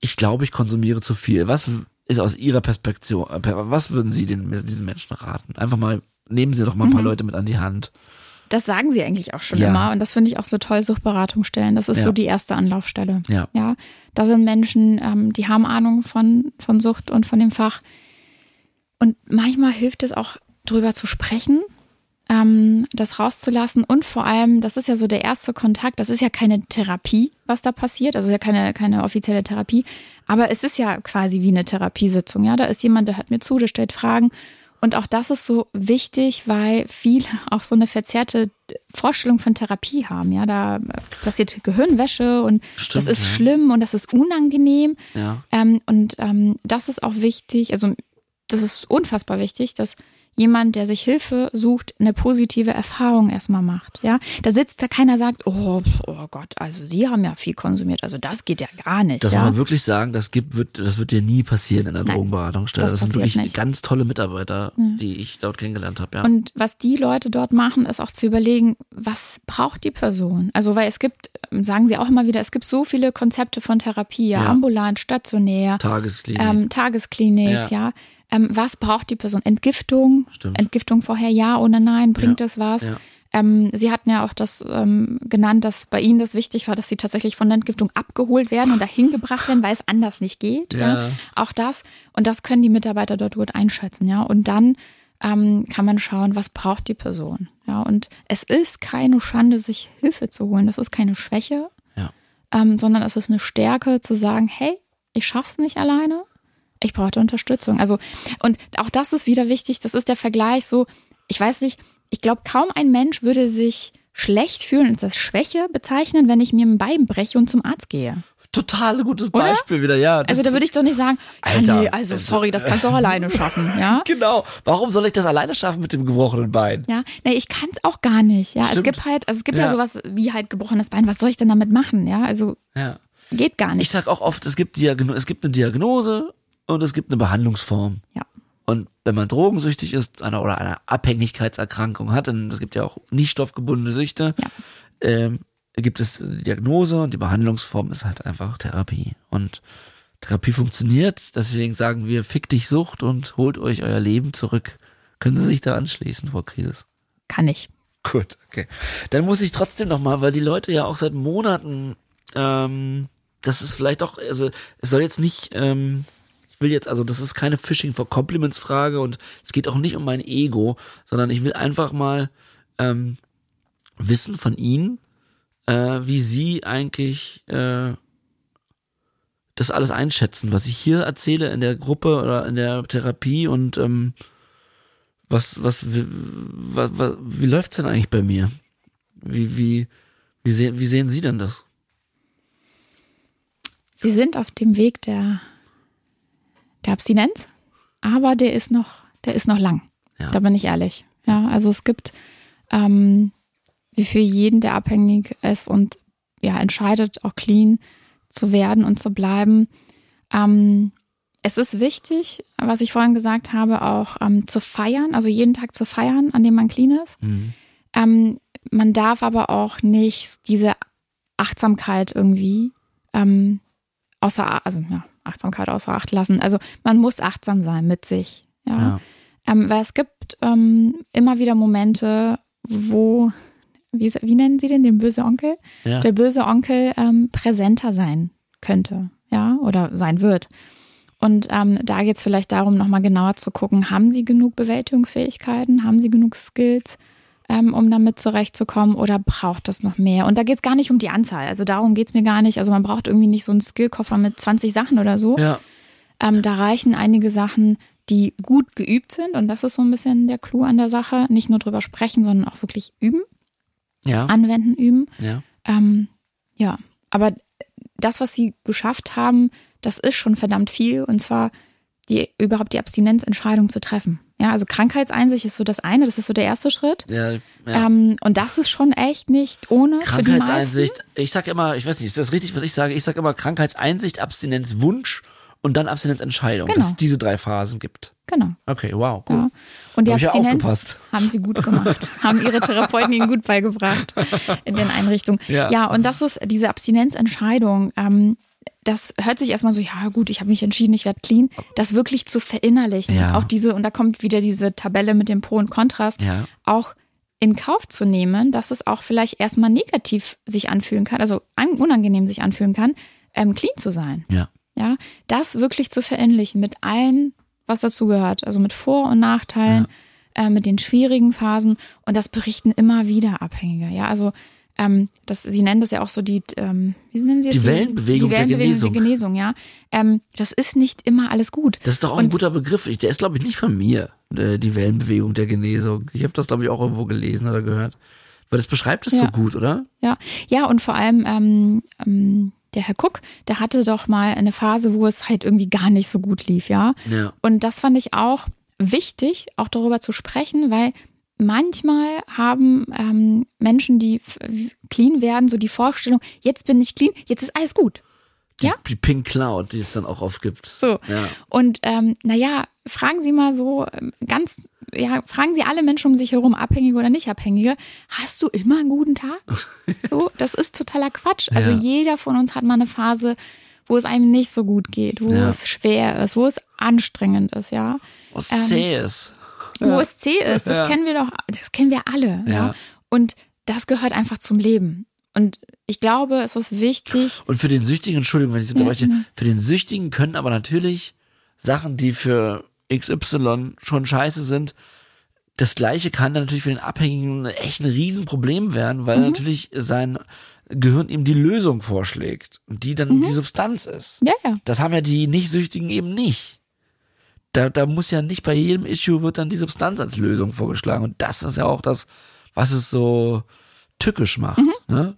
ich glaube, ich konsumiere zu viel. Was ist aus Ihrer Perspektive, was würden Sie den, diesen Menschen raten? Einfach mal nehmen Sie doch mal ein paar mhm. Leute mit an die Hand. Das sagen sie eigentlich auch schon ja. immer und das finde ich auch so toll, Suchtberatungsstellen. Das ist ja. so die erste Anlaufstelle. Ja. ja da sind Menschen, ähm, die haben Ahnung von, von Sucht und von dem Fach. Und manchmal hilft es auch, drüber zu sprechen, ähm, das rauszulassen und vor allem, das ist ja so der erste Kontakt, das ist ja keine Therapie, was da passiert, also ja keine, keine offizielle Therapie, aber es ist ja quasi wie eine Therapiesitzung, ja, da ist jemand, der hört mir zu, der stellt Fragen und auch das ist so wichtig, weil viele auch so eine verzerrte Vorstellung von Therapie haben. Ja, da passiert Gehirnwäsche und Stimmt, das ist ja. schlimm und das ist unangenehm. Ja. Ähm, und ähm, das ist auch wichtig, also das ist unfassbar wichtig, dass jemand, der sich Hilfe sucht, eine positive Erfahrung erstmal macht. Ja, da sitzt da keiner sagt, oh, oh Gott, also Sie haben ja viel konsumiert, also das geht ja gar nicht. Das ja? muss man wirklich sagen, das gibt, wird, das wird dir nie passieren in der Drogenberatungsstelle. Das, das sind wirklich nicht. ganz tolle Mitarbeiter, ja. die ich dort kennengelernt habe. Ja. Und was die Leute dort machen, ist auch zu überlegen, was braucht die Person? Also weil es gibt, sagen Sie auch immer wieder, es gibt so viele Konzepte von Therapie, ja, ambulant, stationär, Tagesklinik, ähm, Tagesklinik, ja ähm, was braucht die Person? Entgiftung? Stimmt. Entgiftung vorher ja oder nein? Bringt ja. es was? Ja. Ähm, sie hatten ja auch das ähm, genannt, dass bei Ihnen das wichtig war, dass Sie tatsächlich von der Entgiftung abgeholt werden und dahin gebracht werden, weil es anders nicht geht. Ja. ja. Auch das. Und das können die Mitarbeiter dort gut einschätzen. Ja. Und dann ähm, kann man schauen, was braucht die Person. Ja. Und es ist keine Schande, sich Hilfe zu holen. Das ist keine Schwäche, ja. ähm, sondern es ist eine Stärke zu sagen, hey, ich schaff's nicht alleine ich brauchte Unterstützung. Also, und auch das ist wieder wichtig, das ist der Vergleich so, ich weiß nicht, ich glaube, kaum ein Mensch würde sich schlecht fühlen und das Schwäche bezeichnen, wenn ich mir ein Bein breche und zum Arzt gehe. Total gutes Beispiel Oder? wieder, ja. Also da würde ich doch nicht sagen, Alter, nee, also sorry, das kannst du auch alleine schaffen, ja? Genau. Warum soll ich das alleine schaffen mit dem gebrochenen Bein? Ja, nee, ich kann es auch gar nicht, ja. Stimmt. Es gibt halt, also es gibt ja. ja sowas wie halt gebrochenes Bein, was soll ich denn damit machen, ja? Also ja. geht gar nicht. Ich sag auch oft, es gibt Diagno es gibt eine Diagnose und es gibt eine Behandlungsform. Ja. Und wenn man drogensüchtig ist einer, oder eine Abhängigkeitserkrankung hat, denn es gibt ja auch nicht stoffgebundene Süchte, ja. ähm, gibt es eine Diagnose und die Behandlungsform ist halt einfach Therapie. Und Therapie funktioniert, deswegen sagen wir, fick dich Sucht und holt euch euer Leben zurück. Können Sie sich da anschließen, Frau Krisis? Kann ich. Gut, okay. Dann muss ich trotzdem nochmal, weil die Leute ja auch seit Monaten, ähm, das ist vielleicht doch, also es soll jetzt nicht, ähm, ich will jetzt, also das ist keine Phishing for Compliments Frage und es geht auch nicht um mein Ego, sondern ich will einfach mal ähm, wissen von Ihnen, äh, wie Sie eigentlich äh, das alles einschätzen, was ich hier erzähle in der Gruppe oder in der Therapie und ähm, was, was, wie, was, was, wie läuft's denn eigentlich bei mir? Wie, wie, wie sehen, wie sehen Sie denn das? Sie sind auf dem Weg der der Abstinenz, aber der ist noch, der ist noch lang. Ja. Da bin ich ehrlich. Ja, also es gibt ähm, wie für jeden, der abhängig ist und ja, entscheidet, auch clean zu werden und zu bleiben. Ähm, es ist wichtig, was ich vorhin gesagt habe, auch ähm, zu feiern, also jeden Tag zu feiern, an dem man clean ist. Mhm. Ähm, man darf aber auch nicht diese Achtsamkeit irgendwie ähm, außer, also ja, Achtsamkeit außer Acht lassen. Also man muss achtsam sein mit sich. Ja. Ja. Ähm, weil es gibt ähm, immer wieder Momente, wo, wie, wie nennen Sie den, den böse Onkel? Ja. Der böse Onkel ähm, präsenter sein könnte, ja, oder sein wird. Und ähm, da geht es vielleicht darum, nochmal genauer zu gucken, haben Sie genug Bewältigungsfähigkeiten, haben Sie genug Skills, ähm, um damit zurechtzukommen oder braucht das noch mehr? Und da geht es gar nicht um die Anzahl, also darum geht es mir gar nicht. Also man braucht irgendwie nicht so einen Skillkoffer mit 20 Sachen oder so. Ja. Ähm, da reichen einige Sachen, die gut geübt sind. Und das ist so ein bisschen der Clou an der Sache. Nicht nur drüber sprechen, sondern auch wirklich üben, Ja. anwenden, üben. Ja. Ähm, ja, aber das, was sie geschafft haben, das ist schon verdammt viel. Und zwar die, überhaupt die Abstinenzentscheidung zu treffen. Ja, also Krankheitseinsicht ist so das eine, das ist so der erste Schritt. Ja. ja. Ähm, und das ist schon echt nicht ohne für die meisten. Krankheitseinsicht. Ich sag immer, ich weiß nicht, ist das richtig, was ich sage? Ich sag immer Krankheitseinsicht, Abstinenzwunsch und dann Abstinenzentscheidung, Genau. dass es diese drei Phasen gibt. Genau. Okay, wow, cool. Ja. Und die Hab ja Abstinenz aufgepasst. haben sie gut gemacht, haben ihre Therapeuten ihnen gut beigebracht in den Einrichtungen. Ja. Ja, und das ist diese Abstinenzentscheidung. Ähm, das hört sich erstmal so, ja gut, ich habe mich entschieden, ich werde clean, das wirklich zu verinnerlichen. Ja. Auch diese, und da kommt wieder diese Tabelle mit dem Pro und Kontrast, Ja. auch in Kauf zu nehmen, dass es auch vielleicht erstmal negativ sich anfühlen kann, also an, unangenehm sich anfühlen kann, ähm, clean zu sein. Ja. Ja, das wirklich zu verinnerlichen mit allen, was dazugehört, also mit Vor- und Nachteilen, äh, mit den schwierigen Phasen und das berichten immer wieder Abhängige. Ja, also ähm, das, Sie nennen das ja auch so die, ähm, wie nennen Sie es? Die Wellenbewegung der Genesung. der Genesung, ja. Ähm, das ist nicht immer alles gut. Das ist doch auch ein Und- guter Begriff. Ich- Der ist, glaube ich, nicht von mir, äh, die Wellenbewegung der Genesung. Ich habe das, glaube ich, auch irgendwo gelesen oder gehört. Weil das beschreibt es so Ja. gut, oder? Ja, ja, und vor allem ähm, ähm, der Herr Cook, der hatte doch mal eine Phase, wo es halt irgendwie gar nicht so gut lief, ja. Ja. Und das fand ich auch wichtig, auch darüber zu sprechen, weil manchmal haben ähm, Menschen, die clean werden, so die Vorstellung, jetzt bin ich clean, jetzt ist alles gut. Die, Ja. die Pink Cloud, die es dann auch oft gibt. So. Ja. Und ähm, naja, fragen Sie mal so ähm, ganz, ja, fragen Sie alle Menschen um sich herum, Abhängige oder nicht Abhängige, hast du immer einen guten Tag? So, das ist totaler Quatsch. Also Ja. jeder von uns hat mal eine Phase, wo es einem nicht so gut geht, wo Ja. es schwer ist, wo es anstrengend ist, ja. Was Ähm, zähes. Wo zäh ist, das kennen wir doch, das kennen wir alle. Ja. Und das gehört einfach zum Leben. Und ich glaube, es ist wichtig, Und für den Süchtigen, Entschuldigung, wenn ich so unterbreche, für den Süchtigen können aber natürlich Sachen, die für XY schon scheiße sind, das gleiche kann dann natürlich für den Abhängigen echt ein Riesenproblem werden, weil natürlich sein Gehirn ihm die Lösung vorschlägt und die dann die Substanz ist. ja, ja, Das haben ja die Nicht-Süchtigen eben nicht. Da, da muss ja nicht bei jedem Issue wird dann die Substanz als Lösung vorgeschlagen. Und das ist ja auch das, was es so tückisch macht, ne?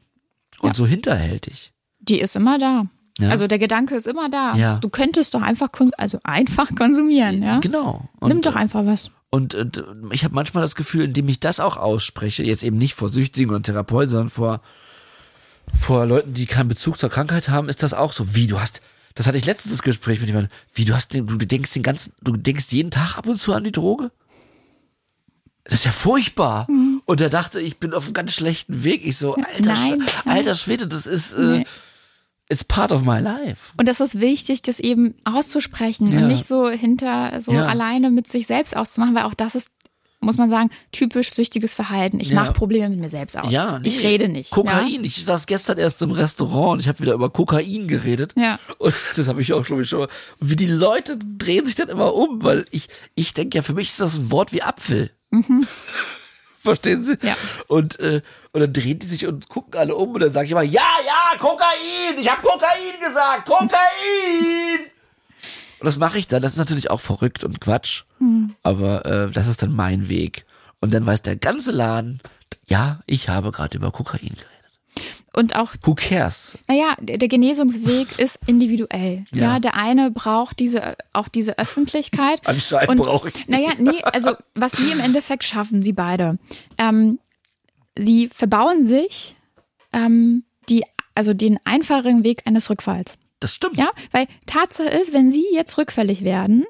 Und Ja. so hinterhältig. die ist immer da. Ja. Also der Gedanke ist immer da. Ja. Du könntest doch einfach, also einfach konsumieren, ja. Genau. Und, Nimm doch einfach was. Und, und ich habe manchmal das Gefühl, indem ich das auch ausspreche, jetzt eben nicht vor Süchtigen und Therapeuten, sondern vor, vor Leuten, die keinen Bezug zur Krankheit haben, ist das auch so. Wie, du hast, das hatte ich letztens das Gespräch mit jemandem, wie, du hast, den, du denkst den ganzen, du denkst jeden Tag ab und zu an die Droge? Das ist ja furchtbar. Mhm. Und er dachte, ich bin auf einem ganz schlechten Weg. Ich so, alter, Nein, Sch nein. alter Schwede, das ist, äh, Nee. it's part of my life. Und das ist wichtig, das eben auszusprechen Ja. und nicht so hinter, so Ja. alleine mit sich selbst auszumachen, weil auch das ist, muss man sagen, typisch süchtiges Verhalten. Ich Ja. mache Probleme mit mir selbst aus. Ja, nee. Ich rede nicht. Kokain. Ich saß gestern erst im Restaurant und ich habe wieder über Kokain geredet. Ja. Und das habe ich auch, glaube ich, schon. mal. Und wie die Leute drehen sich dann immer um, weil ich, ich denke ja, für mich ist das ein Wort wie Apfel. Verstehen Sie? Mhm. Ja. Und, äh, und dann drehen die sich und gucken alle um und dann sage ich immer, ja, ja, Kokain, ich habe Kokain gesagt, Kokain. Und das mache ich dann. Das ist natürlich auch verrückt und Quatsch. Mhm. Aber äh, das ist dann mein Weg. Und dann weiß der ganze Laden, ja, ich habe gerade über Kokain geredet. Und auch Who cares? Naja, der, Genesungsweg ist individuell. Ja. Ja. der eine braucht diese, auch diese Öffentlichkeit. Anscheinend brauche ich die. Naja, nee, also was sie im Endeffekt schaffen, sie beide. Ähm, sie verbauen sich ähm, die, also den einfachen Weg eines Rückfalls. Das stimmt. Ja, weil Tatsache ist, wenn sie jetzt rückfällig werden,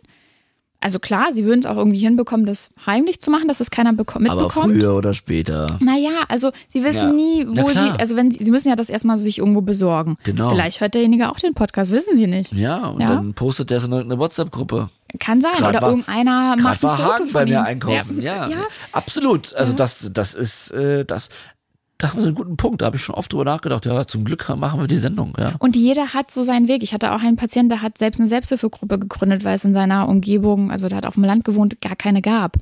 Also klar, sie würden es auch irgendwie hinbekommen, das heimlich zu machen, dass es keiner beko- Aber mitbekommt. früher oder später. Naja, also sie wissen Ja. nie, wo sie, also wenn sie, sie müssen ja das erstmal sich irgendwo besorgen. Genau. Vielleicht hört derjenige auch den Podcast, wissen sie nicht. Ja, und Ja. dann postet der so eine, eine WhatsApp-Gruppe. Kann sein. Grad Oder war- irgendeiner macht ein war Foto Hagen von bei mir ihm. einkaufen. Ja, ja. absolut. Also Ja. das, das ist, äh, das, da haben sie einen guten Punkt. Da habe ich schon oft drüber nachgedacht. Ja, zum Glück machen wir die Sendung. Ja. Und jeder hat so seinen Weg. Ich hatte auch einen Patienten, der hat selbst eine Selbsthilfegruppe gegründet, weil es in seiner Umgebung, also der hat auf dem Land gewohnt, gar keine gab.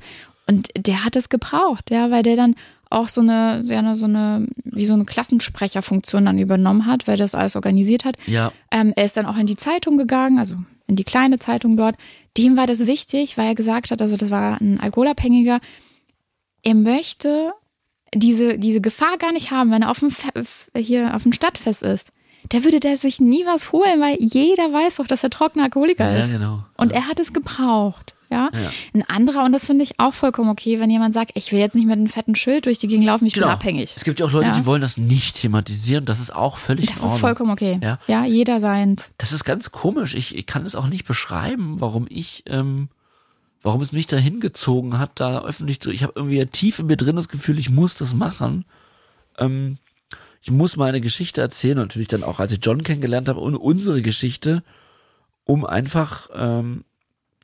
Und der hat es gebraucht, ja, weil der dann auch so eine, ja, so eine, wie so eine Klassensprecherfunktion dann übernommen hat, weil das alles organisiert hat. Ja, Ähm, er ist dann auch in die Zeitung gegangen, also in die kleine Zeitung dort. Dem war das wichtig, weil er gesagt hat, also das war ein Alkoholabhängiger, er möchte diese, diese Gefahr gar nicht haben, wenn er auf dem, Fe- hier auf dem Stadtfest ist. Der würde der sich nie was holen, weil jeder weiß doch, dass er trockener Alkoholiker ja, ist. genau. Und er hat es gebraucht. Ja? Ja. Ein anderer, und das finde ich auch vollkommen okay, wenn jemand sagt, ich will jetzt nicht mit einem fetten Schild durch die Gegend laufen, ich bin abhängig. Genau. Es gibt ja auch Leute, Ja. die wollen das nicht thematisieren. Das ist auch völlig Das ist vollkommen okay. Ja. ja jeder seins. Das ist ganz komisch. Ich, ich kann es auch nicht beschreiben, warum ich, ähm, warum es mich da hingezogen hat, da öffentlich zu. Ich habe irgendwie tief in mir drin das Gefühl, ich muss das machen. Ähm, ich muss meine Geschichte erzählen, natürlich dann auch, als ich John kennengelernt habe, und unsere Geschichte, um einfach, ähm,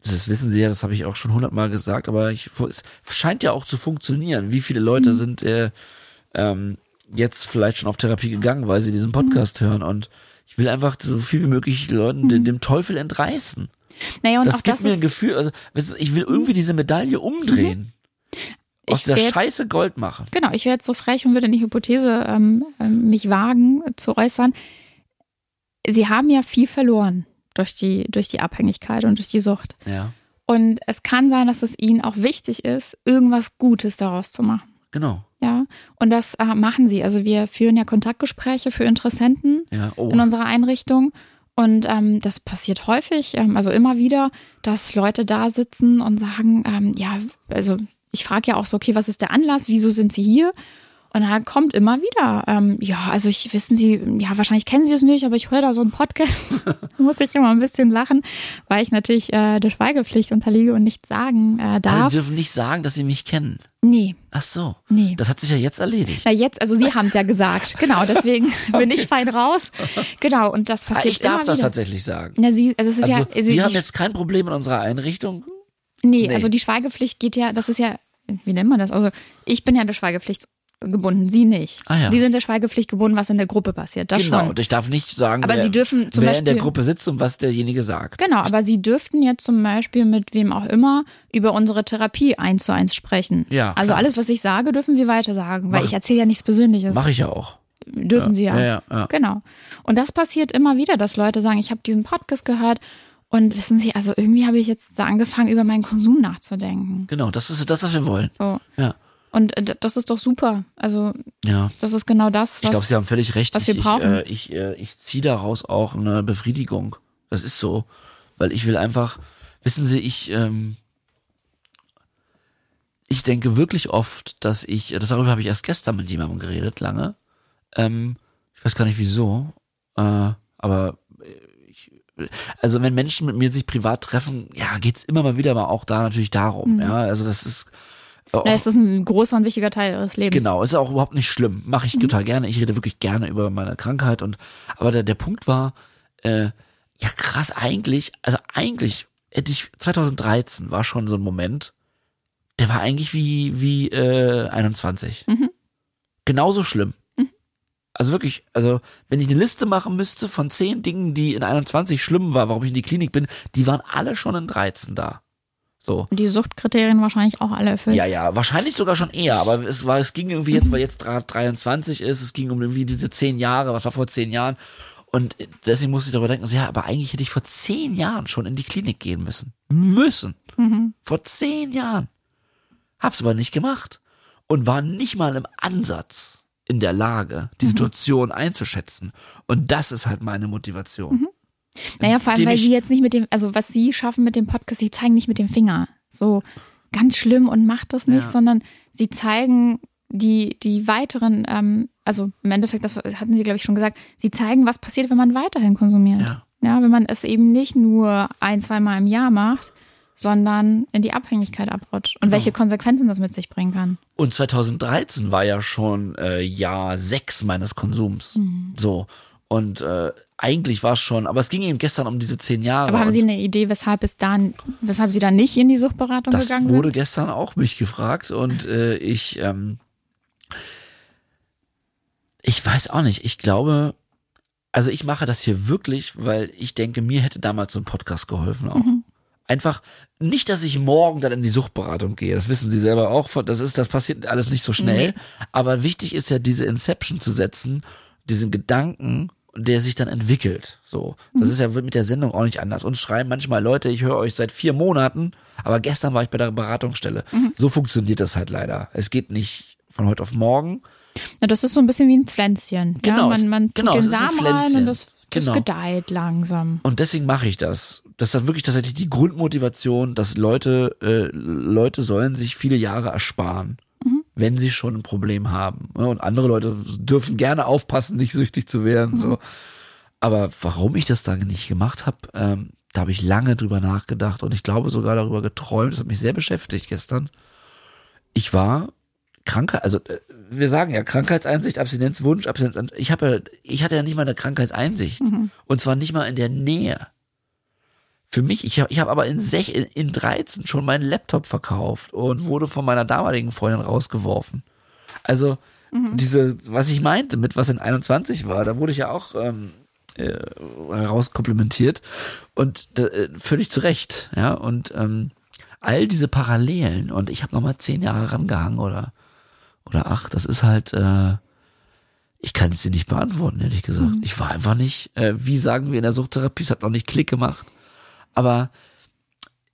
das wissen Sie ja, das habe ich auch schon hundertmal gesagt, aber ich, es scheint ja auch zu funktionieren. Wie viele Leute sind äh, ähm, jetzt vielleicht schon auf Therapie gegangen, weil sie diesen Podcast hören und ich will einfach so viel wie möglich Leuten dem, dem Teufel entreißen. Naja, und das auch gibt das mir ein Gefühl, also ich will irgendwie diese Medaille umdrehen. Aus Ich der wär jetzt- Scheiße Gold machen. Genau, ich wäre jetzt so frech und würde in die Hypothese ähm, ähm, mich wagen zu äußern. Sie haben ja viel verloren durch die, durch die Abhängigkeit und durch die Sucht. Ja, Und es kann sein, dass es ihnen auch wichtig ist, irgendwas Gutes daraus zu machen. genau. Ja, und das äh, machen sie. Also wir führen ja Kontaktgespräche für Interessenten Ja, oh. in unserer Einrichtung. Und ähm, das passiert häufig, ähm, also immer wieder, dass Leute da sitzen und sagen, ähm, ja, also ich frage ja auch so, okay, was ist der Anlass? Wieso sind Sie hier? Und dann kommt immer wieder, ähm, ja, also ich wissen Sie, ja, wahrscheinlich kennen Sie es nicht, aber ich höre da so einen Podcast. muss ich immer ein bisschen lachen, weil ich natürlich äh, der Schweigepflicht unterliege und nichts sagen äh, Also, darf. die dürfen nicht sagen, dass sie mich kennen. Nee, Ach so. nee. Das hat sich ja jetzt erledigt. Na jetzt, also Sie haben es ja gesagt. Genau, deswegen bin ich fein raus. Genau, und das Ah, passiert ich darf das wieder. tatsächlich sagen. Na, Sie, also es ist Also, ja, also die, haben jetzt kein Problem in unserer Einrichtung. nee, nee. also die Schweigepflicht geht ja, das ist ja, wie nennt man das? Also ich bin ja der Schweigepflicht gebunden, Sie nicht. Ah, ja. Sie sind der Schweigepflicht gebunden, was in der Gruppe passiert. Das genau. schon. Und ich darf nicht sagen, Aber wer, Sie dürfen zum wer in der Beispiel- Gruppe sitzt und was derjenige sagt. Genau, aber Sie dürften jetzt zum Beispiel mit wem auch immer über unsere Therapie eins zu eins sprechen. Ja, Also klar. alles, was ich sage, dürfen Sie weiter sagen, weil Mach- ich erzähle ja nichts Persönliches. Mache ich ja auch. dürfen Sie ja. Ja, ja, ja. Genau. Und das passiert immer wieder, dass Leute sagen, ich habe diesen Podcast gehört und wissen Sie, also irgendwie habe ich jetzt angefangen, über meinen Konsum nachzudenken. Genau, das ist das, was wir wollen. So. Ja. Und äh, das ist doch super. Also Ja. das ist genau das, was Ich glaube, Sie haben völlig recht. was ich, wir brauchen. Ich, äh, ich, äh, ich ziehe daraus auch eine Befriedigung. Das ist so. Weil ich will einfach, wissen Sie, ich, ähm, ich denke wirklich oft, dass ich, das darüber habe ich erst gestern mit jemandem geredet, lange. Ähm, ich weiß gar nicht wieso, äh, aber äh, ich, also wenn Menschen mit mir sich privat treffen, ja, geht's immer mal wieder mal auch da natürlich darum. Ja, also das ist auch, Na, es ist ein großer und wichtiger Teil Ihres Lebens. Genau, ist auch überhaupt nicht schlimm. Mache ich total gerne. Ich rede wirklich gerne über meine Krankheit und aber der, der Punkt war, äh, ja krass, eigentlich, also eigentlich hätte ich 2013 war schon so ein Moment, der war eigentlich wie wie äh, 21. Genauso schlimm. Also wirklich, also wenn ich eine Liste machen müsste von zehn Dingen, die in 21 schlimm war, warum ich in die Klinik bin, die waren alle schon in 13 da. So. Und die Suchtkriterien wahrscheinlich auch alle erfüllt. Ja, ja, wahrscheinlich sogar schon eher, aber es war, es ging irgendwie jetzt, weil jetzt gerade 23 ist, es ging um irgendwie diese zehn Jahre, was war vor zehn Jahren. Und deswegen musste ich darüber denken, so, ja, aber eigentlich hätte ich vor zehn Jahren schon in die Klinik gehen müssen. Müssen. Vor zehn Jahren. Hab's aber nicht gemacht. Und war nicht mal im Ansatz in der Lage, die Situation einzuschätzen. Und das ist halt meine Motivation. Naja, vor allem, weil sie jetzt nicht mit dem, also was sie schaffen mit dem Podcast, sie zeigen nicht mit dem Finger. So ganz schlimm und macht das nicht, Ja. sondern sie zeigen die, die weiteren, ähm, also im Endeffekt, das hatten sie, glaube ich, schon gesagt, sie zeigen, was passiert, wenn man weiterhin konsumiert. Ja. Ja, wenn man es eben nicht nur ein, zweimal im Jahr macht, sondern in die Abhängigkeit abrutscht und Genau. welche Konsequenzen das mit sich bringen kann. Und 2013 war ja schon äh, Jahr sechs meines Konsums. Mhm. So. Und äh, eigentlich war es schon, aber es ging eben gestern um diese zehn Jahre. Aber haben Sie eine Idee, weshalb es da, weshalb Sie da nicht in die Suchtberatung das gegangen wurde sind? gestern auch mich gefragt und äh, ich, ähm, ich weiß auch nicht. Ich glaube, also ich mache das hier wirklich, weil ich denke, mir hätte damals so ein Podcast geholfen auch. Mhm. Einfach nicht, dass ich morgen dann in die Suchtberatung gehe. Das wissen Sie selber auch. Das ist, das passiert alles nicht so schnell. Aber wichtig ist ja, diese Inception zu setzen, diesen Gedanken, der sich dann entwickelt. So, das ist ja wird mit der Sendung auch nicht anders. Uns schreiben manchmal Leute, ich höre euch seit vier Monaten, aber gestern war ich bei der Beratungsstelle. So funktioniert das halt leider. Es geht nicht von heute auf morgen. Ja, das ist so ein bisschen wie ein Pflänzchen. Genau, ja, man, man tut genau, den Samen rein und das, das Genau. gedeiht langsam. Und deswegen mache ich das. Das ist wirklich tatsächlich die Grundmotivation, dass Leute, äh, Leute sollen sich viele Jahre ersparen, wenn sie schon ein Problem haben. Und andere Leute dürfen gerne aufpassen, nicht süchtig zu werden. So. Aber warum ich das dann nicht gemacht habe, ähm, da habe ich lange drüber nachgedacht und ich glaube sogar darüber geträumt. Das hat mich sehr beschäftigt gestern. Ich war Krankheit, also äh, wir sagen ja Krankheitseinsicht, Abstinenzwunsch, Abstinenz. Ich habe ja, ich hatte ja nicht mal eine Krankheitseinsicht und zwar nicht mal in der Nähe. Für mich, ich habe ich hab aber in, sech, in, in 13 schon meinen Laptop verkauft und wurde von meiner damaligen Freundin rausgeworfen. Also diese, was ich meinte, mit was in 21 war, da wurde ich ja auch ähm, äh, herauskomplimentiert und äh, völlig zu Recht, ja. Und ähm, all diese Parallelen und ich habe nochmal zehn Jahre rangehangen oder oder acht, das ist halt, äh, ich kann es dir nicht beantworten, ehrlich gesagt. Ich war einfach nicht, äh, wie sagen wir in der Suchttherapie, es hat noch nicht Klick gemacht. Aber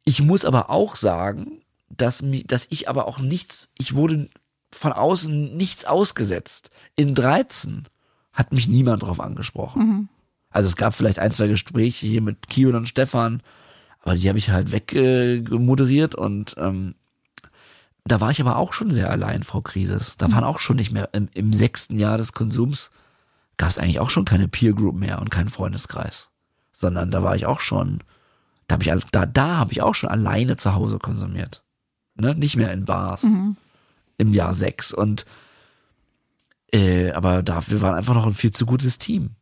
ich muss aber auch sagen, dass, dass ich aber auch nichts, ich wurde von außen nichts ausgesetzt. In 13 hat mich niemand drauf angesprochen. Also es gab vielleicht ein, zwei Gespräche hier mit Kion und Stefan, aber die habe ich halt weggemoderiert äh, und ähm, da war ich aber auch schon sehr allein, Frau Krises. Da waren auch schon nicht mehr im, im sechsten Jahr des Konsums gab es eigentlich auch schon keine Peer Group mehr und keinen Freundeskreis, sondern da war ich auch schon, da habe ich da da habe ich auch schon alleine zu Hause konsumiert, ne, nicht mehr in Bars im Jahr sechs und äh, aber da wir waren einfach noch ein viel zu gutes Team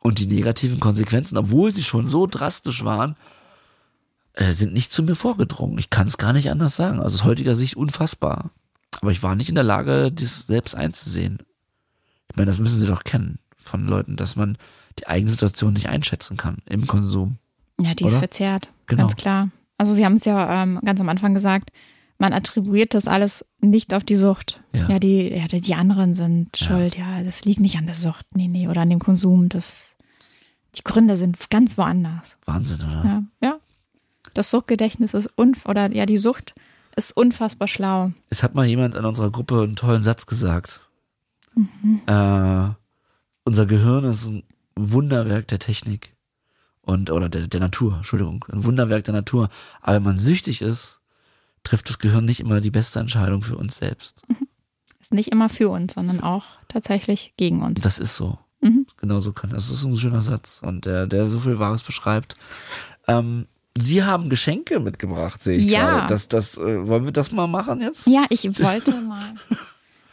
und die negativen Konsequenzen, obwohl sie schon so drastisch waren, äh, sind nicht zu mir vorgedrungen. Ich kann es gar nicht anders sagen. Also aus heutiger Sicht unfassbar. Aber ich war nicht in der Lage, das selbst einzusehen. Ich meine, das müssen Sie doch kennen von Leuten, dass man die eigene Situation nicht einschätzen kann im Konsum. Ja, die ist Oder? verzerrt, Genau. ganz klar. Also Sie haben es ja ähm, ganz am Anfang gesagt, man attribuiert das alles nicht auf die Sucht. Ja. die, ja, die die anderen sind Ja. schuld. Ja, das liegt nicht an der Sucht, nee, nee, oder an dem Konsum. Das, die Gründe sind ganz woanders. Wahnsinn, oder? Ja, ja. Das Suchtgedächtnis ist unf oder ja, die Sucht ist unfassbar schlau. Es hat mal jemand in unserer Gruppe einen tollen Satz gesagt. Mhm. Äh, unser Gehirn ist ein Wunderwerk der Technik und oder der, der Natur, Entschuldigung, ein Wunderwerk der Natur. Aber wenn man süchtig ist, trifft das Gehirn nicht immer die beste Entscheidung für uns selbst. Ist nicht immer für uns, sondern auch tatsächlich gegen uns. Das ist so. Mhm. Genau so kann. Das ist ein schöner Satz und der, der so viel Wahres beschreibt. Ähm, Sie haben Geschenke mitgebracht, sehe ich Ja. gerade. Das, das, äh, wollen wir das mal machen jetzt? Ja, ich wollte mal.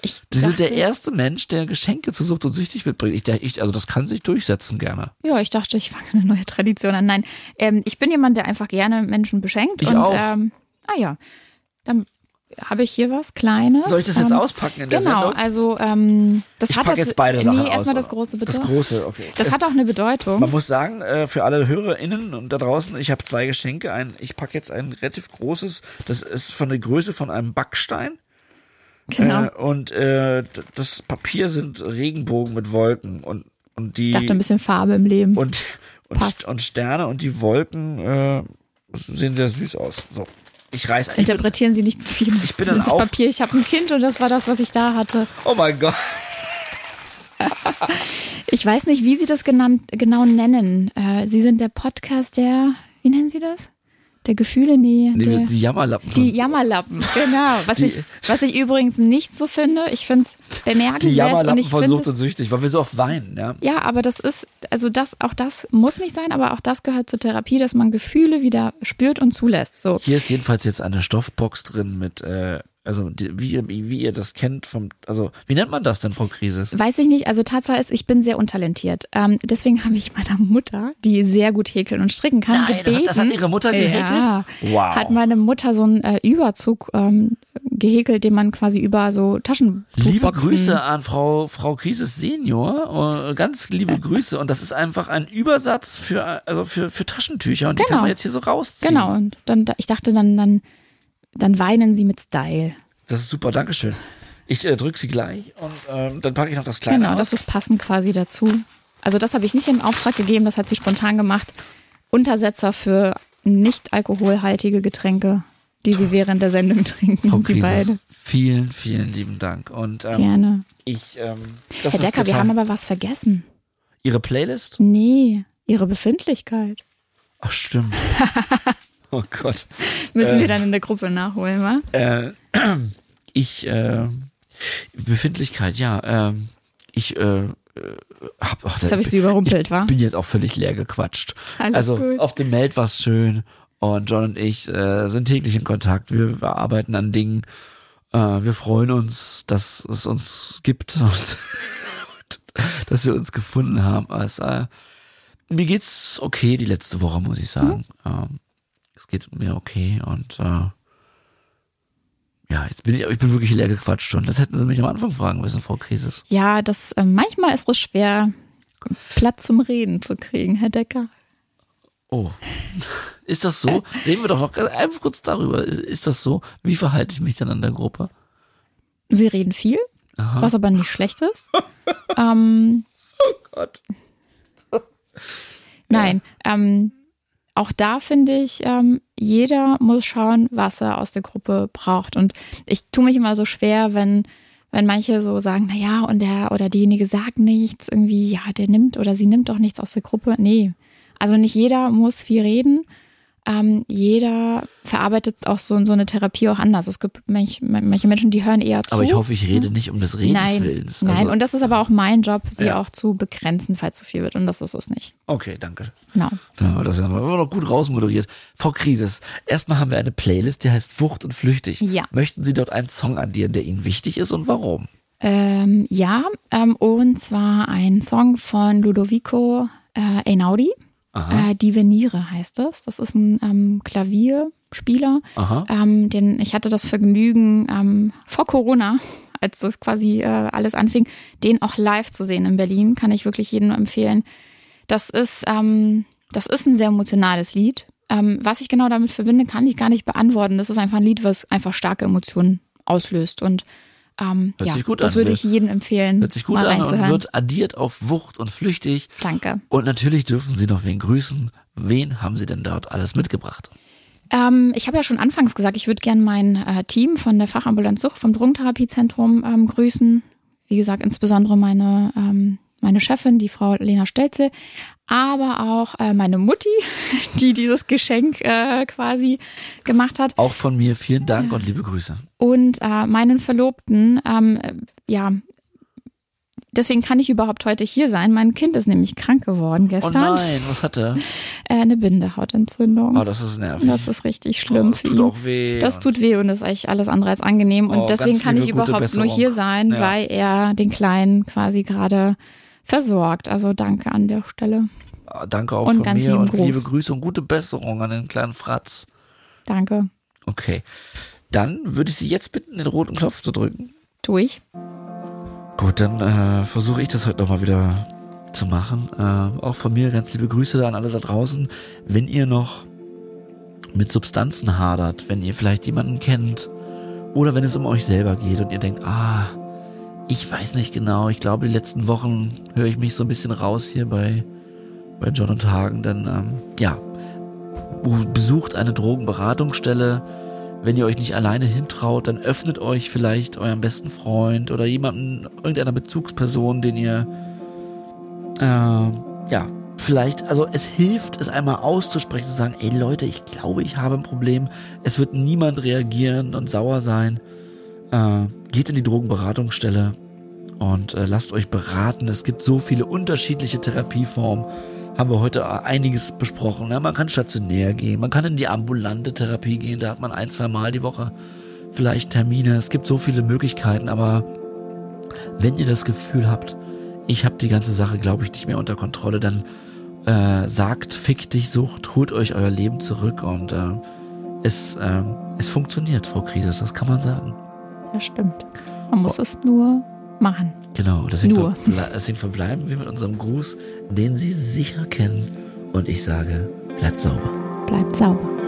Ich Sie sind der dachte- erste Mensch, der Geschenke zu Sucht und Süchtig mitbringt. Ich, ich, also das kann sich durchsetzen gerne. Ja, ich dachte, ich fange eine neue Tradition an. Nein, ähm, ich bin jemand, der einfach gerne Menschen beschenkt. Ich und, auch. Ähm, ah ja, dann habe ich hier was Kleines. Soll ich das jetzt ähm, auspacken in der Genau, Sendung? also ähm, das Ich hat packe tats- jetzt beide Sachen Nee, erstmal das große bitte. Das große, okay. Das Es- hat auch eine Bedeutung. man muss sagen, äh, für alle HörerInnen und da draußen, ich habe zwei Geschenke. Ein, ich packe jetzt ein relativ großes, das ist von der Größe von einem Backstein. genau. Äh, und äh, das Papier sind Regenbogen mit Wolken und, und die ich dachte ein bisschen Farbe im Leben. und, und, Passt. und Sterne und die Wolken äh, sehen sehr süß aus. So. Ich reiß ich bin, Interpretieren Sie nicht zu viel. Ich bin dann auf- Papier. Ich habe ein Kind und das war das, was ich da hatte. Oh mein Gott. Ich weiß nicht, wie Sie das genannt, genau nennen. Äh, Sie sind der Podcast der, wie nennen Sie das? Der Gefühle, nee. Nee, der, die Jammerlappen. die Jammerlappen, genau. Was, Die- ich, was ich übrigens nicht so finde, ich finde es die bemerkenswert und Jammerlappen ich von finde Sucht und Süchtig, weil wir so oft weinen, ja. ja, aber das ist, also das, auch das muss nicht sein, aber auch das gehört zur Therapie, dass man Gefühle wieder spürt und zulässt. So. Hier ist jedenfalls jetzt eine Stoffbox drin mit, äh, also die, wie, ihr- wie ihr das kennt vom, also wie nennt man das denn, Frau Krisis? Weiß ich nicht, also Tatsache ist, ich bin sehr untalentiert. Ähm, deswegen habe ich meiner Mutter, die sehr gut häkeln und stricken kann, Nein, das gebeten. hat- das hat ihre Mutter gehäkelt? Ja, Wow. Hat meine Mutter so einen äh, Überzug ähm, gehäkelt, den man quasi über so Taschentuchboxen... Liebe Grüße an Frau, Frau Krisis Senior, äh, ganz liebe Grüße und das ist einfach ein Übersatz für, also für, für Taschentücher und die Genau. kann man jetzt hier so rausziehen. Genau, und dann, ich dachte dann, dann, dann weinen sie mit Style. Das ist super, Dankeschön. Ich äh, drück sie gleich und ähm, dann packe ich noch das Kleine Genau, aus. das ist passend quasi dazu. Also das habe ich nicht im Auftrag gegeben, das hat sie spontan gemacht. Untersetzer für nicht alkoholhaltige Getränke, die sie während der Sendung trinken, Frau die beide. Vielen, vielen lieben Dank. Und ähm, Gerne. ich, ähm, das Herr ist Decker, wir haben aber was vergessen. Ihre Playlist? Nee, ihre Befindlichkeit. Ach, stimmt. oh Gott. Müssen Äh. wir dann in der Gruppe nachholen, wa? Äh, ich, äh, Befindlichkeit, ja, ähm, ich, äh, äh, hab, ach, Jetzt habe ich sie überrumpelt, ich wa? bin jetzt auch völlig leer gequatscht. Alles also gut. auf dem Meld war's schön und John und ich äh, sind täglich in Kontakt. Wir, wir arbeiten an Dingen. Äh, wir freuen uns, dass es uns gibt und, dass wir uns gefunden haben. Also, äh, mir geht's okay die letzte Woche, muss ich sagen. Mhm. Ähm, es geht mir okay und äh, ja, jetzt bin ich, ich bin wirklich leer gequatscht schon. Das hätten Sie mich am Anfang fragen müssen, Frau Krisis. Ja, das äh, manchmal ist es schwer, Platz zum Reden zu kriegen, Herr Decker. Oh. Ist das so? Reden wir doch noch ganz- einfach kurz darüber. Ist das so? Wie verhalte ich mich dann an der Gruppe? Sie reden viel, Aha. was aber nicht schlecht ist. ähm, Gott. Nein, ähm, auch da finde ich, ähm, jeder muss schauen, was er aus der Gruppe braucht. Und ich tue mich immer so schwer, wenn, wenn manche so sagen, na ja, und der oder diejenige sagt nichts, irgendwie, ja, der nimmt oder sie nimmt doch nichts aus der Gruppe. Nee. Also nicht jeder muss viel reden. Ähm, jeder verarbeitet auch so, so eine Therapie auch anders. Es gibt manch, manche Menschen, die hören eher zu. Aber ich hoffe, ich rede nicht um des Redens nein, Willens. nein. Also, und das ist aber auch mein Job, sie Ja. auch zu begrenzen, falls zu viel wird. Und das ist es nicht. okay, danke. Genau. Dann haben wir das ja immer noch gut rausmoderiert. Frau Krisis, erstmal haben wir eine Playlist, die heißt Wucht und Flüchtig. Ja. Möchten Sie dort einen Song addieren, der Ihnen wichtig ist und warum? Ähm, ja, ähm, und zwar ein Song von Ludovico äh, Einaudi. Aha. Äh, Die Veniere heißt es. Das ist ein ähm, Klavierspieler. Ähm, den, ich hatte das Vergnügen ähm, vor Corona, als das quasi äh, alles anfing, den auch live zu sehen in Berlin. Kann ich wirklich jedem empfehlen. Das ist, ähm, das ist ein sehr emotionales Lied. Ähm, was ich genau damit verbinde, kann ich gar nicht beantworten. Das ist einfach ein Lied, was einfach starke Emotionen auslöst. Und ähm, Hört ja, sich gut das an. würde ich jedem empfehlen, Hört sich gut mal an und wird addiert auf Wucht und Flüchtig. Danke. Und natürlich dürfen Sie noch wen grüßen. Wen haben Sie denn dort alles mitgebracht? Ähm, ich habe ja schon anfangs gesagt, ich würde gern mein äh, Team von der Fachambulanz Sucht vom Drogentherapiezentrum ähm, grüßen. Wie gesagt, insbesondere meine, ähm, meine Chefin, die Frau Lena Stelze, aber auch äh, meine Mutti, die dieses Geschenk äh, quasi gemacht hat. Auch von mir vielen Dank und liebe Grüße. Und äh, meinen Verlobten, ähm, äh, ja, deswegen kann ich überhaupt heute hier sein. Mein Kind ist nämlich krank geworden Oh gestern. nein, was hat er? Äh, eine Bindehautentzündung. Oh, das ist nervig. Das ist richtig schlimm oh, das tut auch weh. Das tut weh und ist eigentlich alles andere als angenehm. Und Oh, deswegen kann ich liebe, gute überhaupt nur hier sein, Ja. weil er den Kleinen quasi gerade versorgt. Also danke an der Stelle. Ah, Danke auch Und von ganz mir und Gruß. liebe Grüße und gute Besserung an den kleinen Fratz. Danke. Okay. Dann würde ich Sie jetzt bitten, den roten Knopf zu drücken. Tu ich. Gut, dann äh, versuche ich das heute nochmal wieder zu machen. Äh, auch von mir ganz liebe Grüße an alle da draußen. Wenn ihr noch mit Substanzen hadert, wenn ihr vielleicht jemanden kennt oder wenn es um euch selber geht und ihr denkt, ah, ich weiß nicht genau, ich glaube, die letzten Wochen höre ich mich so ein bisschen raus hier bei, bei John und Hagen, dann ähm, ja, besucht eine Drogenberatungsstelle. Wenn ihr euch nicht alleine hintraut, dann öffnet euch vielleicht eurem besten Freund oder jemanden, irgendeiner Bezugsperson, den ihr, äh, ja, vielleicht, also es hilft, es einmal auszusprechen, zu sagen, ey Leute, ich glaube, ich habe ein Problem. Es wird niemand reagieren und sauer sein. Äh, geht in die Drogenberatungsstelle und äh, lasst euch beraten. Es gibt so viele unterschiedliche Therapieformen. Haben wir heute einiges besprochen. Ne? Man kann stationär gehen, man kann in die ambulante Therapie gehen, da hat man ein, zwei Mal die Woche vielleicht Termine. Es gibt so viele Möglichkeiten, aber wenn ihr das Gefühl habt, ich habe die ganze Sache, glaube ich, nicht mehr unter Kontrolle, dann äh, sagt, fick dich, Sucht, holt euch euer Leben zurück und äh, es, äh, es funktioniert, Frau Kriedes, das kann man sagen. Das stimmt. Man muss oh. es nur machen. Genau, deswegen, nur. Verble deswegen verbleiben wir mit unserem Gruß, den Sie sicher kennen. Und ich sage, bleibt sauber. Bleibt sauber.